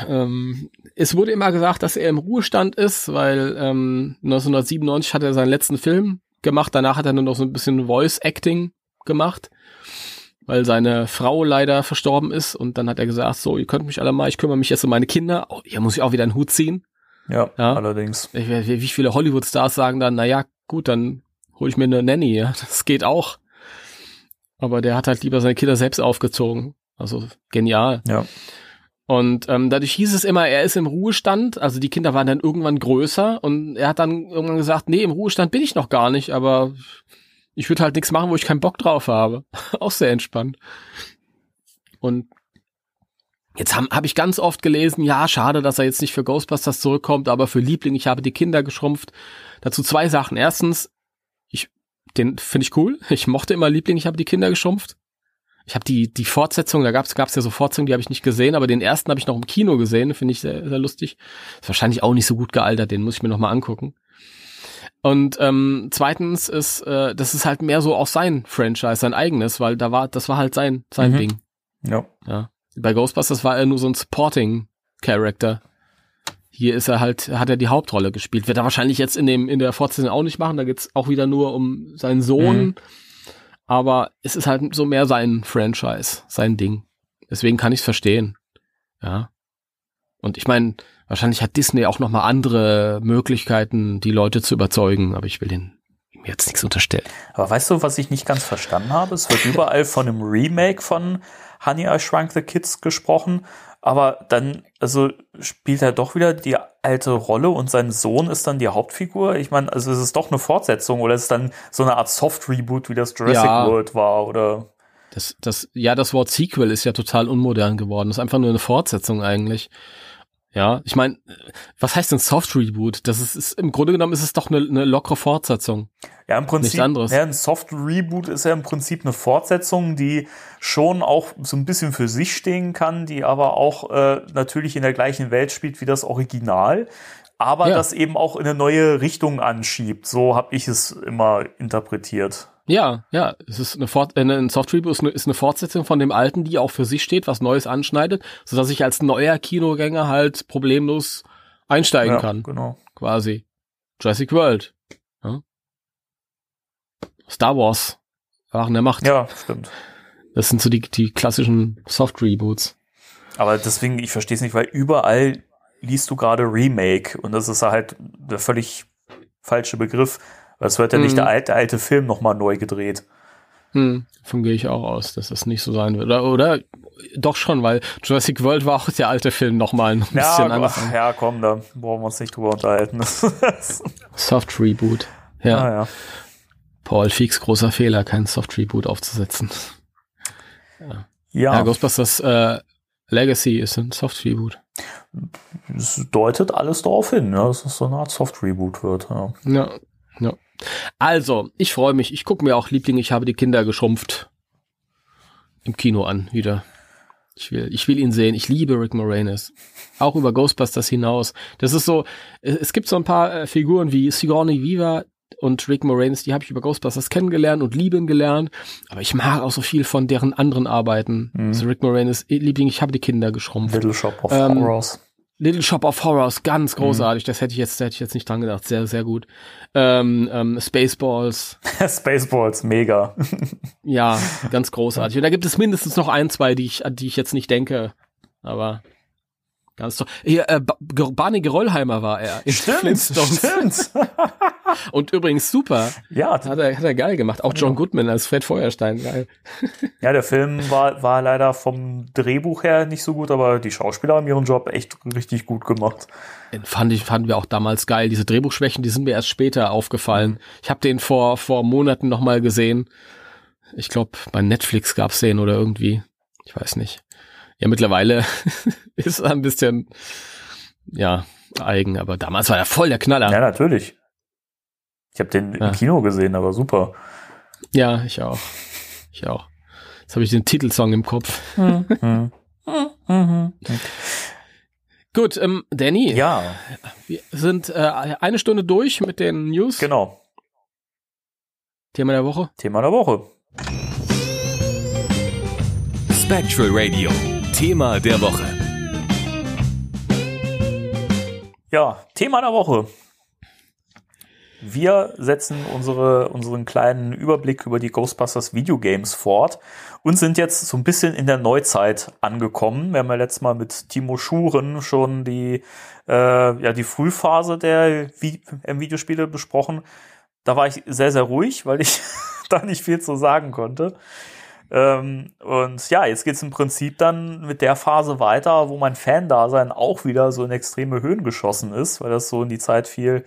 Ähm, es wurde immer gesagt, dass er im Ruhestand ist, weil ähm, 1997 hat er seinen letzten Film gemacht. Danach hat er nur noch so ein bisschen Voice Acting gemacht, weil seine Frau leider verstorben ist. Und dann hat er gesagt, so, ihr könnt mich alle mal, ich kümmere mich jetzt um meine Kinder. Oh, hier muss ich auch wieder einen Hut ziehen. Ja, Ja. allerdings. Ich- Wie viele Hollywood-Stars sagen dann, na ja, gut, dann hole ich mir eine Nanny, ja, das geht auch. Aber der hat halt lieber seine Kinder selbst aufgezogen. Also genial. Ja. Und ähm, dadurch hieß es immer, er ist im Ruhestand. Also die Kinder waren dann irgendwann größer und er hat dann irgendwann gesagt, nee, im Ruhestand bin ich noch gar nicht, aber ich würde halt nichts machen, wo ich keinen Bock drauf habe. Auch sehr entspannt. Und jetzt habe hab ich ganz oft gelesen, ja, schade, dass er jetzt nicht für Ghostbusters zurückkommt, aber für Liebling, ich habe die Kinder geschrumpft. Dazu zwei Sachen. Erstens, ich, den finde ich cool. Ich mochte immer Liebling, ich habe die Kinder geschrumpft. Ich habe die die Fortsetzung, da gab's gab's ja so Fortsetzungen, die habe ich nicht gesehen, aber den ersten habe ich noch im Kino gesehen, finde ich sehr, sehr lustig. Ist wahrscheinlich auch nicht so gut gealtert, den muss ich mir noch mal angucken. Und ähm, zweitens ist, äh, das ist halt mehr so auch sein Franchise, sein eigenes, weil da war, das war halt sein sein Mhm. Ding. Ja. Ja. Bei Ghostbusters war er nur so ein Supporting Character. Hier ist er halt, hat er die Hauptrolle gespielt. Wird er wahrscheinlich jetzt in dem in der Fortsetzung auch nicht machen. Da geht's auch wieder nur um seinen Sohn. Mhm. Aber es ist halt so mehr sein Franchise, sein Ding. Deswegen kann ich es verstehen. Ja. Und ich meine, wahrscheinlich hat Disney auch noch mal andere Möglichkeiten, die Leute zu überzeugen. Aber ich will den ihm jetzt nichts unterstellen. Aber weißt du, was ich nicht ganz verstanden habe? Es wird überall von einem Remake von Honey, I Shrunk the Kids gesprochen, aber dann, also spielt er doch wieder die alte Rolle und sein Sohn ist dann die Hauptfigur. Ich meine, also ist es doch eine Fortsetzung oder ist es dann so eine Art Soft-Reboot, wie das Jurassic Ja. World war oder Das, das, ja, das Wort Sequel ist ja total unmodern geworden. Das ist einfach nur eine Fortsetzung eigentlich. Ja, ich meine, was heißt denn Soft Reboot? Das ist, ist im Grunde genommen ist es doch eine, eine lockere Fortsetzung. Ja, im Prinzip, Nichts anderes. Ja, ein Soft Reboot ist ja im Prinzip eine Fortsetzung, die schon auch so ein bisschen für sich stehen kann, die aber auch äh, natürlich in der gleichen Welt spielt wie das Original, aber Ja. das eben auch in eine neue Richtung anschiebt. So habe ich es immer interpretiert. Ja, ja, es ist eine Fort, äh, ein Soft Reboot ist eine, ist eine Fortsetzung von dem alten, die auch für sich steht, was Neues anschneidet, sodass ich als neuer Kinogänger halt problemlos einsteigen Ja, kann, genau. quasi. Jurassic World. Ja? Star Wars. Waren der Macht. Ja, stimmt. Das sind so die, die klassischen Soft Reboots. Aber deswegen, ich verstehe es nicht, weil überall liest du gerade Remake und das ist halt eine völlig falsche Begriff. Es wird ja nicht Mhm. der alte, alte Film nochmal neu gedreht. Hm, davon gehe ich auch aus, dass das nicht so sein wird. Oder, oder doch schon, weil Jurassic World war auch der alte Film nochmal ein bisschen Ja, anders. ach, ja, komm, da brauchen wir uns nicht drüber unterhalten. Soft Reboot. Ja, ja, ja. Paul Feeks großer Fehler, keinen Soft Reboot aufzusetzen. Ja, Ja, Ghostbusters äh, Legacy ist ein Soft Reboot. es deutet alles darauf hin, ja, dass es so eine Art Soft-Reboot wird. Ja. Ja, ja. Also, ich freue mich. Ich gucke mir auch Liebling, ich habe die Kinder geschrumpft im Kino an wieder. Ich will, ich will ihn sehen. Ich liebe Rick Moranis. Auch über Ghostbusters hinaus. Das ist so, es es gibt so ein paar äh, Figuren wie Sigourney Weaver und Rick Moranis, die habe ich über Ghostbusters kennengelernt und lieben gelernt. Aber ich mag auch so viel von deren anderen Arbeiten. Mhm. Also Rick Moranis, eh, Liebling, ich habe die Kinder geschrumpft. Little Shop of Ähm, Horrors. Little Shop of Horrors, ganz großartig. Das hätte ich jetzt, hätte ich jetzt nicht dran gedacht. Sehr, sehr gut. Ähm, ähm, Spaceballs, Spaceballs, mega. ja, ganz großartig. Und da gibt es mindestens noch ein, zwei, die ich, an die ich jetzt nicht denke. Aber ganz toll. Hier, äh, Barney Gerollheimer war er in Flintstones. stimmt. Und übrigens super. ja, Hat er, hat er geil gemacht. Auch John Goodman als Fred Feuerstein. Geil. ja, der Film war, war leider vom Drehbuch her nicht so gut, aber die Schauspieler haben ihren Job echt richtig gut gemacht. Den fand ich, fanden wir auch damals geil. Diese Drehbuchschwächen, die sind mir erst später aufgefallen. Ich habe den vor, vor Monaten noch mal gesehen. Ich glaube, bei Netflix gab's den oder irgendwie. Ich weiß nicht. Ja, mittlerweile ist er ein bisschen, ja, eigen, aber damals war er voll der Knaller. Ja, Ja, natürlich. Ich habe den Ja. im Kino gesehen, aber super. ich auch. Ich auch. Jetzt habe ich den Titelsong im Kopf. Hm. Gut, ähm, Danny, Ja, wir sind äh, eine Stunde durch mit den News. genau. Thema der Woche. Thema der Woche. Spectral Radio. Thema der Woche. Ja, Thema der Woche. Wir setzen unsere, unseren kleinen Überblick über die Ghostbusters Videogames fort und sind jetzt so ein bisschen in der Neuzeit angekommen. Wir haben ja letztes Mal mit Timo Schuren schon die, äh, ja, die Frühphase der Vi Videospiele besprochen. Da war ich sehr, sehr ruhig, weil ich da nicht viel zu sagen konnte. Ähm, und ja, jetzt geht's im Prinzip dann mit der Phase weiter, wo mein Fan-Dasein auch wieder so in extreme Höhen geschossen ist, weil das so in die Zeit fiel,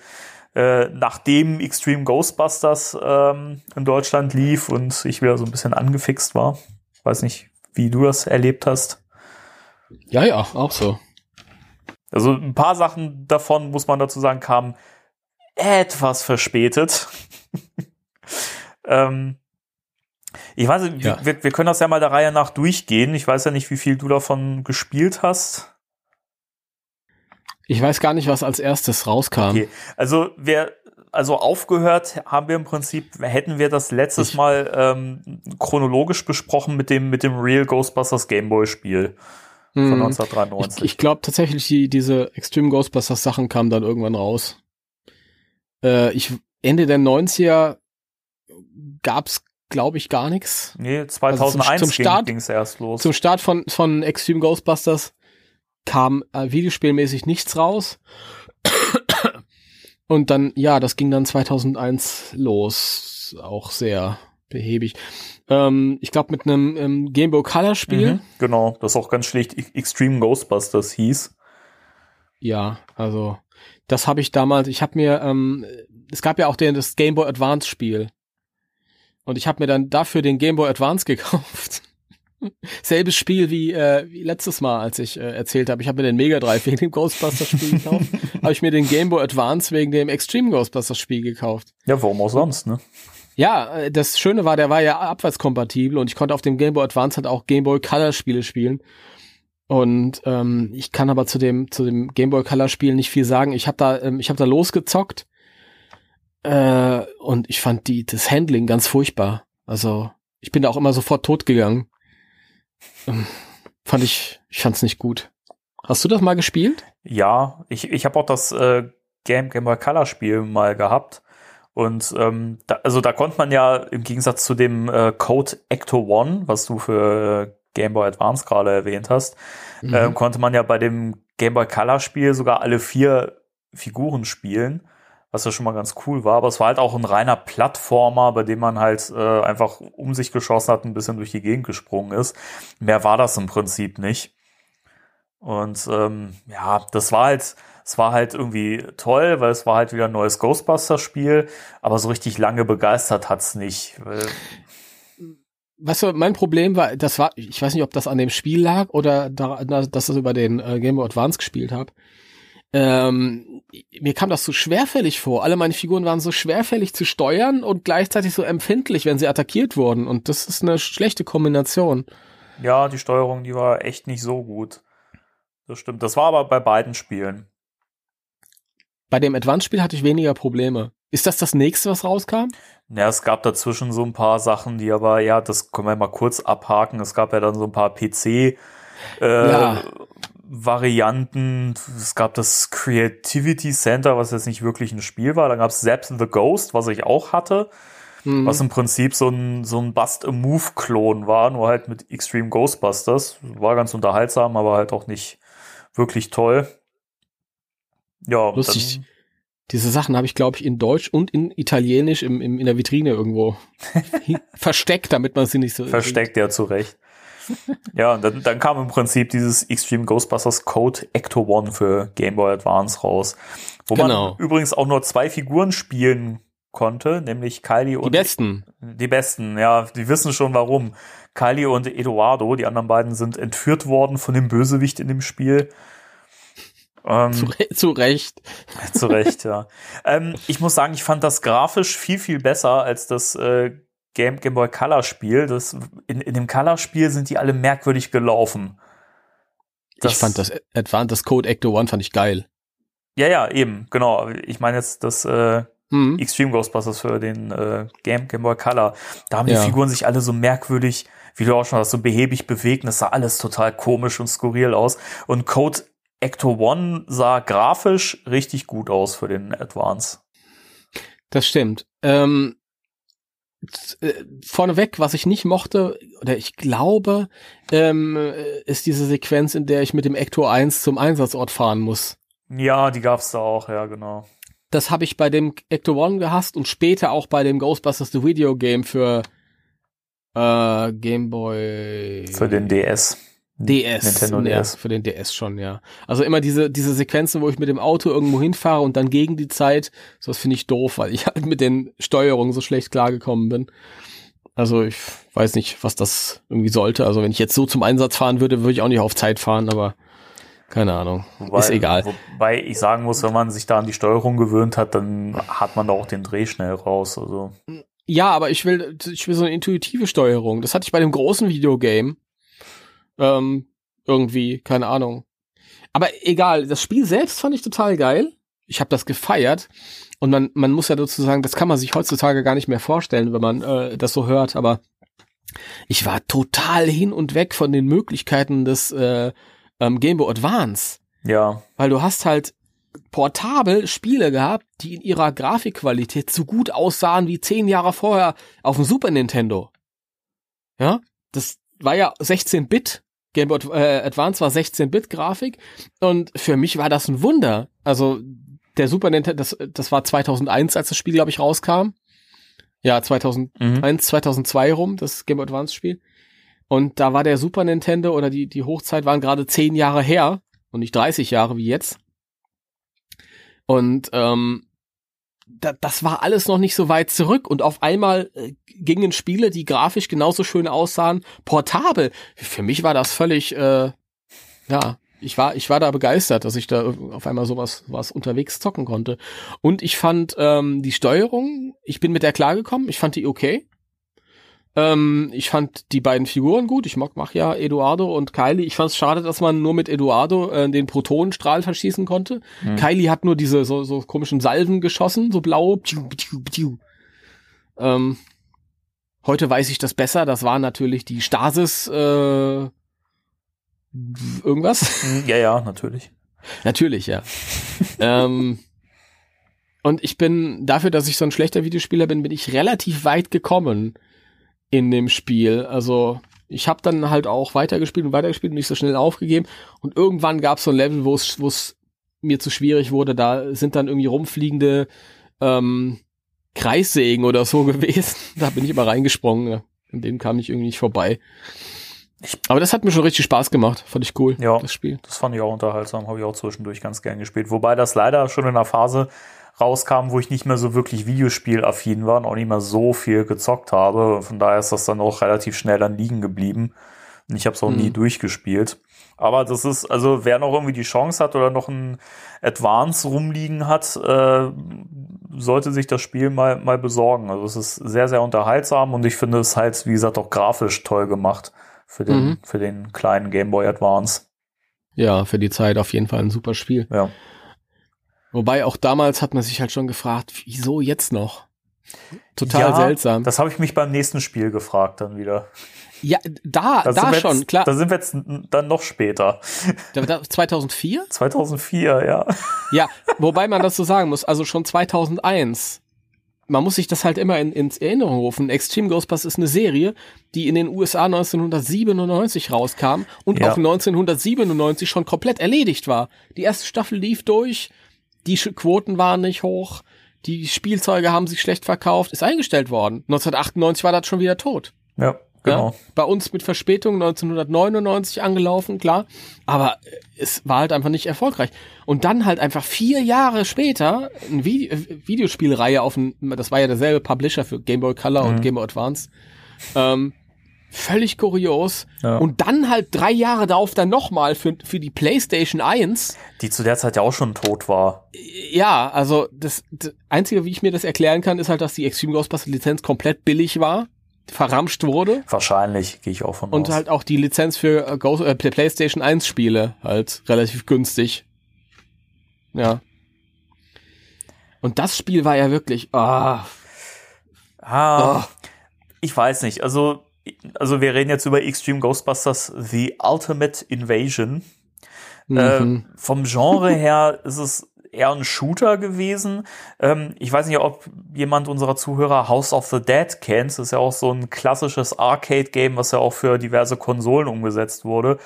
äh, nachdem Extreme Ghostbusters ähm, in Deutschland lief und ich wieder so ein bisschen angefixt war. Weiß nicht, wie du das erlebt hast. Ja, ja, auch so. Also ein paar Sachen davon, muss man dazu sagen, kamen etwas verspätet. ähm, ich weiß nicht, Ja. wir, wir können das ja mal der Reihe nach durchgehen. Ich weiß ja nicht, wie viel du davon gespielt hast. Ich weiß gar nicht, was als erstes rauskam. Okay. Also wir, also aufgehört haben wir im Prinzip, hätten wir das letztes Ich- Mal ähm, chronologisch besprochen mit dem, mit dem Real Ghostbusters Gameboy Spiel von Hm. 1993. Ich, ich glaube tatsächlich, die, diese Extreme Ghostbusters Sachen kamen dann irgendwann raus. Äh, ich, Ende der 90er gab's, glaube ich, gar nichts. nee, 2001 zum Start- ging es erst los. Zum Start von, von Extreme Ghostbusters kam äh, videospielmäßig nichts raus. Und dann, ja, das ging dann 2001 los. Auch sehr behäbig. Ähm, ich glaube, mit einem ähm, Game Boy Color Spiel. Mhm, genau, das auch ganz schlicht Extreme Ghostbusters hieß. Ja, also das habe ich damals, ich habe mir, ähm, es gab ja auch den, das Game Boy Advance Spiel. Und ich habe mir dann dafür den Game Boy Advance gekauft. Selbes Spiel wie, äh, wie letztes Mal, als ich äh, erzählt habe. Ich habe mir den Mega Drive wegen dem Ghostbusters Spiel gekauft. habe ich mir den Game Boy Advance wegen dem Extreme Ghostbusters Spiel gekauft. Ja, warum auch sonst, ne? Ja, äh, das Schöne war, der war ja abwärtskompatibel und ich konnte auf dem Game Boy Advance halt auch Game Boy Color Spiele spielen. Und ähm, ich kann aber zu dem zu dem Game Boy Color Spiel nicht viel sagen. Ich habe da ähm, ich habe da losgezockt äh, und ich fand die das Handling ganz furchtbar. Also ich bin da auch immer sofort tot gegangen. Ähm, fand ich ich fand's nicht gut. Hast du das mal gespielt? Ja, ich, ich habe auch das äh, Game, Game Boy Color Spiel mal gehabt. Und ähm, da, also da konnte man ja im Gegensatz zu dem äh, Code Ecto One, was du für äh, Game Boy Advance gerade erwähnt hast, Mhm. ähm, konnte man ja bei dem Game Boy Color Spiel sogar alle vier Figuren spielen. Was ja schon mal ganz cool war. Aber es war halt auch ein reiner Plattformer, bei dem man halt äh, einfach um sich geschossen hat, ein bisschen durch die Gegend gesprungen ist. Mehr war das im Prinzip nicht. Und ähm, ja, das war halt, es war halt irgendwie toll, weil es war halt wieder ein neues Ghostbusters-Spiel, aber so richtig lange begeistert hat's nicht. Weißt du, mein Problem war, das war, ich weiß nicht, ob das an dem Spiel lag oder da, dass ich über den äh, Game Boy Advance gespielt habe. Ähm, mir kam das so schwerfällig vor. Alle meine Figuren waren so schwerfällig zu steuern und gleichzeitig so empfindlich, wenn sie attackiert wurden. Und das ist eine schlechte Kombination. Ja, die Steuerung, die war echt nicht so gut. Das stimmt. Das war aber bei beiden Spielen. Bei dem Advance-Spiel hatte ich weniger Probleme. Ist das das nächste, was rauskam? Ja, es gab dazwischen so ein paar Sachen, die aber, ja, das können wir mal kurz abhaken. Es gab ja dann so ein paar PC äh, ja. Varianten. Es gab das Creativity Center, was jetzt nicht wirklich ein Spiel war. Dann gab es Zaps the Ghost, was ich auch hatte. Mhm. Was im Prinzip so ein, so ein Bust-a-Move-Klon war, nur halt mit Extreme Ghostbusters. War ganz unterhaltsam, aber halt auch nicht wirklich toll. Ja, lustig. Diese Sachen habe ich, glaube ich, in Deutsch und in Italienisch im, im, in der Vitrine irgendwo versteckt, damit man sie nicht so. Versteckt, ja, zu Recht. Ja, und dann, dann kam im Prinzip dieses Extreme Ghostbusters Code Ecto One für Game Boy Advance raus. Wo genau. man übrigens auch nur zwei Figuren spielen konnte, nämlich Kylie und. Die besten. Die besten, ja, die wissen schon warum. Kylie und Eduardo, die anderen beiden sind entführt worden von dem Bösewicht in dem Spiel. Ähm, zu, re zu, Recht. Zu Recht, ja. ähm, ich muss sagen, ich fand das grafisch viel, viel besser als das äh, Game, Game Boy Color Spiel. Das, in, in dem Color Spiel sind die alle merkwürdig gelaufen. Das, ich fand das Advanced, das Code Ecto One fand ich geil. Ja, ja, eben, genau. Ich meine jetzt das äh, mhm. Extreme Ghostbusters für den äh, Game, Game Boy Color. Da haben ja. die Figuren sich alle so merkwürdig, wie du auch schon hast, so behäbig bewegt. Das sah alles total komisch und skurril aus. Und Code Ecto One sah grafisch richtig gut aus für den Advance. Das stimmt. Ähm, äh, vorneweg, was ich nicht mochte, oder ich glaube, ähm, ist diese Sequenz, in der ich mit dem Ecto 1 zum Einsatzort fahren muss. Ja, die gab's da auch, ja, genau. Das habe ich bei dem Ecto 1 gehasst und später auch bei dem Ghostbusters The Video Game für äh, Game Boy. Für den DS. DS. Nintendo ja, DS. Für den DS schon, ja. Also immer diese, diese Sequenzen, wo ich mit dem Auto irgendwo hinfahre und dann gegen die Zeit, sowas finde ich doof, weil ich halt mit den Steuerungen so schlecht klargekommen bin. Also ich weiß nicht, was das irgendwie sollte. Also wenn ich jetzt so zum Einsatz fahren würde, würde ich auch nicht auf Zeit fahren, aber keine Ahnung. Wobei, ist egal. Wobei ich sagen muss, wenn man sich da an die Steuerung gewöhnt hat, dann hat man da auch den Dreh schnell raus. Also. Ja, aber ich will, ich will so eine intuitive Steuerung. Das hatte ich bei dem großen Videogame. Ähm, irgendwie, keine Ahnung. Aber egal, das Spiel selbst fand ich total geil. Ich habe das gefeiert. Und man, man muss ja dazu sagen, das kann man sich heutzutage gar nicht mehr vorstellen, wenn man äh, das so hört. Aber ich war total hin und weg von den Möglichkeiten des äh, ähm, Game Boy Advance. Ja. Weil du hast halt portabel Spiele gehabt, die in ihrer Grafikqualität so gut aussahen wie zehn Jahre vorher auf dem Super Nintendo. Ja, das war ja 16-Bit. Game Boy äh, Advance war 16-Bit-Grafik und für mich war das ein Wunder. Also der Super Nintendo, das, das war 2001, als das Spiel, glaube ich, rauskam. Ja, 2001, mhm. 2002 rum, das Game Boy Advance Spiel. Und da war der Super Nintendo oder die, die Hochzeit waren gerade zehn Jahre her und nicht 30 Jahre wie jetzt. Und ähm, da, das war alles noch nicht so weit zurück und auf einmal äh, gingen Spiele, die grafisch genauso schön aussahen, portabel. Für mich war das völlig, äh, ja, ich war, ich war da begeistert, dass ich da auf einmal sowas was unterwegs zocken konnte. Und ich fand ähm, die Steuerung, ich bin mit der klargekommen, ich fand die okay. Ähm, ich fand die beiden Figuren gut. Ich mag, mach ja Eduardo und Kylie. Ich fand es schade, dass man nur mit Eduardo äh, den Protonenstrahl verschießen konnte. Mhm. Kylie hat nur diese so, so komischen Salven geschossen, so blau. Ähm, heute weiß ich das besser. Das war natürlich die Stasis äh, irgendwas. Mhm. Ja, ja, natürlich. Natürlich, ja. ähm, und ich bin, dafür, dass ich so ein schlechter Videospieler bin, bin ich relativ weit gekommen in dem Spiel. Also ich habe dann halt auch weitergespielt und weitergespielt und nicht so schnell aufgegeben. Und irgendwann gab es so ein Level, wo es mir zu schwierig wurde. Da sind dann irgendwie rumfliegende ähm, Kreissägen oder so gewesen. Da bin ich immer reingesprungen. Ja. In denen kam ich irgendwie nicht vorbei. Aber das hat mir schon richtig Spaß gemacht. Fand ich cool, Ja. das Spiel. Das fand ich auch unterhaltsam, habe ich auch zwischendurch ganz gern gespielt. Wobei das leider schon in einer Phase rauskam, wo ich nicht mehr so wirklich Videospielaffin war und auch nicht mehr so viel gezockt habe. Von daher ist das dann auch relativ schnell dann liegen geblieben. Und ich habe es auch nie Mhm. durchgespielt. Aber das ist, also wer noch irgendwie die Chance hat oder noch ein Advance rumliegen hat, äh, sollte sich das Spiel mal, mal besorgen. Also es ist sehr, sehr unterhaltsam und ich finde es halt, wie gesagt, auch grafisch toll gemacht für den, Mhm. für den kleinen Game Boy Advance. Ja, für die Zeit auf jeden Fall ein super Spiel. Ja. Wobei auch damals hat man sich halt schon gefragt, wieso jetzt noch? Total Ja, seltsam. Das habe ich mich beim nächsten Spiel gefragt dann wieder. ja, da, Da, da schon, jetzt, klar. Da sind wir jetzt dann noch später. Da, da, 2004? 2004, ja. Ja, wobei man das so sagen muss, also schon 2001. Man muss sich das halt immer in, ins Erinnerung rufen. Extreme Ghostbusters ist eine Serie, die in den USA 1997 rauskam und Ja. auch 1997 schon komplett erledigt war. Die erste Staffel lief durch, die Quoten waren nicht hoch, die Spielzeuge haben sich schlecht verkauft, ist eingestellt worden. 1998 war das schon wieder tot. Ja, genau. Ja? Bei uns mit Verspätung 1999 angelaufen, klar. Aber äh, es war halt einfach nicht erfolgreich. Und dann halt einfach vier Jahre später eine Vide äh, Videospielreihe auf dem, das war ja derselbe Publisher für Game Boy Color Mhm. und Game Boy Advance. Ähm, völlig kurios. Ja. Und dann halt drei Jahre darauf dann nochmal für, für die PlayStation 1. Die zu der Zeit ja auch schon tot war. Ja, also das, das Einzige, wie ich mir das erklären kann, ist halt, dass die Extreme Ghostbusters Lizenz komplett billig war, verramscht wurde. Wahrscheinlich, gehe ich auch von Und aus. halt auch die Lizenz für äh, Ghost, äh, Play- PlayStation 1 Spiele halt relativ günstig. Ja. Und das Spiel war ja wirklich, ah, ah, ah, ich weiß nicht. Also, also wir reden jetzt über Extreme Ghostbusters The Ultimate Invasion. mhm. Äh, vom Genre her ist es eher ein Shooter gewesen. Ähm, ich weiß nicht, ob jemand unserer Zuhörer House of the Dead kennt. Das ist ja auch so ein klassisches Arcade-Game, was ja auch für diverse Konsolen umgesetzt wurde,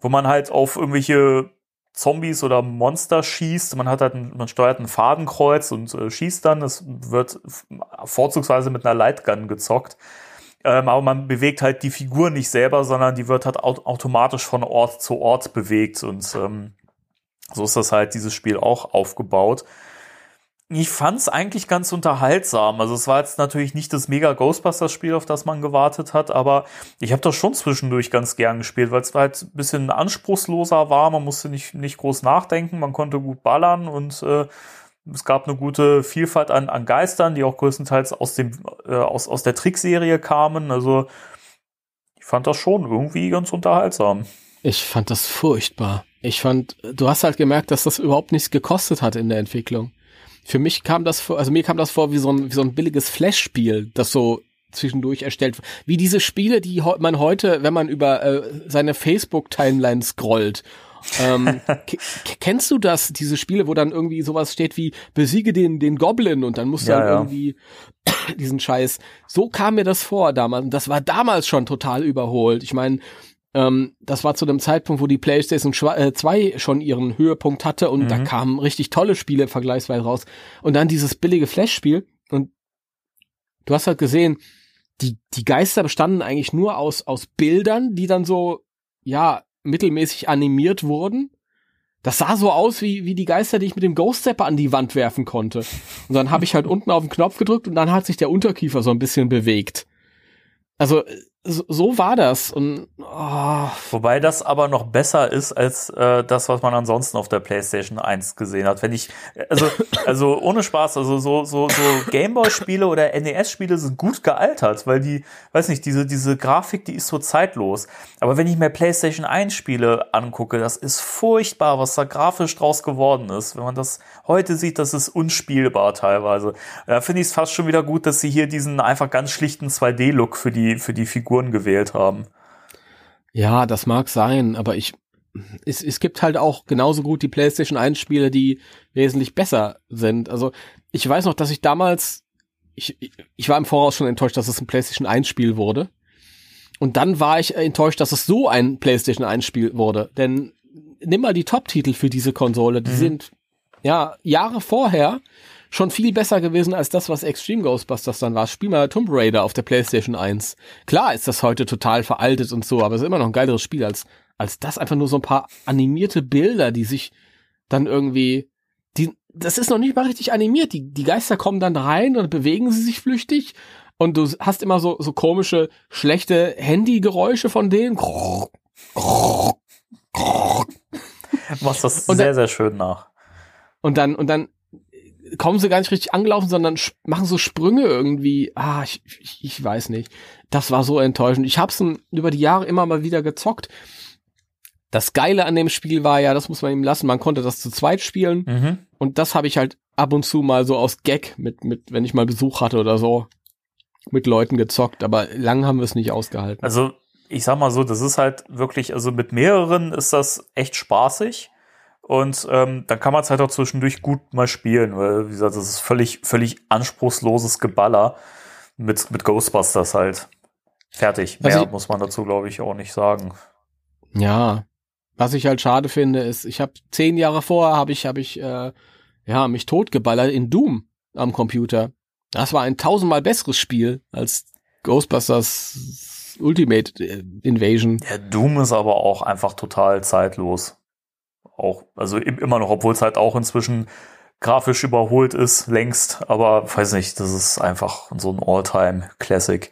wo man halt auf irgendwelche Zombies oder Monster schießt. Man hat halt, ein, man steuert ein Fadenkreuz und äh, schießt dann. Es wird vorzugsweise mit einer Lightgun gezockt. Ähm, aber man bewegt halt die Figur nicht selber, sondern die wird halt au automatisch von Ort zu Ort bewegt. Und ähm, so ist das halt dieses Spiel auch aufgebaut. Ich fand es eigentlich ganz unterhaltsam. Also es war jetzt natürlich nicht das mega Ghostbusters-Spiel, auf das man gewartet hat, aber ich habe das schon zwischendurch ganz gern gespielt, weil es halt ein bisschen anspruchsloser war. Man musste nicht, nicht groß nachdenken, man konnte gut ballern und äh, es gab eine gute Vielfalt an, an Geistern, die auch größtenteils aus, dem, äh, aus, aus der Trickserie kamen. Also ich fand das schon irgendwie ganz unterhaltsam. ich fand das furchtbar. Ich fand, du hast halt gemerkt, dass das überhaupt nichts gekostet hat in der Entwicklung. Für mich kam das vor, also mir kam das vor wie so ein, wie so ein billiges Flash-Spiel, das so zwischendurch erstellt, wie diese Spiele, die man heute, wenn man über äh, seine Facebook-Timeline scrollt, ähm, kennst du das, diese Spiele, wo dann irgendwie sowas steht wie besiege den, den Goblin und dann musst du Ja, dann ja. irgendwie diesen Scheiß. So kam mir das vor damals. Und das war damals schon total überholt. Ich meine, ähm, das war zu dem Zeitpunkt, wo die PlayStation 2 schon ihren Höhepunkt hatte und da Mhm. kamen richtig tolle Spiele vergleichsweise raus. Und dann dieses billige Flash-Spiel und du hast halt gesehen, die, die Geister bestanden eigentlich nur aus, aus Bildern, die dann so, ja, mittelmäßig animiert wurden. Das sah so aus wie, wie die Geister, die ich mit dem Ghost Stepper an die Wand werfen konnte. Und dann habe ich halt unten auf den Knopf gedrückt und dann hat sich der Unterkiefer so ein bisschen bewegt. Also so, so war das und oh, Wobei das aber noch besser ist als äh, das, was man ansonsten auf der PlayStation 1 gesehen hat. Wenn ich, also, also ohne Spaß, also so, so, so Gameboy-Spiele oder NES-Spiele sind gut gealtert, weil die, weiß nicht, diese, diese Grafik, die ist so zeitlos. Aber wenn ich mir PlayStation 1 Spiele angucke, das ist furchtbar, was da grafisch draus geworden ist. Wenn man das heute sieht, das ist unspielbar teilweise. Da finde ich es fast schon wieder gut, dass sie hier diesen einfach ganz schlichten 2D-Look für die, für die Figuren gewählt haben. ja, das mag sein, aber ich es, es gibt halt auch genauso gut die PlayStation 1 Spiele, die wesentlich besser sind. Also ich weiß noch, dass ich damals ich, ich- war im Voraus schon enttäuscht, dass es ein PlayStation 1 Spiel wurde. Und dann war ich enttäuscht, dass es so ein PlayStation 1 Spiel wurde. Denn nimm mal die Top-Titel für diese Konsole. Die Mhm. sind ja Jahre vorher schon viel besser gewesen als das, was Extreme Ghostbusters dann war. Spiel mal Tomb Raider auf der PlayStation 1. Klar ist das heute total veraltet und so, aber es ist immer noch ein geileres Spiel als, als das einfach nur so ein paar animierte Bilder, die sich dann irgendwie, die, das ist noch nicht mal richtig animiert. Die, die Geister kommen dann rein und bewegen sie sich flüchtig und du hast immer so, so komische, schlechte Handygeräusche von denen. Machst das Und sehr, dann- sehr schön nach. Und dann, und dann kommen sie gar nicht richtig angelaufen, sondern machen so Sprünge irgendwie. Ah, ich, ich, ich weiß nicht. Das war so enttäuschend. Ich hab's über die Jahre immer mal wieder gezockt. Das Geile an dem Spiel war ja, das muss man ihm lassen, man konnte das zu zweit spielen. Mhm. Und das habe ich halt ab und zu mal so aus Gag mit, mit, wenn ich mal Besuch hatte oder so, mit Leuten gezockt. Aber lang haben wir es nicht ausgehalten. Also, ich sag mal so, das ist halt wirklich, also mit mehreren ist das echt spaßig. Und ähm, dann kann man es halt auch zwischendurch gut mal spielen, weil, wie gesagt, das ist völlig, völlig anspruchsloses Geballer mit, mit Ghostbusters halt. Fertig. Mehr Also muss man dazu, glaube ich, auch nicht sagen. Ja, was ich halt schade finde, ist, ich habe zehn Jahre vorher habe ich habe ich äh, ja mich totgeballert in Doom am Computer. Das war ein tausendmal besseres Spiel als Ghostbusters Ultimate äh, Invasion. Der Doom ist aber auch einfach total zeitlos. Auch, also im- immer noch, obwohl es halt auch inzwischen grafisch überholt ist, längst. Aber weiß nicht, das ist einfach so ein All-Time-Classic.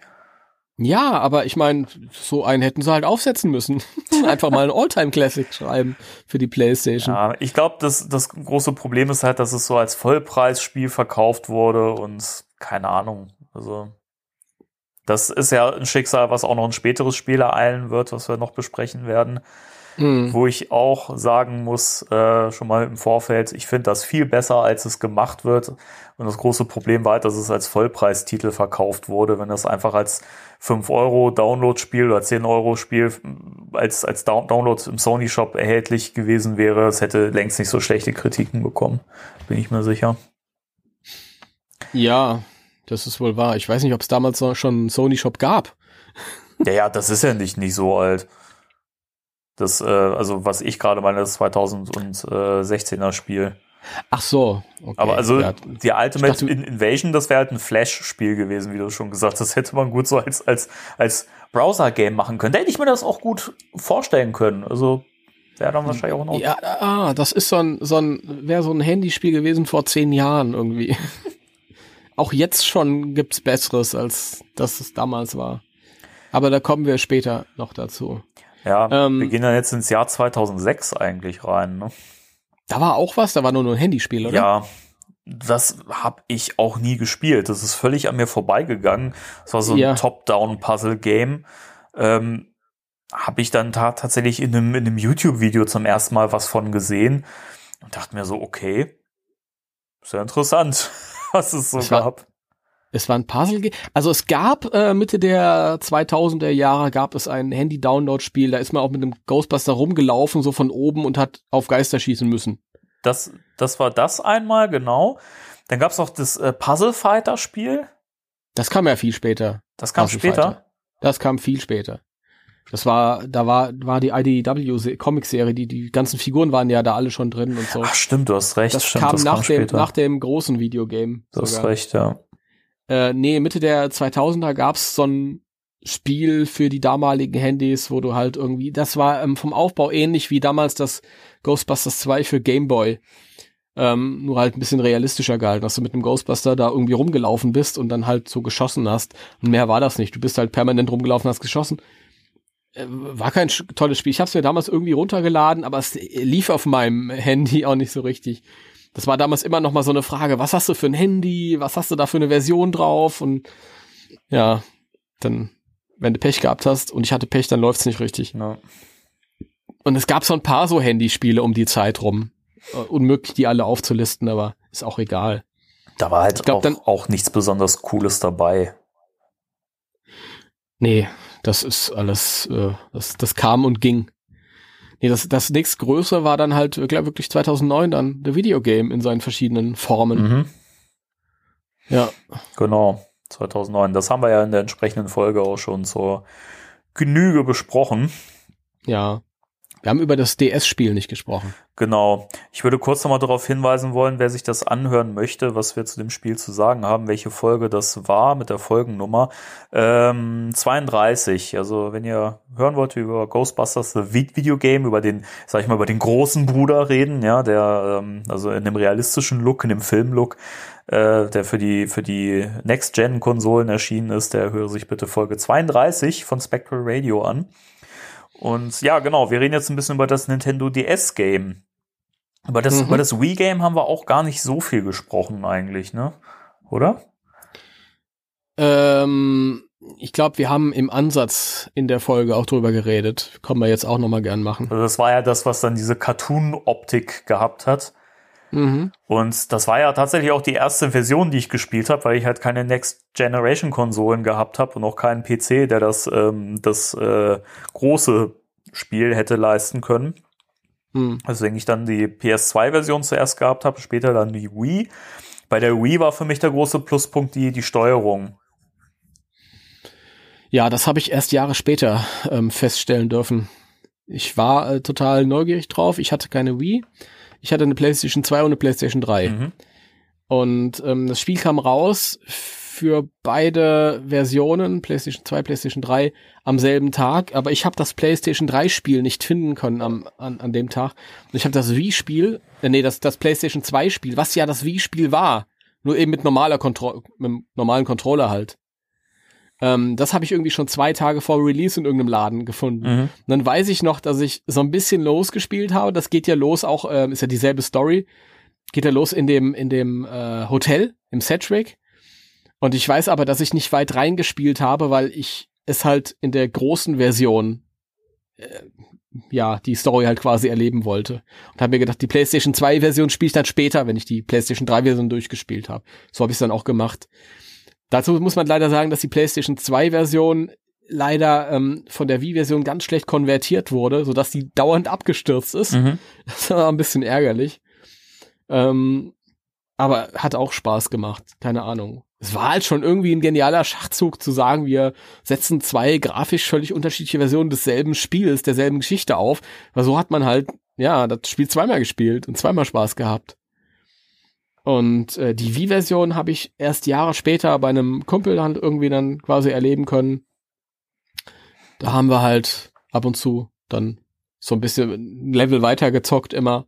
Ja, aber ich meine, so einen hätten sie halt aufsetzen müssen. Einfach mal ein Alltime Classic schreiben für die PlayStation. Ja, ich glaube, das, das große Problem ist halt, dass es so als Vollpreisspiel verkauft wurde und keine Ahnung. Also, das ist ja ein Schicksal, was auch noch ein späteres Spiel ereilen wird, was wir noch besprechen werden. Hm. Wo ich auch sagen muss, äh, schon mal im Vorfeld, ich finde das viel besser, als es gemacht wird. Und das große Problem war halt, dass es als Vollpreistitel verkauft wurde. Wenn das einfach als 5 Euro Download-Spiel oder 10 Euro Spiel als, als Down Download im Sony Shop erhältlich gewesen wäre, es hätte längst nicht so schlechte Kritiken bekommen. Bin ich mir sicher. Ja, das ist wohl wahr. Ich weiß nicht, ob es damals schon einen Sony Shop gab. Ja, ja, das ist ja nicht, nicht so alt. Das, äh, also was ich gerade meine, das 2016er Spiel. Ach so. Okay. Aber also ja, die Ultimate dachte- In- Invasion, das wäre halt ein Flash-Spiel gewesen, wie du schon gesagt hast. Das hätte man gut so als, als, als Browser-Game machen können. Da hätte ich mir das auch gut vorstellen können. Also wäre dann wahrscheinlich auch noch. Ja, ah, das ist so ein, so ein, wäre so ein Handyspiel gewesen vor zehn Jahren irgendwie. Auch jetzt schon gibt's Besseres, als das es damals war. Aber da kommen wir später noch dazu. Ja, Ähm, wir gehen dann jetzt ins Jahr 2006 eigentlich rein. Ne? Da war auch was, da war nur, ein Handyspiel, oder? Ja, das habe ich auch nie gespielt. Das ist völlig an mir vorbeigegangen. Das war so ein Ja. Top-Down-Puzzle-Game. Ähm, habe ich dann ta tatsächlich in einem, in einem YouTube-Video zum ersten Mal was von gesehen und dachte mir so, okay, sehr interessant, was es so Das war- gab. Es war ein Puzzle. Also es gab äh, Mitte der 2000er Jahre gab es ein Handy-Download-Spiel. Da ist man auch mit einem Ghostbuster rumgelaufen, so von oben und hat auf Geister schießen müssen. Das, das war das einmal, genau. Dann gab es auch das äh, Puzzle-Fighter-Spiel. Das kam ja viel später. Das kam Puzzle später. Fighter. Das kam viel später. Das war, da war, war die IDW-Comic-Serie, die, die ganzen Figuren waren ja da alle schon drin und so. Ach, stimmt, du hast recht. das stimmt, kam das nach, kam dem, später. nach dem großen Videogame. du hast recht, ja. Äh, nee, Mitte der 2000er gab's so ein Spiel für die damaligen Handys, wo du halt irgendwie, das war ähm, vom Aufbau ähnlich wie damals das Ghostbusters 2 für Game Boy. Ähm, nur halt ein bisschen realistischer gehalten, dass du mit einem Ghostbuster da irgendwie rumgelaufen bist und dann halt so geschossen hast. Und mehr war das nicht. Du bist halt permanent rumgelaufen, hast geschossen. Äh, war kein tolles Spiel. Ich habe es mir damals irgendwie runtergeladen, aber es lief auf meinem Handy auch nicht so richtig. Das war damals immer noch mal so eine Frage, was hast du für ein Handy, was hast du da für eine Version drauf und ja, dann, wenn du Pech gehabt hast und ich hatte Pech, dann läuft's nicht richtig. ja. Und es gab so ein paar so Handyspiele um die Zeit rum. Äh, Unmöglich, die alle aufzulisten, aber ist auch egal. Da war halt Ich glaub, auch, dann- auch nichts besonders Cooles dabei. Nee, das ist alles, äh, das, das kam und ging. Nee, das, das nächstgrößere war dann halt, ich glaube wirklich 2009 dann, The Videogame in seinen verschiedenen Formen. Mhm. Ja, Genau, 2009. Das haben wir ja in der entsprechenden Folge auch schon zur Genüge besprochen. ja. Wir haben über das DS-Spiel nicht gesprochen. Genau. Ich würde kurz nochmal darauf hinweisen wollen, wer sich das anhören möchte, was wir zu dem Spiel zu sagen haben, welche Folge das war mit der Folgennummer. Ähm, 32. Also wenn ihr hören wollt, wie über Ghostbusters The Video Game, über den, sag ich mal, über den großen Bruder reden, ja, der ähm, also in dem realistischen Look, in dem Filmlook, äh, der für die für die Next-Gen-Konsolen erschienen ist, der höre sich bitte Folge 32 von Spectral Radio an. Und ja, genau, wir reden jetzt ein bisschen über das Nintendo DS-Game. Über das, mhm. über das Wii-Game haben wir auch gar nicht so viel gesprochen eigentlich, ne? Oder? Ähm, ich glaube, wir haben im Ansatz in der Folge auch drüber geredet. Können wir jetzt auch nochmal gern machen. Also das war ja das, was dann diese Cartoon-Optik gehabt hat. Mhm. Und das war ja tatsächlich auch die erste Version, die ich gespielt habe, weil ich halt keine Next Generation Konsolen gehabt habe und auch keinen PC, der das ähm, das äh, große Spiel hätte leisten können. Mhm. Deswegen ich dann die PS2 Version zuerst gehabt habe, später dann die Wii. Bei der Wii war für mich der große Pluspunkt die die Steuerung. Ja, das habe ich erst Jahre später ähm, feststellen dürfen. Ich war äh, total neugierig drauf. Ich hatte keine Wii ich hatte eine PlayStation 2 und eine PlayStation 3. Mhm. Und ähm, das Spiel kam raus für beide Versionen, PlayStation 2, PlayStation 3, am selben Tag. Aber ich habe das PlayStation 3 Spiel nicht finden können am, an, an dem Tag. Und ich habe das Wii-Spiel, äh, nee, das, das PlayStation 2 Spiel, was ja das Wii-Spiel war, nur eben mit normaler Kontrolle, mit normalen Controller halt. Ähm, das habe ich irgendwie schon zwei Tage vor Release in irgendeinem Laden gefunden. Mhm. Und dann weiß ich noch, dass ich so ein bisschen losgespielt habe. Das geht ja los, auch ähm, ist ja dieselbe Story. Geht ja los in dem in dem äh, Hotel im Sedgwick. Und ich weiß aber, dass ich nicht weit reingespielt habe, weil ich es halt in der großen Version äh, ja, die Story halt quasi erleben wollte. Und habe mir gedacht, die PlayStation 2 Version spiele ich dann später, wenn ich die PlayStation 3 Version durchgespielt habe. So habe ich es dann auch gemacht. Dazu muss man leider sagen, dass die PlayStation 2 Version leider ähm, von der Wii-Version ganz schlecht konvertiert wurde, sodass die dauernd abgestürzt ist. Mhm. Das war ein bisschen ärgerlich. Ähm, aber hat auch Spaß gemacht. Keine Ahnung. Es war halt schon irgendwie ein genialer Schachzug zu sagen, wir setzen zwei grafisch völlig unterschiedliche Versionen desselben Spiels, derselben Geschichte auf. Weil so hat man halt, ja, das Spiel zweimal gespielt und zweimal Spaß gehabt. Und äh, die Wii-Version habe ich erst Jahre später bei einem Kumpel dann irgendwie dann quasi erleben können. Da haben wir halt ab und zu dann so ein bisschen Level weitergezockt immer.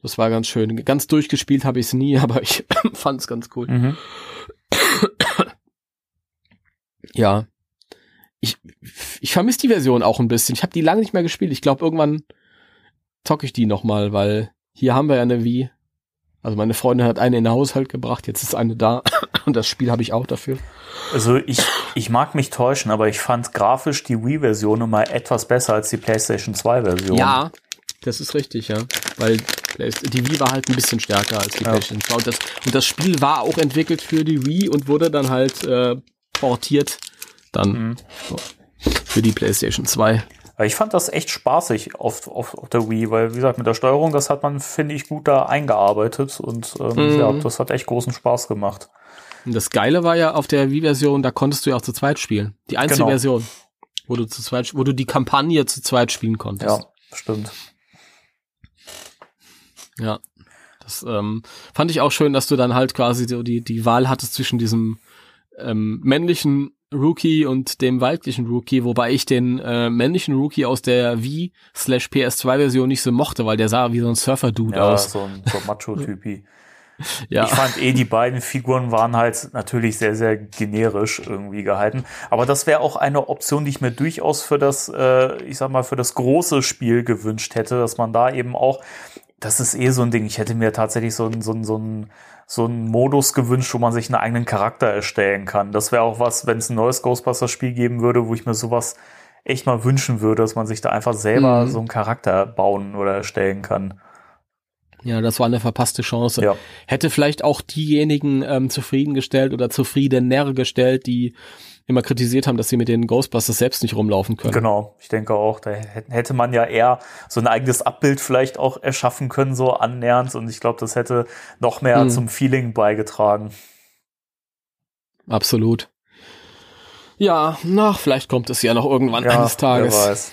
Das war ganz schön. Ganz durchgespielt habe ich es nie, aber ich fand es ganz cool. Mhm. ja. Ich, ich vermisse die Version auch ein bisschen. Ich habe die lange nicht mehr gespielt. Ich glaube, irgendwann zocke ich die noch mal, weil hier haben wir ja eine Wii also meine Freundin hat eine in den Haushalt gebracht, jetzt ist eine da und das Spiel habe ich auch dafür. Also ich, ich mag mich täuschen, aber ich fand grafisch die Wii-Version immer etwas besser als die PlayStation 2-Version. Ja, das ist richtig, ja. Weil die Wii war halt ein bisschen stärker als die ja. PlayStation 2. Und das, und das Spiel war auch entwickelt für die Wii und wurde dann halt äh, portiert dann mhm. für die PlayStation 2. Ich fand das echt spaßig auf, auf, auf der Wii, weil, wie gesagt, mit der Steuerung, das hat man, finde ich, gut da eingearbeitet und ähm, mhm. ja, das hat echt großen Spaß gemacht. Und das Geile war ja auf der Wii-Version, da konntest du ja auch zu zweit spielen. Die einzige genau. Version, wo du zu zweit, wo du die Kampagne zu zweit spielen konntest. Ja, stimmt. Ja. Das ähm, fand ich auch schön, dass du dann halt quasi so die, die Wahl hattest zwischen diesem ähm, männlichen Rookie und dem weiblichen Rookie, wobei ich den äh, männlichen Rookie aus der Wii slash PS2 Version nicht so mochte, weil der sah wie so ein Surfer-Dude ja, aus. so ein so Macho-Typi. ja. Ich fand eh, die beiden Figuren waren halt natürlich sehr, sehr generisch irgendwie gehalten. Aber das wäre auch eine Option, die ich mir durchaus für das, äh, ich sag mal, für das große Spiel gewünscht hätte, dass man da eben auch, das ist eh so ein Ding, ich hätte mir tatsächlich so ein, so ein, so ein so einen Modus gewünscht, wo man sich einen eigenen Charakter erstellen kann. Das wäre auch was, wenn es ein neues Ghostbusters-Spiel geben würde, wo ich mir sowas echt mal wünschen würde, dass man sich da einfach selber mhm. so einen Charakter bauen oder erstellen kann. Ja, das war eine verpasste Chance. Ja. Hätte vielleicht auch diejenigen ähm, zufriedengestellt oder zufriedener gestellt, die immer kritisiert haben, dass sie mit den Ghostbusters selbst nicht rumlaufen können. Genau, ich denke auch, da hätte man ja eher so ein eigenes Abbild vielleicht auch erschaffen können, so annähernd. Und ich glaube, das hätte noch mehr hm. zum Feeling beigetragen. Absolut. Ja, na, vielleicht kommt es ja noch irgendwann ja, eines Tages. Wer weiß.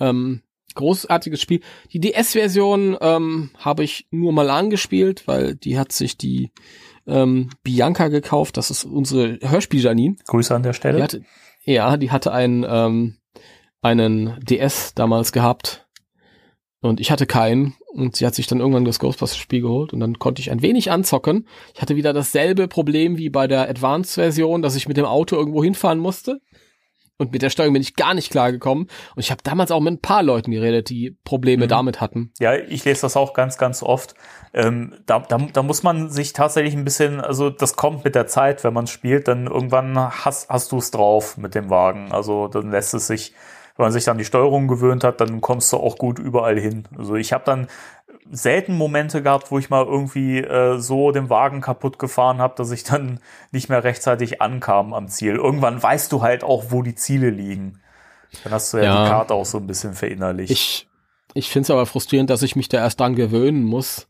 Ähm, großartiges Spiel. Die DS-Version ähm, habe ich nur mal angespielt, weil die hat sich die ähm, Bianca gekauft. Das ist unsere Hörspiel-Janine. Grüße an der Stelle. Die hatte, ja, die hatte einen, ähm, einen DS damals gehabt. Und ich hatte keinen. Und sie hat sich dann irgendwann das Ghostbusters-Spiel geholt. Und dann konnte ich ein wenig anzocken. Ich hatte wieder dasselbe Problem wie bei der Advanced-Version, dass ich mit dem Auto irgendwo hinfahren musste. Und mit der Steuerung bin ich gar nicht klar gekommen. Und ich habe damals auch mit ein paar Leuten geredet, die Probleme mhm. damit hatten. Ja, ich lese das auch ganz, ganz oft. Ähm, da, da, da muss man sich tatsächlich ein bisschen, also das kommt mit der Zeit, wenn man spielt, dann irgendwann hast, hast du es drauf mit dem Wagen. Also dann lässt es sich, wenn man sich dann die Steuerung gewöhnt hat, dann kommst du auch gut überall hin. Also ich habe dann selten Momente gehabt, wo ich mal irgendwie äh, so den Wagen kaputt gefahren habe, dass ich dann nicht mehr rechtzeitig ankam am Ziel. Irgendwann weißt du halt auch, wo die Ziele liegen. Dann hast du ja, ja die Karte auch so ein bisschen verinnerlicht. Ich, ich finde es aber frustrierend, dass ich mich da erst dann gewöhnen muss.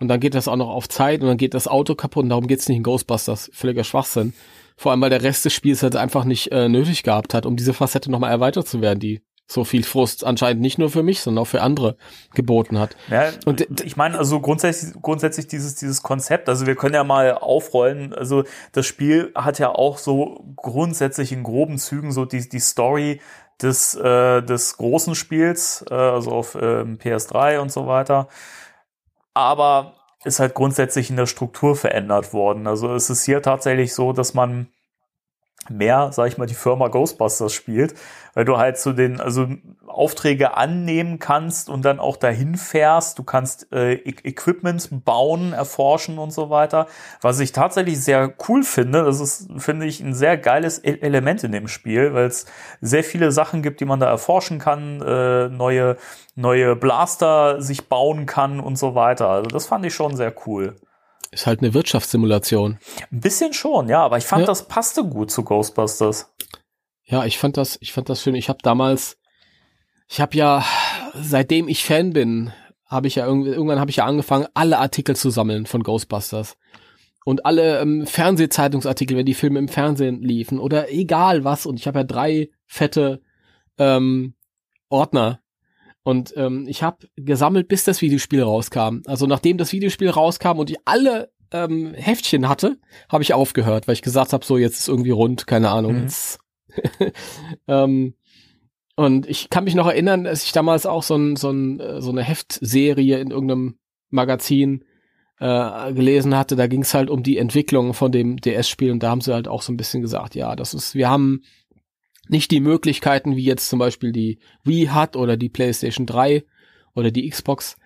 Und dann geht das auch noch auf Zeit und dann geht das Auto kaputt und darum geht's nicht in Ghostbusters. Völliger Schwachsinn. Vor allem, weil der Rest des Spiels halt einfach nicht äh, nötig gehabt hat, um diese Facette nochmal erweitert zu werden, die so viel Frust anscheinend nicht nur für mich, sondern auch für andere geboten hat. Ja, und ich meine, also grundsätzlich, grundsätzlich dieses, dieses Konzept, also wir können ja mal aufrollen, also das Spiel hat ja auch so grundsätzlich in groben Zügen so die, die Story des, äh, des großen Spiels, äh, also auf äh, PS3 und so weiter. Aber ist halt grundsätzlich in der Struktur verändert worden. Also es ist hier tatsächlich so, dass man mehr, sag ich mal, die Firma Ghostbusters spielt, weil du halt so den, also Aufträge annehmen kannst und dann auch dahin fährst. Du kannst äh, e Equipment bauen, erforschen und so weiter. Was ich tatsächlich sehr cool finde, das ist, finde ich, ein sehr geiles e Element in dem Spiel, weil es sehr viele Sachen gibt, die man da erforschen kann, äh, neue, neue Blaster sich bauen kann und so weiter. Also das fand ich schon sehr cool. Ist halt eine Wirtschaftssimulation. Ein bisschen schon, ja, aber ich fand, ja. das passte gut zu Ghostbusters. Ja, ich fand das, ich fand das schön. Ich habe damals, ich habe ja, seitdem ich Fan bin, habe ich ja irgendwie, irgendwann habe ich ja angefangen, alle Artikel zu sammeln von Ghostbusters. Und alle ähm, Fernsehzeitungsartikel, wenn die Filme im Fernsehen liefen oder egal was. Und ich habe ja drei fette ähm, Ordner und ähm, ich habe gesammelt, bis das Videospiel rauskam. Also nachdem das Videospiel rauskam und ich alle ähm, Heftchen hatte, habe ich aufgehört, weil ich gesagt habe, so jetzt ist irgendwie rund, keine Ahnung. Mhm. ähm, und ich kann mich noch erinnern, dass ich damals auch so, ein, so, ein, äh, so eine Heftserie in irgendeinem Magazin äh, gelesen hatte. Da ging es halt um die Entwicklung von dem DS-Spiel und da haben sie halt auch so ein bisschen gesagt, ja, das ist, wir haben nicht die Möglichkeiten, wie jetzt zum Beispiel die Wii hat oder die PlayStation 3 oder die Xbox.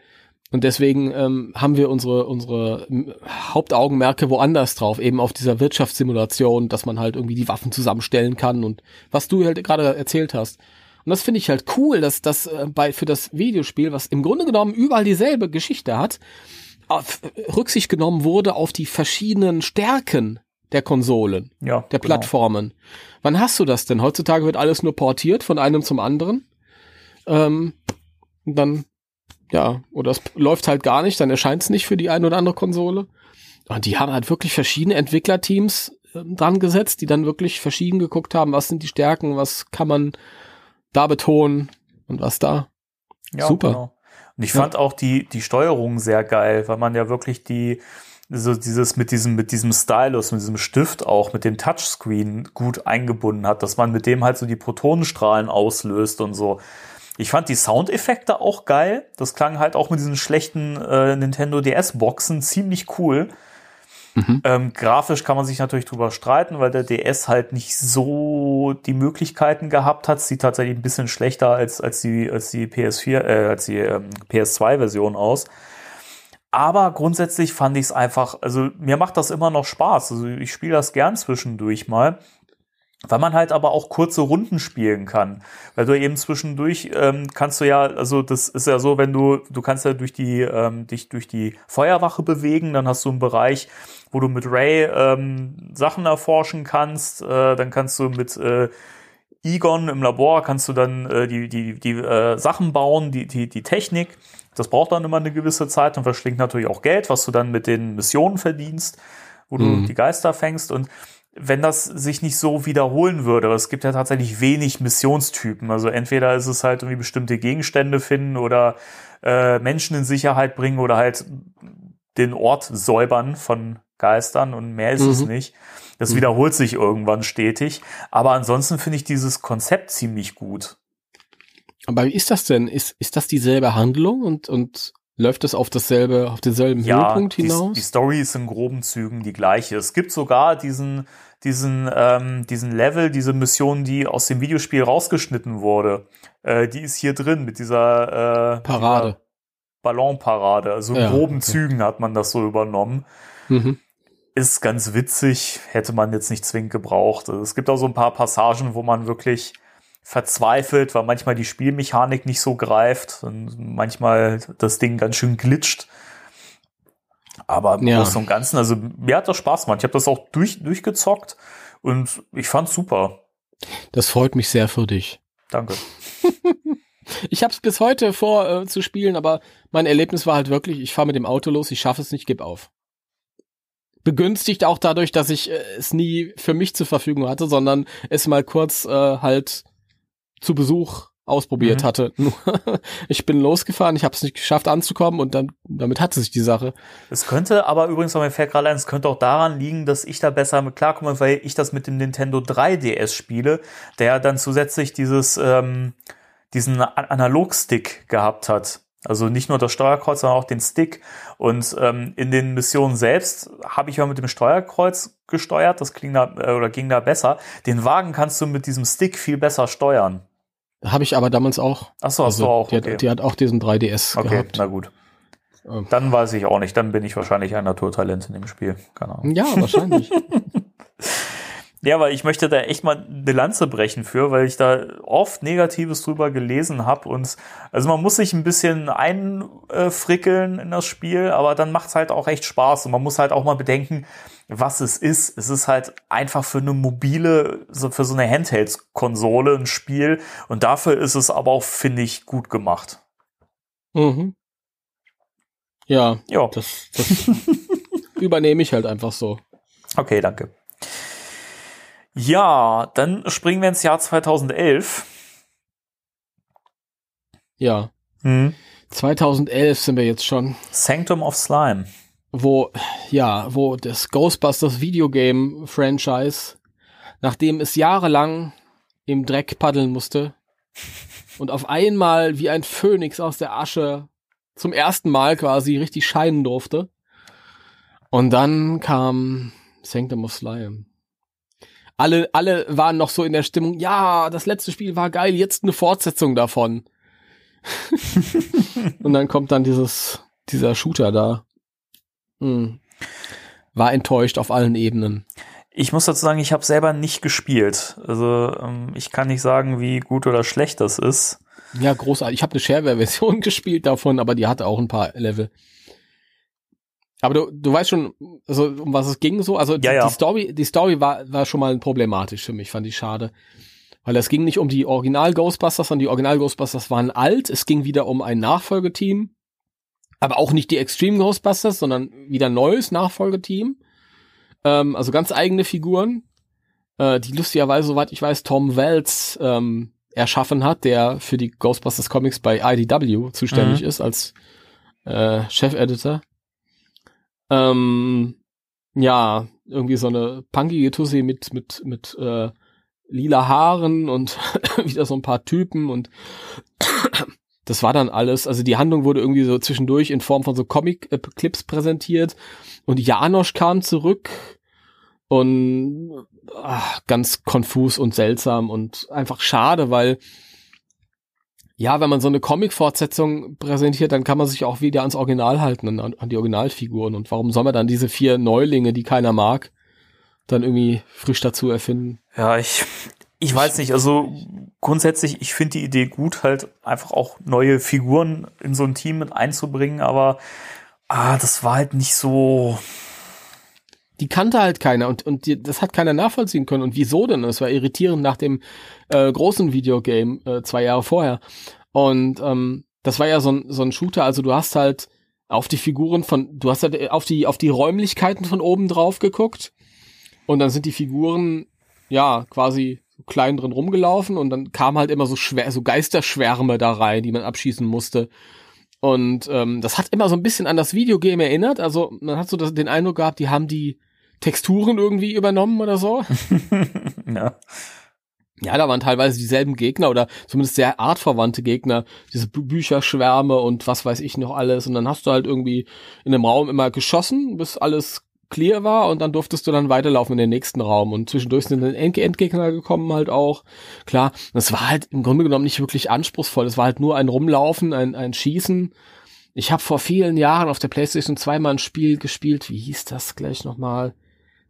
Und deswegen ähm, haben wir unsere, unsere Hauptaugenmerke woanders drauf, eben auf dieser Wirtschaftssimulation, dass man halt irgendwie die Waffen zusammenstellen kann und was du halt gerade erzählt hast. Und das finde ich halt cool, dass das äh, bei für das Videospiel, was im Grunde genommen überall dieselbe Geschichte hat, auf, Rücksicht genommen wurde auf die verschiedenen Stärken der Konsolen, ja, der genau. Plattformen. Wann hast du das denn? Heutzutage wird alles nur portiert von einem zum anderen. Ähm, dann, ja, oder es läuft halt gar nicht, dann erscheint es nicht für die eine oder andere Konsole. Und die haben halt wirklich verschiedene Entwicklerteams äh, dran gesetzt, die dann wirklich verschieden geguckt haben, was sind die Stärken, was kann man da betonen und was da. Ja, Super. Genau. Und ich ja. fand auch die, die Steuerung sehr geil, weil man ja wirklich die, so dieses mit diesem mit diesem Stylus, mit diesem Stift auch, mit dem Touchscreen gut eingebunden hat, dass man mit dem halt so die Protonenstrahlen auslöst und so. Ich fand die Soundeffekte auch geil. Das klang halt auch mit diesen schlechten äh, Nintendo DS-Boxen ziemlich cool. Mhm. Ähm, grafisch kann man sich natürlich drüber streiten, weil der DS halt nicht so die Möglichkeiten gehabt hat. Sieht tatsächlich ein bisschen schlechter als, als die, als die PS4, äh, als die ähm, PS2-Version aus. Aber grundsätzlich fand ich es einfach, also mir macht das immer noch Spaß. Also ich spiele das gern zwischendurch mal. Weil man halt aber auch kurze Runden spielen kann. Weil du eben zwischendurch ähm, kannst du ja, also das ist ja so, wenn du, du kannst ja durch die, ähm, dich durch die Feuerwache bewegen, dann hast du einen Bereich, wo du mit Ray ähm, Sachen erforschen kannst, äh, dann kannst du mit äh, Egon im Labor kannst du dann äh, die, die, die äh, Sachen bauen, die, die, die Technik. Das braucht dann immer eine gewisse Zeit und verschlingt natürlich auch Geld, was du dann mit den Missionen verdienst, wo du mhm. die Geister fängst. Und wenn das sich nicht so wiederholen würde. Es gibt ja tatsächlich wenig Missionstypen. Also entweder ist es halt irgendwie bestimmte Gegenstände finden oder äh, Menschen in Sicherheit bringen oder halt den Ort säubern von Geistern und mehr ist mhm. es nicht. Das mhm. wiederholt sich irgendwann stetig. Aber ansonsten finde ich dieses Konzept ziemlich gut. Aber wie ist das denn? Ist, ist das dieselbe Handlung und, und läuft das auf dasselbe, auf denselben ja, Höhepunkt hinaus? Die, die Story ist in groben Zügen die gleiche. Es gibt sogar diesen, diesen, ähm, diesen Level, diese Mission, die aus dem Videospiel rausgeschnitten wurde. Äh, die ist hier drin mit dieser äh, Parade. Ballonparade. Also in ja, groben okay. Zügen hat man das so übernommen. Mhm. Ist ganz witzig, hätte man jetzt nicht zwingend gebraucht. Es gibt auch so ein paar Passagen, wo man wirklich verzweifelt, weil manchmal die Spielmechanik nicht so greift und manchmal das Ding ganz schön glitscht. Aber im ja. Großen und Ganzen, also mir hat das Spaß gemacht. Ich habe das auch durch, durchgezockt und ich fand's super. Das freut mich sehr für dich. Danke. ich habe es bis heute vor äh, zu spielen, aber mein Erlebnis war halt wirklich, ich fahre mit dem Auto los, ich schaffe es nicht, gib auf. Begünstigt auch dadurch, dass ich äh, es nie für mich zur Verfügung hatte, sondern es mal kurz äh, halt zu Besuch ausprobiert mhm. hatte. ich bin losgefahren, ich habe es nicht geschafft anzukommen und dann damit hatte sich die Sache. Es könnte aber übrigens, mir fällt gerade ein, es könnte auch daran liegen, dass ich da besser mit klarkomme, weil ich das mit dem Nintendo 3DS spiele, der dann zusätzlich dieses ähm, diesen Analogstick gehabt hat. Also nicht nur das Steuerkreuz, sondern auch den Stick. Und ähm, in den Missionen selbst habe ich ja mit dem Steuerkreuz gesteuert. Das klingt da äh, oder ging da besser. Den Wagen kannst du mit diesem Stick viel besser steuern. Habe ich aber damals auch. Ach so, hast also, du auch. Die, okay. hat, die hat auch diesen 3DS okay, gehabt. na gut. Ähm. Dann weiß ich auch nicht. Dann bin ich wahrscheinlich ein Naturtalent in dem Spiel. Keine Ahnung. Ja, wahrscheinlich. Ja, weil ich möchte da echt mal eine Lanze brechen für, weil ich da oft Negatives drüber gelesen habe. Und also man muss sich ein bisschen einfrickeln in das Spiel, aber dann macht's halt auch echt Spaß. Und man muss halt auch mal bedenken, was es ist. Es ist halt einfach für eine mobile, für so eine Handheld-Konsole ein Spiel. Und dafür ist es aber auch, finde ich, gut gemacht. Mhm. Ja, ja. das, das übernehme ich halt einfach so. Okay, danke. Ja, dann springen wir ins Jahr 2011. Ja. Hm. 2011 sind wir jetzt schon. Sanctum of Slime. Wo, ja, wo das Ghostbusters Videogame Franchise, nachdem es jahrelang im Dreck paddeln musste und auf einmal wie ein Phönix aus der Asche zum ersten Mal quasi richtig scheinen durfte. Und dann kam Sanctum of Slime alle, alle waren noch so in der Stimmung, ja, das letzte Spiel war geil, jetzt eine Fortsetzung davon. und dann kommt dann dieses, dieser Shooter da. Hm. War enttäuscht auf allen Ebenen. Ich muss dazu sagen, ich habe selber nicht gespielt. Also ähm, ich kann nicht sagen, wie gut oder schlecht das ist. Ja, großartig. Ich habe eine Shareware-Version gespielt davon, aber die hatte auch ein paar Level. Aber du, du weißt schon, also um was es ging so. Also die, ja, ja. die Story, die Story war, war schon mal problematisch für mich, fand ich schade. Weil es ging nicht um die Original Ghostbusters, sondern die Original Ghostbusters waren alt. Es ging wieder um ein Nachfolgeteam. Aber auch nicht die Extreme Ghostbusters, sondern wieder neues Nachfolgeteam. Ähm, also ganz eigene Figuren, äh, die lustigerweise, soweit ich weiß, Tom Wells ähm, erschaffen hat, der für die Ghostbusters Comics bei IDW zuständig mhm. ist als äh, Chefeditor. Ähm, ja, irgendwie so eine punkige Tussi mit, mit, mit äh, lila Haaren und wieder so ein paar Typen und das war dann alles. Also die Handlung wurde irgendwie so zwischendurch in Form von so Comic-Clips präsentiert und Janosch kam zurück und ach, ganz konfus und seltsam und einfach schade, weil ja, wenn man so eine Comic-Fortsetzung präsentiert, dann kann man sich auch wieder ans Original halten, an, an, die Originalfiguren. Und warum soll man dann diese vier Neulinge, die keiner mag, dann irgendwie frisch dazu erfinden? Ja, ich, ich weiß nicht. Also grundsätzlich, ich finde die Idee gut, halt einfach auch neue Figuren in so ein Team mit einzubringen, aber ah, das war halt nicht so, die kannte halt keiner und, und die, das hat keiner nachvollziehen können. Und wieso denn? Das war irritierend nach dem äh, großen Videogame äh, zwei Jahre vorher. Und ähm, das war ja so ein, so ein Shooter, also du hast halt auf die Figuren von, du hast halt auf die, auf die Räumlichkeiten von oben drauf geguckt. Und dann sind die Figuren, ja, quasi klein drin rumgelaufen und dann kamen halt immer so schwer, so Geisterschwärme da rein, die man abschießen musste. Und ähm, das hat immer so ein bisschen an das Videogame erinnert. Also man hat so das, den Eindruck gehabt, die haben die Texturen irgendwie übernommen oder so. ja. Ja, da waren teilweise dieselben Gegner oder zumindest sehr artverwandte Gegner, diese Bü Bücherschwärme und was weiß ich noch alles. Und dann hast du halt irgendwie in dem Raum immer geschossen, bis alles clear war und dann durftest du dann weiterlaufen in den nächsten Raum. Und zwischendurch sind dann End Endgegner gekommen halt auch. Klar, das war halt im Grunde genommen nicht wirklich anspruchsvoll. Es war halt nur ein Rumlaufen, ein, ein Schießen. Ich habe vor vielen Jahren auf der Playstation 2 mal ein Spiel gespielt. Wie hieß das gleich nochmal?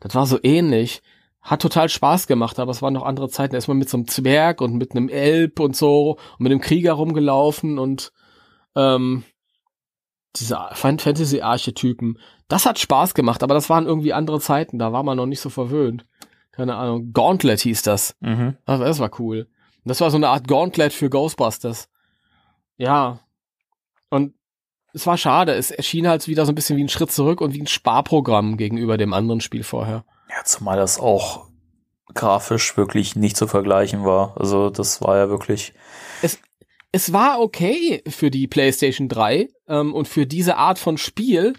Das war so ähnlich hat total Spaß gemacht, aber es waren noch andere Zeiten. Erstmal mit so einem Zwerg und mit einem Elb und so und mit einem Krieger rumgelaufen und ähm, diese Fantasy-Archetypen. Das hat Spaß gemacht, aber das waren irgendwie andere Zeiten. Da war man noch nicht so verwöhnt. Keine Ahnung. Gauntlet hieß das. Mhm. Das, das war cool. Das war so eine Art Gauntlet für Ghostbusters. Ja. Und es war schade. Es erschien halt wieder so ein bisschen wie ein Schritt zurück und wie ein Sparprogramm gegenüber dem anderen Spiel vorher. Ja, zumal das auch grafisch wirklich nicht zu vergleichen war. Also das war ja wirklich. Es, es war okay für die PlayStation 3 ähm, und für diese Art von Spiel,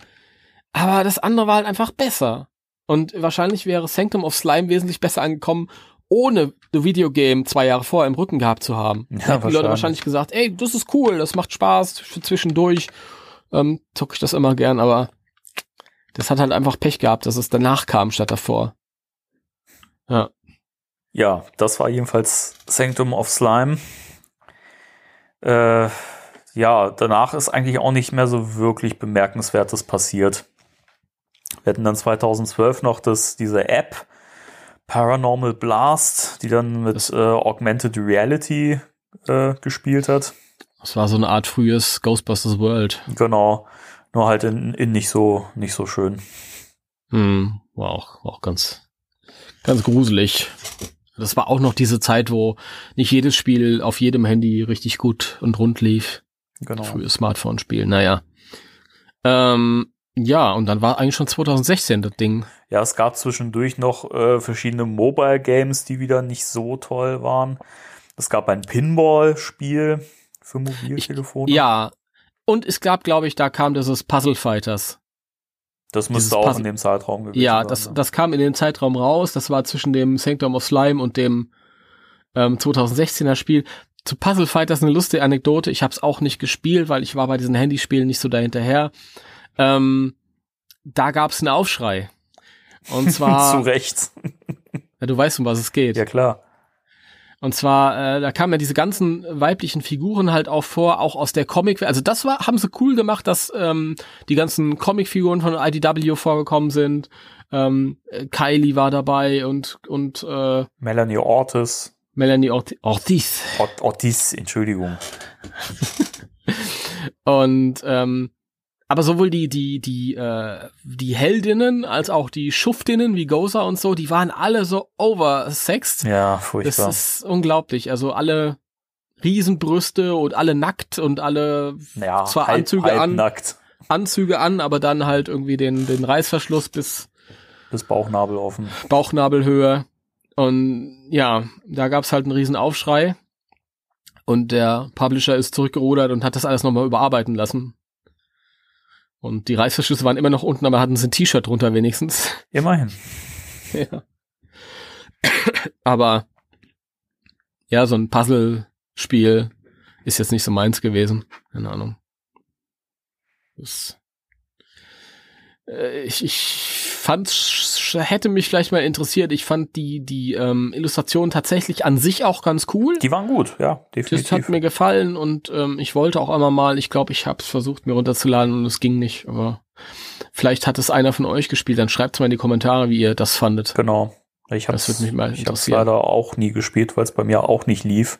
aber das andere war halt einfach besser. Und wahrscheinlich wäre Sanctum of Slime wesentlich besser angekommen, ohne The Videogame zwei Jahre vorher im Rücken gehabt zu haben. Ja, Hätten die Leute wahrscheinlich. wahrscheinlich gesagt, ey, das ist cool, das macht Spaß, für zwischendurch ähm, zocke ich das immer gern, aber das hat halt einfach Pech gehabt, dass es danach kam statt davor. Ja. Ja, das war jedenfalls Sanctum of Slime. Äh, ja, danach ist eigentlich auch nicht mehr so wirklich Bemerkenswertes passiert. Wir hatten dann 2012 noch das, diese App Paranormal Blast, die dann mit äh, Augmented Reality äh, gespielt hat. Das war so eine Art frühes Ghostbusters World. Genau. Nur halt in, in nicht so, nicht so schön. Hm, war auch, auch ganz, ganz gruselig. Das war auch noch diese Zeit, wo nicht jedes Spiel auf jedem Handy richtig gut und rund lief. Genau. Frühe Smartphone-Spiel, naja. Ähm, ja, und dann war eigentlich schon 2016 das Ding. Ja, es gab zwischendurch noch äh, verschiedene Mobile Games, die wieder nicht so toll waren. Es gab ein Pinball-Spiel für Mobiltelefone. Ja. Und es gab, glaube ich, da kam dieses Puzzle Fighters. Das müsste auch Puzzle- in dem Zeitraum gewesen Ja, sein. das, ne? das kam in den Zeitraum raus. Das war zwischen dem Sanctum of Slime und dem ähm, 2016er Spiel. Zu Puzzle Fighters eine lustige Anekdote. Ich habe es auch nicht gespielt, weil ich war bei diesen Handyspielen nicht so dahinterher. Ähm, da gab es einen Aufschrei. Und Zu zwar, Recht. ja, du weißt, um was es geht. Ja, klar. Und zwar, äh, da kamen ja diese ganzen weiblichen Figuren halt auch vor, auch aus der Comic. Also das war, haben sie cool gemacht, dass ähm, die ganzen Comicfiguren von IDW vorgekommen sind. Ähm, äh, Kylie war dabei und und äh, Melanie Ortiz. Melanie Orti- Ortiz. Ort Ortiz, Entschuldigung. Und ähm, aber sowohl die die die äh, die Heldinnen als auch die Schuftinnen wie Goza und so, die waren alle so oversexed. Ja, Das furchtbar. ist unglaublich. Also alle Riesenbrüste und alle nackt und alle ja, zwar halb, Anzüge halb an, nackt. Anzüge an, aber dann halt irgendwie den, den Reißverschluss bis Bis Bauchnabel offen. Bauchnabelhöhe. Und ja, da gab's halt einen riesen Aufschrei. Und der Publisher ist zurückgerudert und hat das alles nochmal überarbeiten lassen. Und die Reißverschlüsse waren immer noch unten, aber hatten sie ein T-Shirt drunter wenigstens. Immerhin. Ja. Aber ja, so ein Puzzle-Spiel ist jetzt nicht so meins gewesen. Keine Ahnung. Das, ich, ich fand, hätte mich vielleicht mal interessiert. Ich fand die, die ähm, Illustration tatsächlich an sich auch ganz cool. Die waren gut, ja, Das definitiv. hat mir gefallen und ähm, ich wollte auch einmal mal, ich glaube, ich habe es versucht, mir runterzuladen und es ging nicht, aber vielleicht hat es einer von euch gespielt, dann schreibt mal in die Kommentare, wie ihr das fandet. Genau. Ich habe Das hab's leider auch nie gespielt, weil es bei mir auch nicht lief.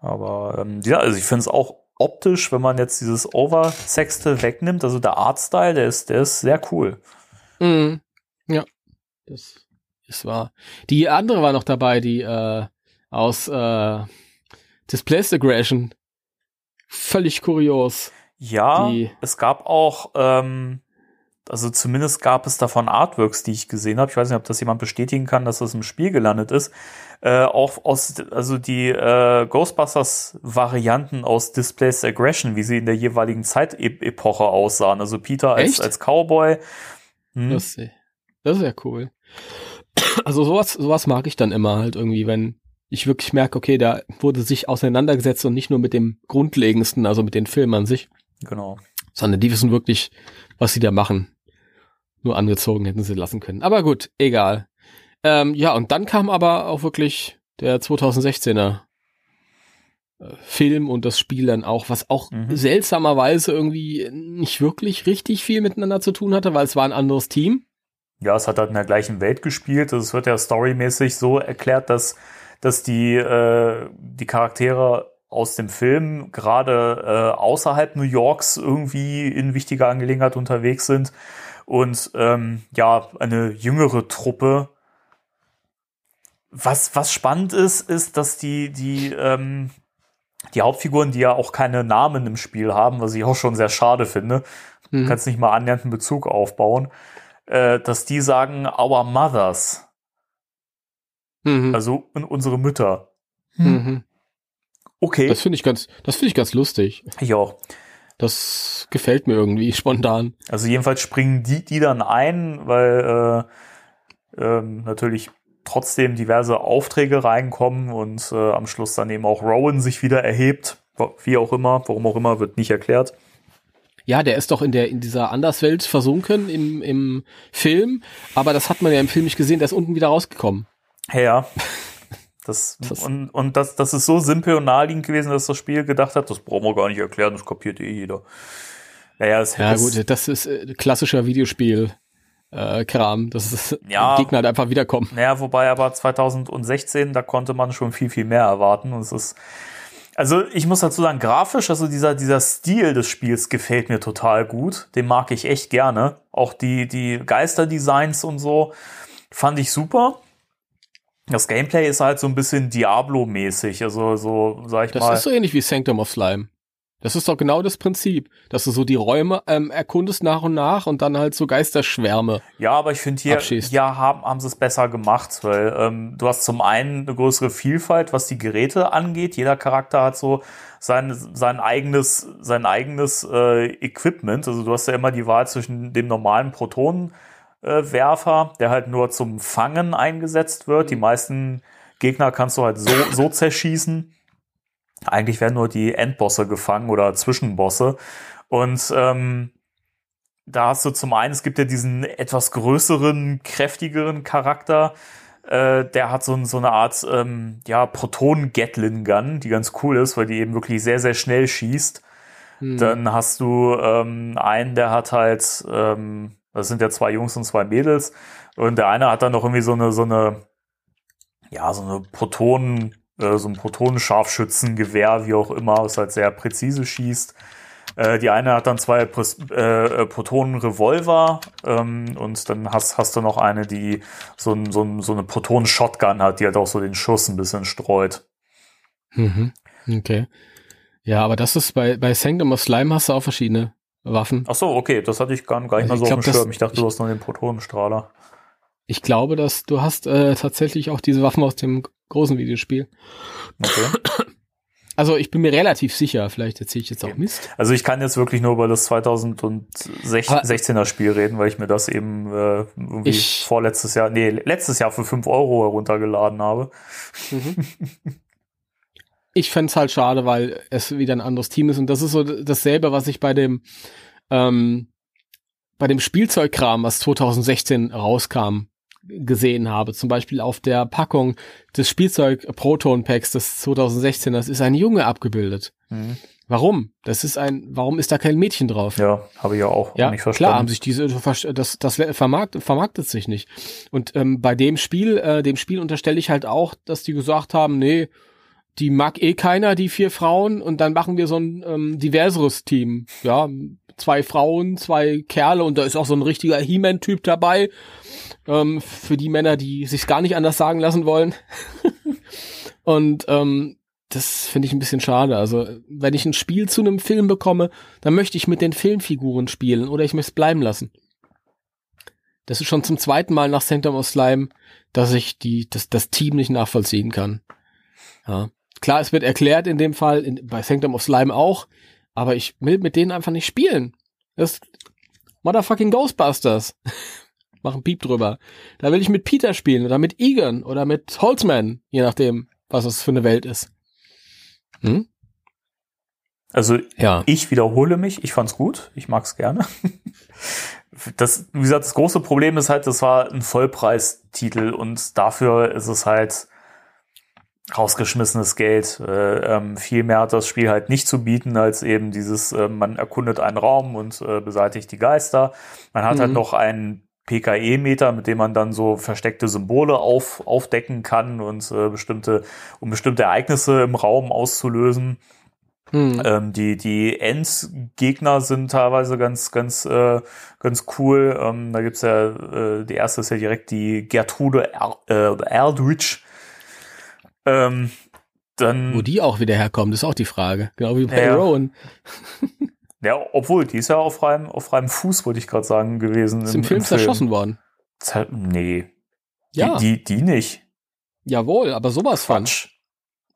Aber ähm, ja, also ich finde es auch optisch, wenn man jetzt dieses Oversexte wegnimmt, also der Artstyle, der ist, der ist sehr cool. Mhm. Ja, das ist wahr. Die andere war noch dabei, die äh, aus äh, Displaced Aggression. Völlig kurios. Ja, Die- es gab auch ähm, also zumindest gab es davon Artworks, die ich gesehen habe. Ich weiß nicht, ob das jemand bestätigen kann, dass das im Spiel gelandet ist. Äh, auch aus, also die äh, Ghostbusters-Varianten aus Displaced Aggression, wie sie in der jeweiligen Zeitepoche aussahen. Also Peter als, als Cowboy. Hm. Das, das ist ja cool. Also sowas, sowas mag ich dann immer halt irgendwie, wenn ich wirklich merke, okay, da wurde sich auseinandergesetzt und nicht nur mit dem Grundlegendsten, also mit den Filmen an sich. Genau. Sondern die wissen wirklich, was sie da machen. Nur angezogen hätten sie lassen können. Aber gut, egal. Ähm, ja, und dann kam aber auch wirklich der 2016er äh, Film und das Spiel dann auch, was auch mhm. seltsamerweise irgendwie nicht wirklich richtig viel miteinander zu tun hatte, weil es war ein anderes Team. Ja, es hat halt in der gleichen Welt gespielt. Also es wird ja storymäßig so erklärt, dass, dass die, äh, die Charaktere aus dem Film gerade äh, außerhalb New Yorks irgendwie in wichtiger Angelegenheit unterwegs sind und ähm, ja, eine jüngere Truppe. Was, was spannend ist, ist, dass die, die, ähm, die Hauptfiguren, die ja auch keine Namen im Spiel haben, was ich auch schon sehr schade finde, mhm. du kannst nicht mal annähernd einen Bezug aufbauen, äh, dass die sagen, our mothers. Mhm. Also unsere Mütter. Mhm. Okay. Das finde ich ganz, das finde ich ganz lustig. Ich auch. Das gefällt mir irgendwie spontan. Also jedenfalls springen die, die dann ein, weil äh, ähm, natürlich trotzdem diverse Aufträge reinkommen und äh, am Schluss dann eben auch Rowan sich wieder erhebt. Wie auch immer, warum auch immer, wird nicht erklärt. Ja, der ist doch in der in dieser Anderswelt versunken im, im Film, aber das hat man ja im Film nicht gesehen, der ist unten wieder rausgekommen. Ja. Das, das, und und das, das ist so simpel und naheliegend gewesen, dass das Spiel gedacht hat, das brauchen wir gar nicht erklären, das kopiert eh jeder. Naja, es, ja gut, das ist äh, klassischer Videospiel. Äh, Kram, das ist ja, Gegner halt einfach wiederkommen. Naja, wobei aber 2016, da konnte man schon viel, viel mehr erwarten. Und es ist, also ich muss dazu sagen, grafisch, also dieser, dieser Stil des Spiels gefällt mir total gut. Den mag ich echt gerne. Auch die, die Geisterdesigns und so fand ich super. Das Gameplay ist halt so ein bisschen Diablo-mäßig, also so, sag ich das mal. Das ist so ähnlich wie Sanctum of Slime. Das ist doch genau das Prinzip, dass du so die Räume ähm, erkundest nach und nach und dann halt so Geisterschwärme. Ja, aber ich finde hier, abschießt. ja, haben, haben sie es besser gemacht, weil ähm, du hast zum einen eine größere Vielfalt, was die Geräte angeht. Jeder Charakter hat so sein, sein eigenes, sein eigenes äh, Equipment. Also du hast ja immer die Wahl zwischen dem normalen Protonen Werfer, der halt nur zum Fangen eingesetzt wird. Die mhm. meisten Gegner kannst du halt so, so zerschießen. Eigentlich werden nur die Endbosse gefangen oder Zwischenbosse. Und ähm, da hast du zum einen, es gibt ja diesen etwas größeren, kräftigeren Charakter, äh, der hat so, so eine Art ähm, ja, Proton-Gatlin-Gun, die ganz cool ist, weil die eben wirklich sehr, sehr schnell schießt. Hm. Dann hast du ähm, einen, der hat halt ähm, das sind ja zwei Jungs und zwei Mädels. Und der eine hat dann noch irgendwie so eine, so eine, ja, so eine Protonen, äh, so ein Protonenscharfschützengewehr, wie auch immer, was halt sehr präzise schießt. Äh, die eine hat dann zwei äh, Protonen-Revolver ähm, und dann hast, hast du noch eine, die so, ein, so, ein, so eine Protonen-Shotgun hat, die halt auch so den Schuss ein bisschen streut. Mhm. Okay. Ja, aber das ist bei, bei Sanctum of Slime hast du auch verschiedene Waffen. Ach so, okay, das hatte ich gar, gar nicht also mal so glaub, auf dem Schirm. Ich dachte, du hast nur den Protonenstrahler. Ich glaube, dass du hast äh, tatsächlich auch diese Waffen aus dem großen Videospiel. Okay. Also ich bin mir relativ sicher, vielleicht erzähle ich jetzt auch Mist. Also ich kann jetzt wirklich nur über das 2016er Spiel reden, weil ich mir das eben äh, irgendwie ich, vorletztes Jahr, nee, letztes Jahr für 5 Euro heruntergeladen habe. Mhm. ich fände es halt schade, weil es wieder ein anderes Team ist und das ist so dasselbe, was ich bei dem ähm, bei dem Spielzeugkram, was 2016 rauskam, gesehen habe. Zum Beispiel auf der Packung des Spielzeug Proton Packs des 2016, das ist ein Junge abgebildet. Mhm. Warum? Das ist ein, warum ist da kein Mädchen drauf? Ja, habe ich ja auch ja, nicht verstanden. Klar, haben sich diese, das, das vermarkt, vermarktet sich nicht. Und ähm, bei dem Spiel, äh, dem Spiel unterstelle ich halt auch, dass die gesagt haben, nee, die mag eh keiner, die vier Frauen, und dann machen wir so ein ähm, diverseres Team. Ja, zwei Frauen, zwei Kerle und da ist auch so ein richtiger He-Man-Typ dabei. Ähm, für die Männer, die sich gar nicht anders sagen lassen wollen. und ähm, das finde ich ein bisschen schade. Also, wenn ich ein Spiel zu einem Film bekomme, dann möchte ich mit den Filmfiguren spielen oder ich möchte es bleiben lassen. Das ist schon zum zweiten Mal nach Sanctum of Slime, dass ich die, das, das Team nicht nachvollziehen kann. Ja. Klar, es wird erklärt in dem Fall, in, bei Sanctum of Slime auch, aber ich will mit denen einfach nicht spielen. Das Motherfucking Ghostbusters. Mach einen Piep drüber. Da will ich mit Peter spielen oder mit Egan oder mit Holzman, je nachdem, was es für eine Welt ist. Hm? Also ja. ich wiederhole mich, ich fand's gut, ich mag's gerne. Das, wie gesagt, das große Problem ist halt, das war ein Vollpreistitel und dafür ist es halt rausgeschmissenes Geld. Äh, ähm, viel mehr hat das Spiel halt nicht zu bieten, als eben dieses, äh, man erkundet einen Raum und äh, beseitigt die Geister. Man hat halt mhm. halt noch einen PKE-Meter, mit dem man dann so versteckte Symbole auf, aufdecken kann und äh, bestimmte, um bestimmte Ereignisse im Raum auszulösen. Mhm. Ähm, die, die Endgegner sind teilweise ganz, ganz, äh, ganz cool. Ähm, da gibt's ja, äh, die erste ist ja direkt die Gertrude er äh, Eldridge. Ähm, dann, Wo die auch wieder herkommt, ist auch die Frage. Genau wie bei ja. Rowan. Ja, obwohl, die ist ja auf freiem, auf freiem Fuß, wollte ich gerade sagen, gewesen. Ist im, im Film, Film zerschossen worden. Z nee. Ja. Die, die, die nicht. Jawohl, aber sowas von. Quatsch.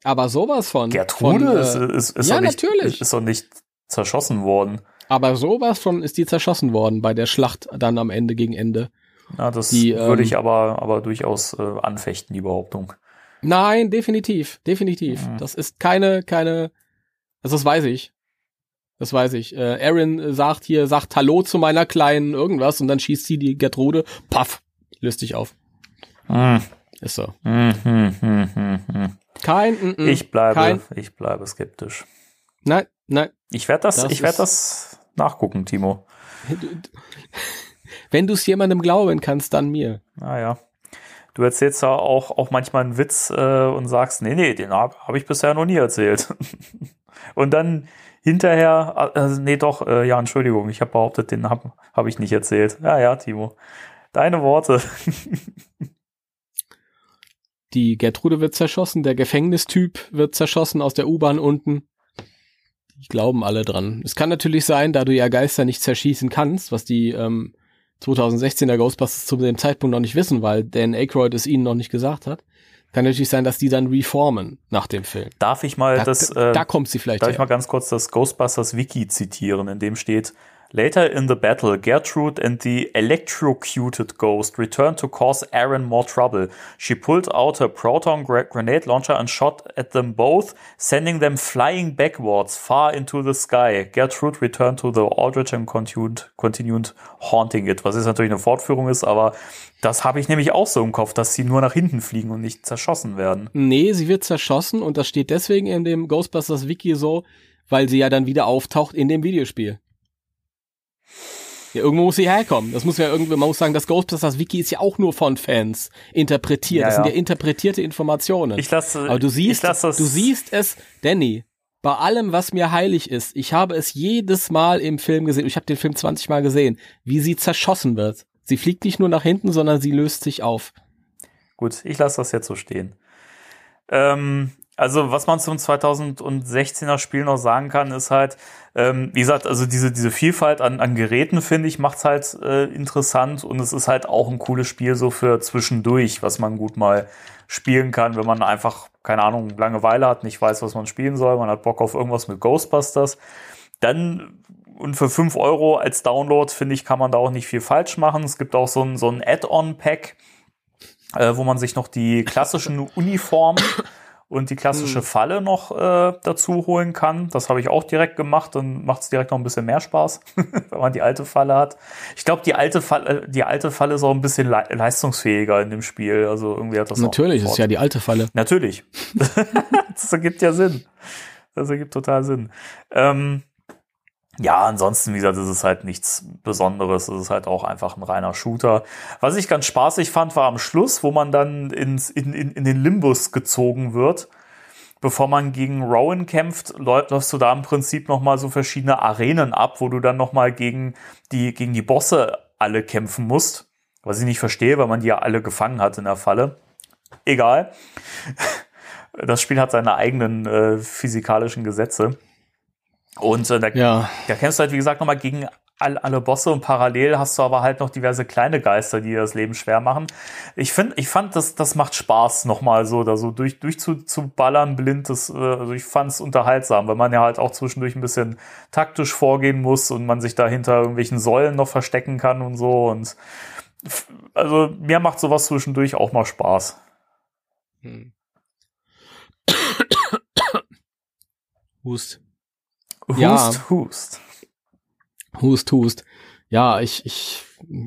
Aber sowas von. Gertrude von, ist, äh, ist, ist, ja, nicht, natürlich. ist doch nicht zerschossen worden. Aber sowas von ist die zerschossen worden bei der Schlacht dann am Ende gegen Ende. Ja, das die, würde ähm, ich aber, aber durchaus äh, anfechten, die Behauptung. Nein, definitiv, definitiv. Mhm. Das ist keine, keine, also das weiß ich. Das weiß ich. Äh, Aaron sagt hier, sagt Hallo zu meiner kleinen irgendwas und dann schießt sie die Gertrude, paff, löst dich auf. Mhm. Ist so. Mhm, mh, mh, mh. Kein, mm, mm, ich bleibe, kein. ich bleibe skeptisch. Nein, nein. Ich werde das, das, ich werde das nachgucken, Timo. Wenn du es jemandem glauben kannst, dann mir. Ah ja. Du erzählst ja auch, auch manchmal einen Witz äh, und sagst, nee, nee, den habe hab ich bisher noch nie erzählt. und dann hinterher, also, nee, doch, äh, ja, Entschuldigung, ich habe behauptet, den habe hab ich nicht erzählt. Ja, ja, Timo. Deine Worte. Die Gertrude wird zerschossen, der Gefängnistyp wird zerschossen aus der U-Bahn unten. Die glauben alle dran. Es kann natürlich sein, da du ja Geister nicht zerschießen kannst, was die ähm, 2016er Ghostbusters zu dem Zeitpunkt noch nicht wissen, weil Dan Aykroyd es ihnen noch nicht gesagt hat. Kann natürlich sein, dass die dann reformen nach dem Film. Darf ich mal da, das? Äh, da kommt sie vielleicht. Darf her. ich mal ganz kurz das Ghostbusters Wiki zitieren, in dem steht: Later in the battle, Gertrude and the electrocuted ghost returned to cause Aaron more trouble. She pulled out her proton grenade launcher and shot at them both, sending them flying backwards far into the sky. Gertrude returned to the Aldrich and continued, continued haunting it. Was jetzt natürlich eine Fortführung ist, aber das habe ich nämlich auch so im Kopf, dass sie nur nach hinten fliegen und nicht zerschossen werden. Nee, sie wird zerschossen und das steht deswegen in dem Ghostbusters Wiki so, weil sie ja dann wieder auftaucht in dem Videospiel. Ja, irgendwo muss sie herkommen. Das muss ja irgendwie, man muss sagen, das Ghostbusters Wiki ist ja auch nur von Fans interpretiert. Ja, das sind ja interpretierte Informationen. Ich lasse, Aber du siehst, ich lasse du siehst es, Danny, bei allem, was mir heilig ist, ich habe es jedes Mal im Film gesehen, ich habe den Film 20 Mal gesehen, wie sie zerschossen wird. Sie fliegt nicht nur nach hinten, sondern sie löst sich auf. Gut, ich lasse das jetzt so stehen. Ähm, also was man zum 2016er Spiel noch sagen kann, ist halt, ähm, wie gesagt, also diese, diese Vielfalt an, an Geräten, finde ich, macht's halt äh, interessant und es ist halt auch ein cooles Spiel so für zwischendurch, was man gut mal spielen kann, wenn man einfach, keine Ahnung, Langeweile hat, nicht weiß, was man spielen soll, man hat Bock auf irgendwas mit Ghostbusters. Dann und für fünf Euro als Download, finde ich, kann man da auch nicht viel falsch machen. Es gibt auch so ein, so ein Add-on-Pack, äh, wo man sich noch die klassischen Uniformen und die klassische hm. Falle noch äh, dazu holen kann. Das habe ich auch direkt gemacht und macht es direkt noch ein bisschen mehr Spaß, wenn man die alte Falle hat. Ich glaube, die alte Falle, die alte Falle ist auch ein bisschen le leistungsfähiger in dem Spiel. Also irgendwie hat das natürlich ist ja die alte Falle. Natürlich, das ergibt ja Sinn. Das ergibt total Sinn. Ähm, ja, ansonsten, wie gesagt, ist halt nichts Besonderes. Es ist halt auch einfach ein reiner Shooter. Was ich ganz spaßig fand, war am Schluss, wo man dann ins, in, in, in den Limbus gezogen wird. Bevor man gegen Rowan kämpft, läufst du da im Prinzip nochmal so verschiedene Arenen ab, wo du dann nochmal gegen die, gegen die Bosse alle kämpfen musst. Was ich nicht verstehe, weil man die ja alle gefangen hat in der Falle. Egal. Das Spiel hat seine eigenen äh, physikalischen Gesetze. Und äh, da, ja. da kämpfst du halt, wie gesagt, nochmal gegen alle, alle Bosse und parallel hast du aber halt noch diverse kleine Geister, die dir das Leben schwer machen. Ich finde, ich fand, das, das macht Spaß, nochmal so, da so durch, durch zu, zu ballern blind. Das, äh, also ich fand es unterhaltsam, weil man ja halt auch zwischendurch ein bisschen taktisch vorgehen muss und man sich da hinter irgendwelchen Säulen noch verstecken kann und so. Und also mir macht sowas zwischendurch auch mal Spaß. Hm. Hust. Hust, ja. Hust. Hust, Hust. Ja, ich, ich,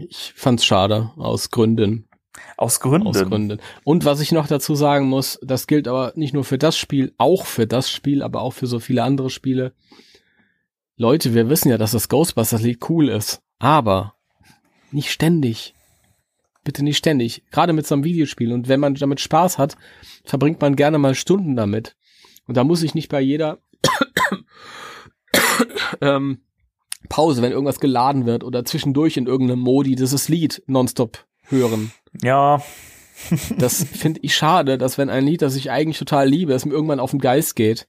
ich fand's schade, aus Gründen. Aus Gründen. Aus Gründen. Und was ich noch dazu sagen muss, das gilt aber nicht nur für das Spiel, auch für das Spiel, aber auch für so viele andere Spiele. Leute, wir wissen ja, dass das Ghostbusters Lied cool ist, aber nicht ständig. Bitte nicht ständig. Gerade mit so einem Videospiel. Und wenn man damit Spaß hat, verbringt man gerne mal Stunden damit. Und da muss ich nicht bei jeder ähm, Pause, wenn irgendwas geladen wird oder zwischendurch in irgendeinem Modi dieses Lied nonstop hören. Ja. das finde ich schade, dass wenn ein Lied, das ich eigentlich total liebe, es mir irgendwann auf den Geist geht.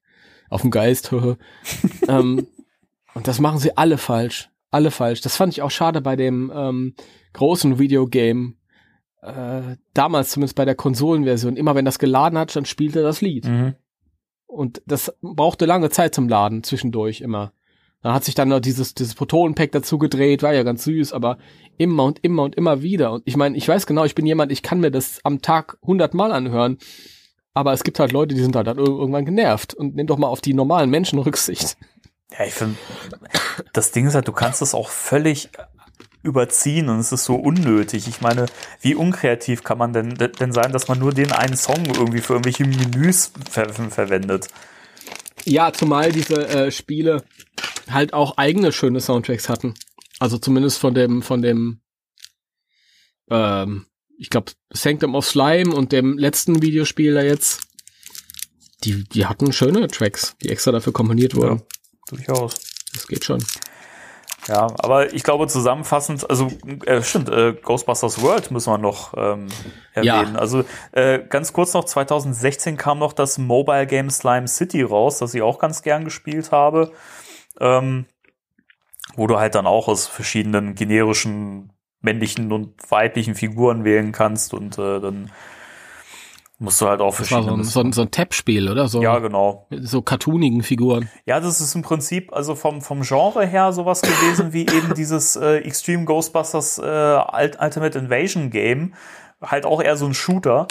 Auf den Geist, ähm, und das machen sie alle falsch. Alle falsch. Das fand ich auch schade bei dem ähm, großen Videogame. Äh, damals zumindest bei der Konsolenversion. Immer wenn das geladen hat, dann spielte das Lied. Mhm. Und das brauchte lange Zeit zum Laden, zwischendurch immer. Da hat sich dann noch dieses, dieses Protonenpack dazu gedreht, war ja ganz süß, aber immer und immer und immer wieder. Und ich meine, ich weiß genau, ich bin jemand, ich kann mir das am Tag hundertmal anhören. Aber es gibt halt Leute, die sind halt dann irgendwann genervt. Und nimm doch mal auf die normalen Menschen Rücksicht. Ja, ich finde, das Ding ist halt, du kannst das auch völlig überziehen und es ist so unnötig. Ich meine, wie unkreativ kann man denn, denn sein, dass man nur den einen Song irgendwie für irgendwelche Menüs ver verwendet? Ja, zumal diese äh, Spiele halt auch eigene schöne Soundtracks hatten. Also zumindest von dem, von dem, ähm, ich glaube, Sanctum of Slime und dem letzten Videospiel da jetzt, die, die hatten schöne Tracks, die extra dafür komponiert wurden. Ja, durchaus. Das geht schon. Ja, aber ich glaube zusammenfassend, also äh, stimmt, äh, Ghostbusters World müssen wir noch ähm, erwähnen. Ja. Also äh, ganz kurz noch, 2016 kam noch das Mobile Game Slime City raus, das ich auch ganz gern gespielt habe ähm, wo du halt dann auch aus verschiedenen generischen männlichen und weiblichen Figuren wählen kannst und äh, dann musst du halt auch verschiedene. Das war so ein, so ein, Tab-Spiel, oder? So, ja, genau. so cartoonigen Figuren. Ja, das ist im Prinzip also vom, vom Genre her sowas gewesen wie eben dieses äh, Extreme Ghostbusters äh, Ultimate Invasion Game. Halt auch eher so ein Shooter.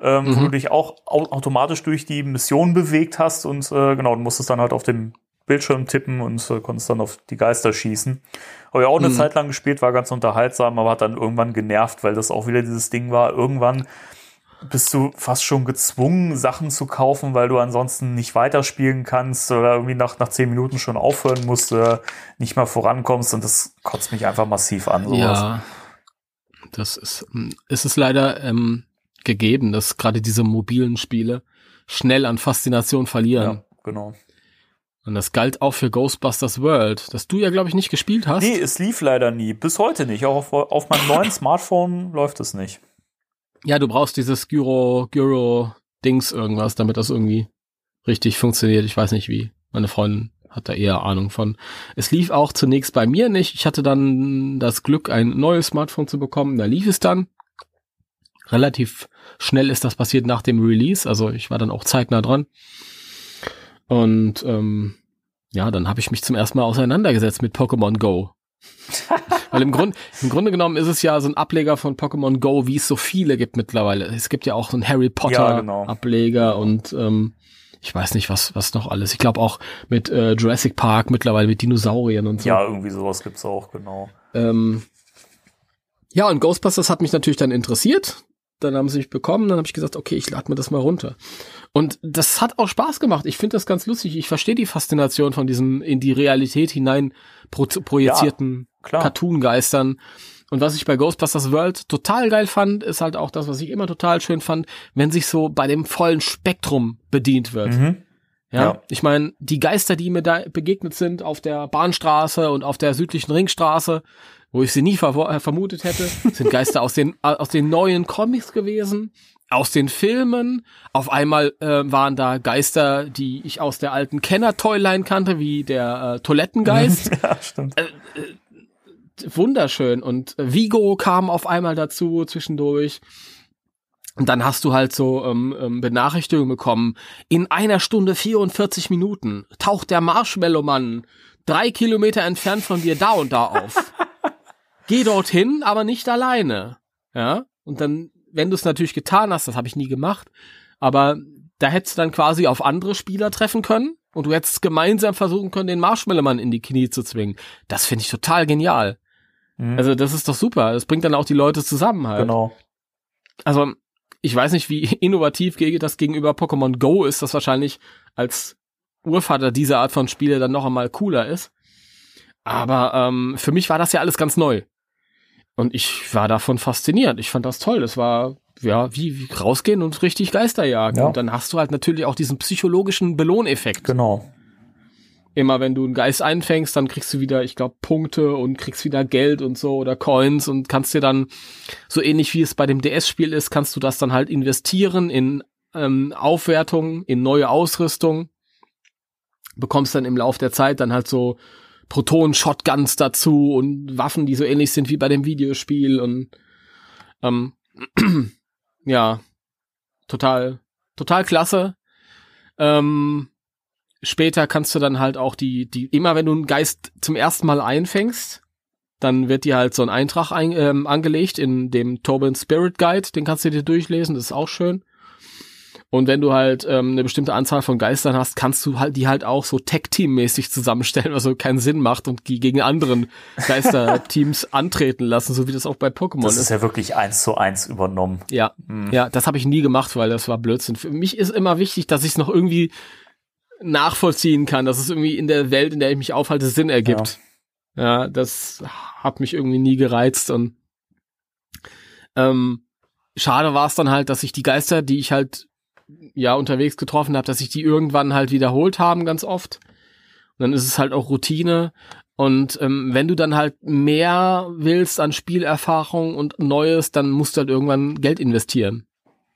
Ähm, mhm. wo du dich auch au automatisch durch die Mission bewegt hast und äh, genau, du musstest dann halt auf dem Bildschirm tippen und äh, konntest dann auf die Geister schießen. Habe ich auch eine mhm. Zeit lang gespielt, war ganz unterhaltsam, aber hat dann irgendwann genervt, weil das auch wieder dieses Ding war. Irgendwann bist du fast schon gezwungen, Sachen zu kaufen, weil du ansonsten nicht weiterspielen kannst oder irgendwie nach, nach zehn Minuten schon aufhören musst oder nicht mal vorankommst und das kotzt mich einfach massiv an. Sowas. Ja, das ist, ist es leider ähm, gegeben, dass gerade diese mobilen Spiele schnell an Faszination verlieren. Ja, genau. Und das galt auch für Ghostbusters World, das du ja, glaube ich, nicht gespielt hast. Nee, es lief leider nie. Bis heute nicht. Auch auf, auf meinem neuen Smartphone läuft es nicht. Ja, du brauchst dieses Gyro, Gyro-Dings irgendwas, damit das irgendwie richtig funktioniert. Ich weiß nicht wie. Meine Freundin hat da eher Ahnung von. Es lief auch zunächst bei mir nicht. Ich hatte dann das Glück, ein neues Smartphone zu bekommen. Da lief es dann. Relativ schnell ist das passiert nach dem Release. Also ich war dann auch zeitnah dran. Und ähm, ja, dann habe ich mich zum ersten Mal auseinandergesetzt mit Pokémon Go. Weil im, Grund, im Grunde genommen ist es ja so ein Ableger von Pokémon Go, wie es so viele gibt mittlerweile. Es gibt ja auch so einen Harry Potter ja, genau. Ableger und ähm, ich weiß nicht, was, was noch alles. Ich glaube auch mit äh, Jurassic Park mittlerweile mit Dinosauriern und so. Ja, irgendwie sowas gibt's auch, genau. Ähm, ja, und Ghostbusters hat mich natürlich dann interessiert. Dann haben sie mich bekommen, dann habe ich gesagt, okay, ich lade mir das mal runter. Und das hat auch Spaß gemacht. Ich finde das ganz lustig. Ich verstehe die Faszination von diesen in die Realität hinein pro projizierten ja, Cartoon-Geistern. Und was ich bei Ghostbusters World total geil fand, ist halt auch das, was ich immer total schön fand, wenn sich so bei dem vollen Spektrum bedient wird. Mhm. Ja, ja, ich meine, die Geister, die mir da begegnet sind auf der Bahnstraße und auf der südlichen Ringstraße, wo ich sie nie ver äh, vermutet hätte, sind Geister aus den aus den neuen Comics gewesen aus den Filmen. Auf einmal äh, waren da Geister, die ich aus der alten Kenner-Toyline kannte, wie der äh, Toilettengeist. ja, stimmt. Äh, äh, wunderschön. Und Vigo kam auf einmal dazu zwischendurch. Und dann hast du halt so ähm, ähm, Benachrichtigungen bekommen. In einer Stunde 44 Minuten taucht der Marshmallow-Mann drei Kilometer entfernt von dir da und da auf. Geh dorthin, aber nicht alleine. Ja. Und dann, wenn du es natürlich getan hast, das habe ich nie gemacht, aber da hättest du dann quasi auf andere Spieler treffen können und du hättest gemeinsam versuchen können, den Marshmallow-Mann in die Knie zu zwingen. Das finde ich total genial. Mhm. Also das ist doch super. Das bringt dann auch die Leute zusammen halt. Genau. Also ich weiß nicht, wie innovativ das gegenüber Pokémon Go ist, das wahrscheinlich als Urvater dieser Art von Spiele dann noch einmal cooler ist. Aber ähm, für mich war das ja alles ganz neu. Und ich war davon fasziniert. Ich fand das toll. Das war, ja, wie, wie rausgehen und richtig Geister jagen. Ja. Und dann hast du halt natürlich auch diesen psychologischen Belohneffekt. Genau immer wenn du einen Geist einfängst, dann kriegst du wieder, ich glaube, Punkte und kriegst wieder Geld und so oder Coins und kannst dir dann, so ähnlich wie es bei dem DS-Spiel ist, kannst du das dann halt investieren in ähm, Aufwertung, in neue Ausrüstung, bekommst dann im Lauf der Zeit dann halt so Proton-Shotguns dazu und Waffen, die so ähnlich sind wie bei dem Videospiel und ähm, ja, total, total klasse. Ähm, später kannst du dann halt auch die, die, immer wenn du einen Geist zum ersten Mal einfängst, dann wird dir halt so ein Eintrag ein, ähm, angelegt in dem Tobin Spirit Guide, den kannst du dir durchlesen, das ist auch schön. Und wenn du halt ähm, eine bestimmte Anzahl von Geistern hast, kannst du halt die halt auch so Tech-Team-mäßig zusammenstellen, was so keinen Sinn macht und die gegen anderen Geister-Teams antreten lassen, so wie das auch bei Pokémon ist. Das ist ja wirklich eins zu eins übernommen. Ja, hm. ja, das habe ich nie gemacht, weil das war Blödsinn. Für mich ist immer wichtig, dass ich es noch irgendwie nachvollziehen kann, dass es irgendwie in der Welt, in der ich mich aufhalte, Sinn ergibt. Ja, ja das hat mich irgendwie nie gereizt und ähm, schade war es dann halt, dass ich die Geister, die ich halt ja unterwegs getroffen habe, dass ich die irgendwann halt wiederholt haben, ganz oft. Und dann ist es halt auch Routine. Und ähm, wenn du dann halt mehr willst an Spielerfahrung und Neues, dann musst du halt irgendwann Geld investieren.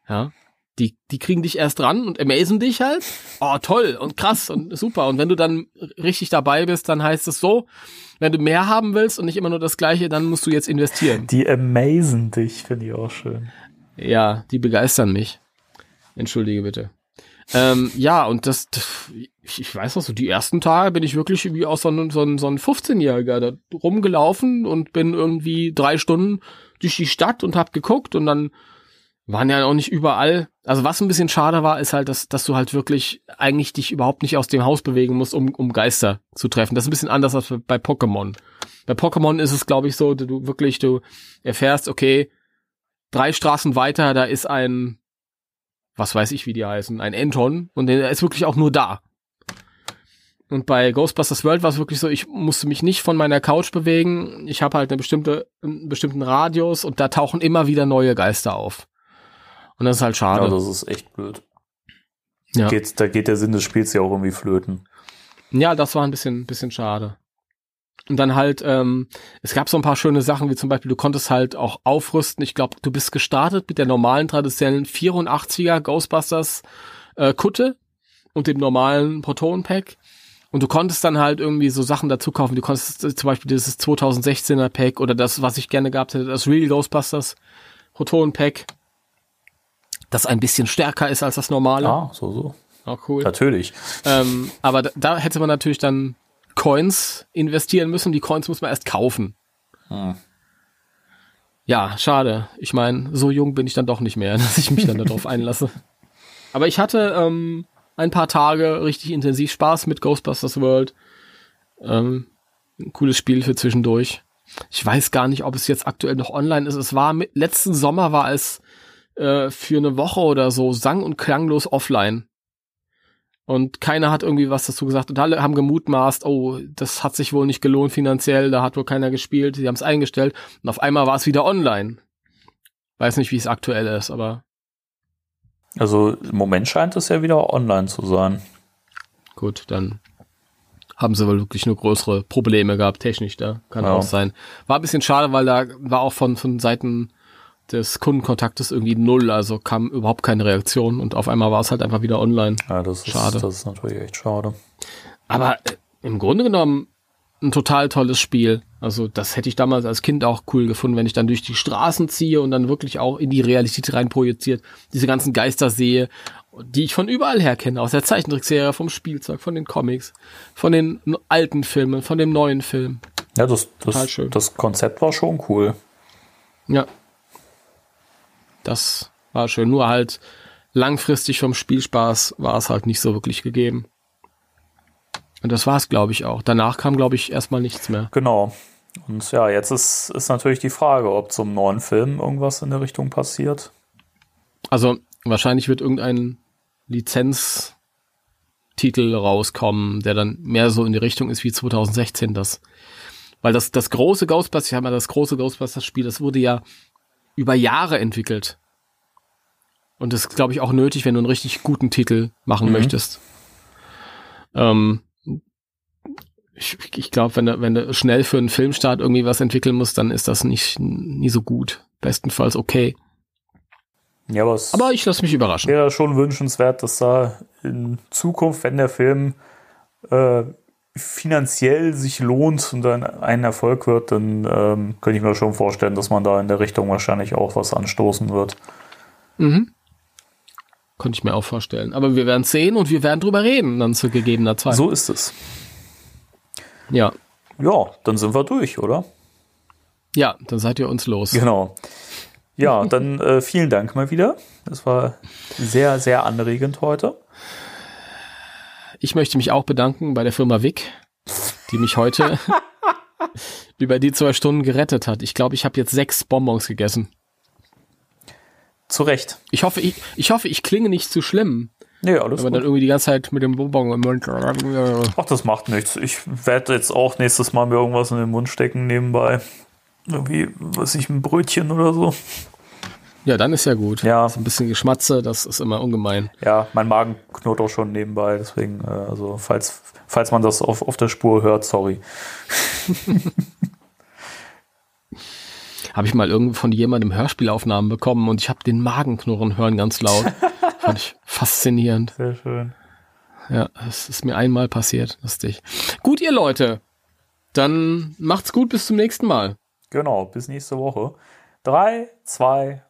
Ja. Die, die kriegen dich erst ran und amazen dich halt. Oh, toll und krass und super. Und wenn du dann richtig dabei bist, dann heißt es so, wenn du mehr haben willst und nicht immer nur das Gleiche, dann musst du jetzt investieren. Die amazen dich, finde ich auch schön. Ja, die begeistern mich. Entschuldige bitte. Ähm, ja, und das, ich, ich weiß noch so, die ersten Tage bin ich wirklich wie aus so einem, so einem, so einem 15-Jähriger da rumgelaufen und bin irgendwie drei Stunden durch die Stadt und hab geguckt und dann waren ja auch nicht überall. Also was ein bisschen schade war, ist halt, dass, dass du halt wirklich eigentlich dich überhaupt nicht aus dem Haus bewegen musst, um, um Geister zu treffen. Das ist ein bisschen anders als bei Pokémon. Bei Pokémon ist es, glaube ich, so, du wirklich, du erfährst, okay, drei Straßen weiter, da ist ein, was weiß ich, wie die heißen, ein Anton und der ist wirklich auch nur da. Und bei Ghostbusters World war es wirklich so, ich musste mich nicht von meiner Couch bewegen. Ich habe halt eine bestimmte, einen bestimmten Radius und da tauchen immer wieder neue Geister auf. Und das ist halt schade. Ja, das ist echt blöd. Ja. Geht, da geht der Sinn des Spiels ja auch irgendwie flöten. Ja, das war ein bisschen, bisschen schade. Und dann halt, ähm, es gab so ein paar schöne Sachen, wie zum Beispiel, du konntest halt auch aufrüsten. Ich glaube, du bist gestartet mit der normalen traditionellen 84er Ghostbusters äh, Kutte und dem normalen Proton Pack. Und du konntest dann halt irgendwie so Sachen dazu kaufen. Du konntest äh, zum Beispiel dieses 2016er Pack oder das, was ich gerne gehabt hätte, das Real Ghostbusters Proton Pack das ein bisschen stärker ist als das normale. Ah, so, so. Auch cool. Natürlich. Ähm, aber da, da, hätte man natürlich dann Coins investieren müssen. Die Coins muss man erst kaufen. Hm. Ja, schade. Ich meine, so jung bin ich dann doch nicht mehr, dass ich mich dann darauf einlasse. Aber ich hatte ähm, ein paar Tage richtig intensiv Spaß mit Ghostbusters World. Ähm, ein cooles Spiel für zwischendurch. Ich weiß gar nicht, ob es jetzt aktuell noch online ist. Es war mit, letzten Sommer war es äh, für eine Woche oder so sang- und klanglos offline. Und keiner hat irgendwie was dazu gesagt. Und alle haben gemutmaßt, oh, das hat sich wohl nicht gelohnt finanziell, da hat wohl keiner gespielt, sie haben es eingestellt. Und auf einmal war es wieder online. Weiß nicht, wie es aktuell ist, aber. Also im Moment scheint es ja wieder online zu sein. Gut, dann haben sie wohl wirklich nur größere Probleme gehabt, technisch, da kann ja. auch sein. War ein bisschen schade, weil da war auch von, von Seiten des Kundenkontaktes irgendwie null, also kam überhaupt keine Reaktion und auf einmal war es halt einfach wieder online. Ja, das ist, schade. Das ist natürlich echt schade. Aber äh, im Grunde genommen ein total tolles Spiel. Also das hätte ich damals als Kind auch cool gefunden, wenn ich dann durch die Straßen ziehe und dann wirklich auch in die Realität rein projiziert, diese ganzen Geister sehe, die ich von überall her kenne, aus der Zeichentrickserie, vom Spielzeug, von den Comics, von den alten Filmen, von dem neuen Film. Ja, das, das, das Konzept war schon cool. Ja. Das war schön. Nur halt langfristig vom Spielspaß war es halt nicht so wirklich gegeben. Und das war es, glaube ich, auch. Danach kam, glaube ich, erstmal nichts mehr. Genau. Und ja, jetzt ist, ist natürlich die Frage, ob zum neuen Film irgendwas in der Richtung passiert. Also wahrscheinlich wird irgendein Lizenztitel rauskommen, der dann mehr so in die Richtung ist wie 2016 das. Weil das, das große Ghostbusters, ich habe mal das große Ghostbusters-Spiel, das wurde ja über Jahre entwickelt. Und das ist, glaube ich, auch nötig, wenn du einen richtig guten Titel machen mhm. möchtest. Ähm, ich, ich glaube, wenn du, wenn du schnell für einen Filmstart irgendwie was entwickeln musst, dann ist das nicht nie so gut. Bestenfalls okay. Ja, aber, aber ich lasse mich überraschen. Wäre schon wünschenswert, dass da in Zukunft, wenn der Film äh, finanziell sich lohnt und dann ein Erfolg wird, dann ähm, könnte ich mir schon vorstellen, dass man da in der Richtung wahrscheinlich auch was anstoßen wird. Mhm. Könnte ich mir auch vorstellen. Aber wir werden sehen und wir werden drüber reden dann zu gegebener Zeit. So ist es. Ja. Ja, dann sind wir durch, oder? Ja, dann seid ihr uns los. Genau. Ja, dann äh, vielen Dank mal wieder. Das war sehr, sehr anregend heute. Ich möchte mich auch bedanken bei der Firma Wick, die mich heute über die zwei Stunden gerettet hat. Ich glaube, ich habe jetzt sechs Bonbons gegessen. Zu Recht. Ich hoffe, ich, ich hoffe, ich klinge nicht zu schlimm. Nee, alles Aber gut. dann irgendwie die ganze Zeit mit dem Bonbon im Mund. Ach, das macht nichts. Ich werde jetzt auch nächstes Mal mir irgendwas in den Mund stecken nebenbei. Irgendwie, was ich, ein Brötchen oder so. Ja, dann ist ja gut. Ja. So ein bisschen Geschmatze, das ist immer ungemein. Ja, mein Magen knurrt auch schon nebenbei, deswegen, äh, also falls, falls man das auf, auf der Spur hört, sorry. habe ich mal irgendwo von jemandem Hörspielaufnahmen bekommen und ich habe den Magen knurren hören ganz laut. Fand ich faszinierend. Sehr schön. Ja, es ist mir einmal passiert, lustig. Gut, ihr Leute, dann macht's gut, bis zum nächsten Mal. Genau, bis nächste Woche. Drei, zwei,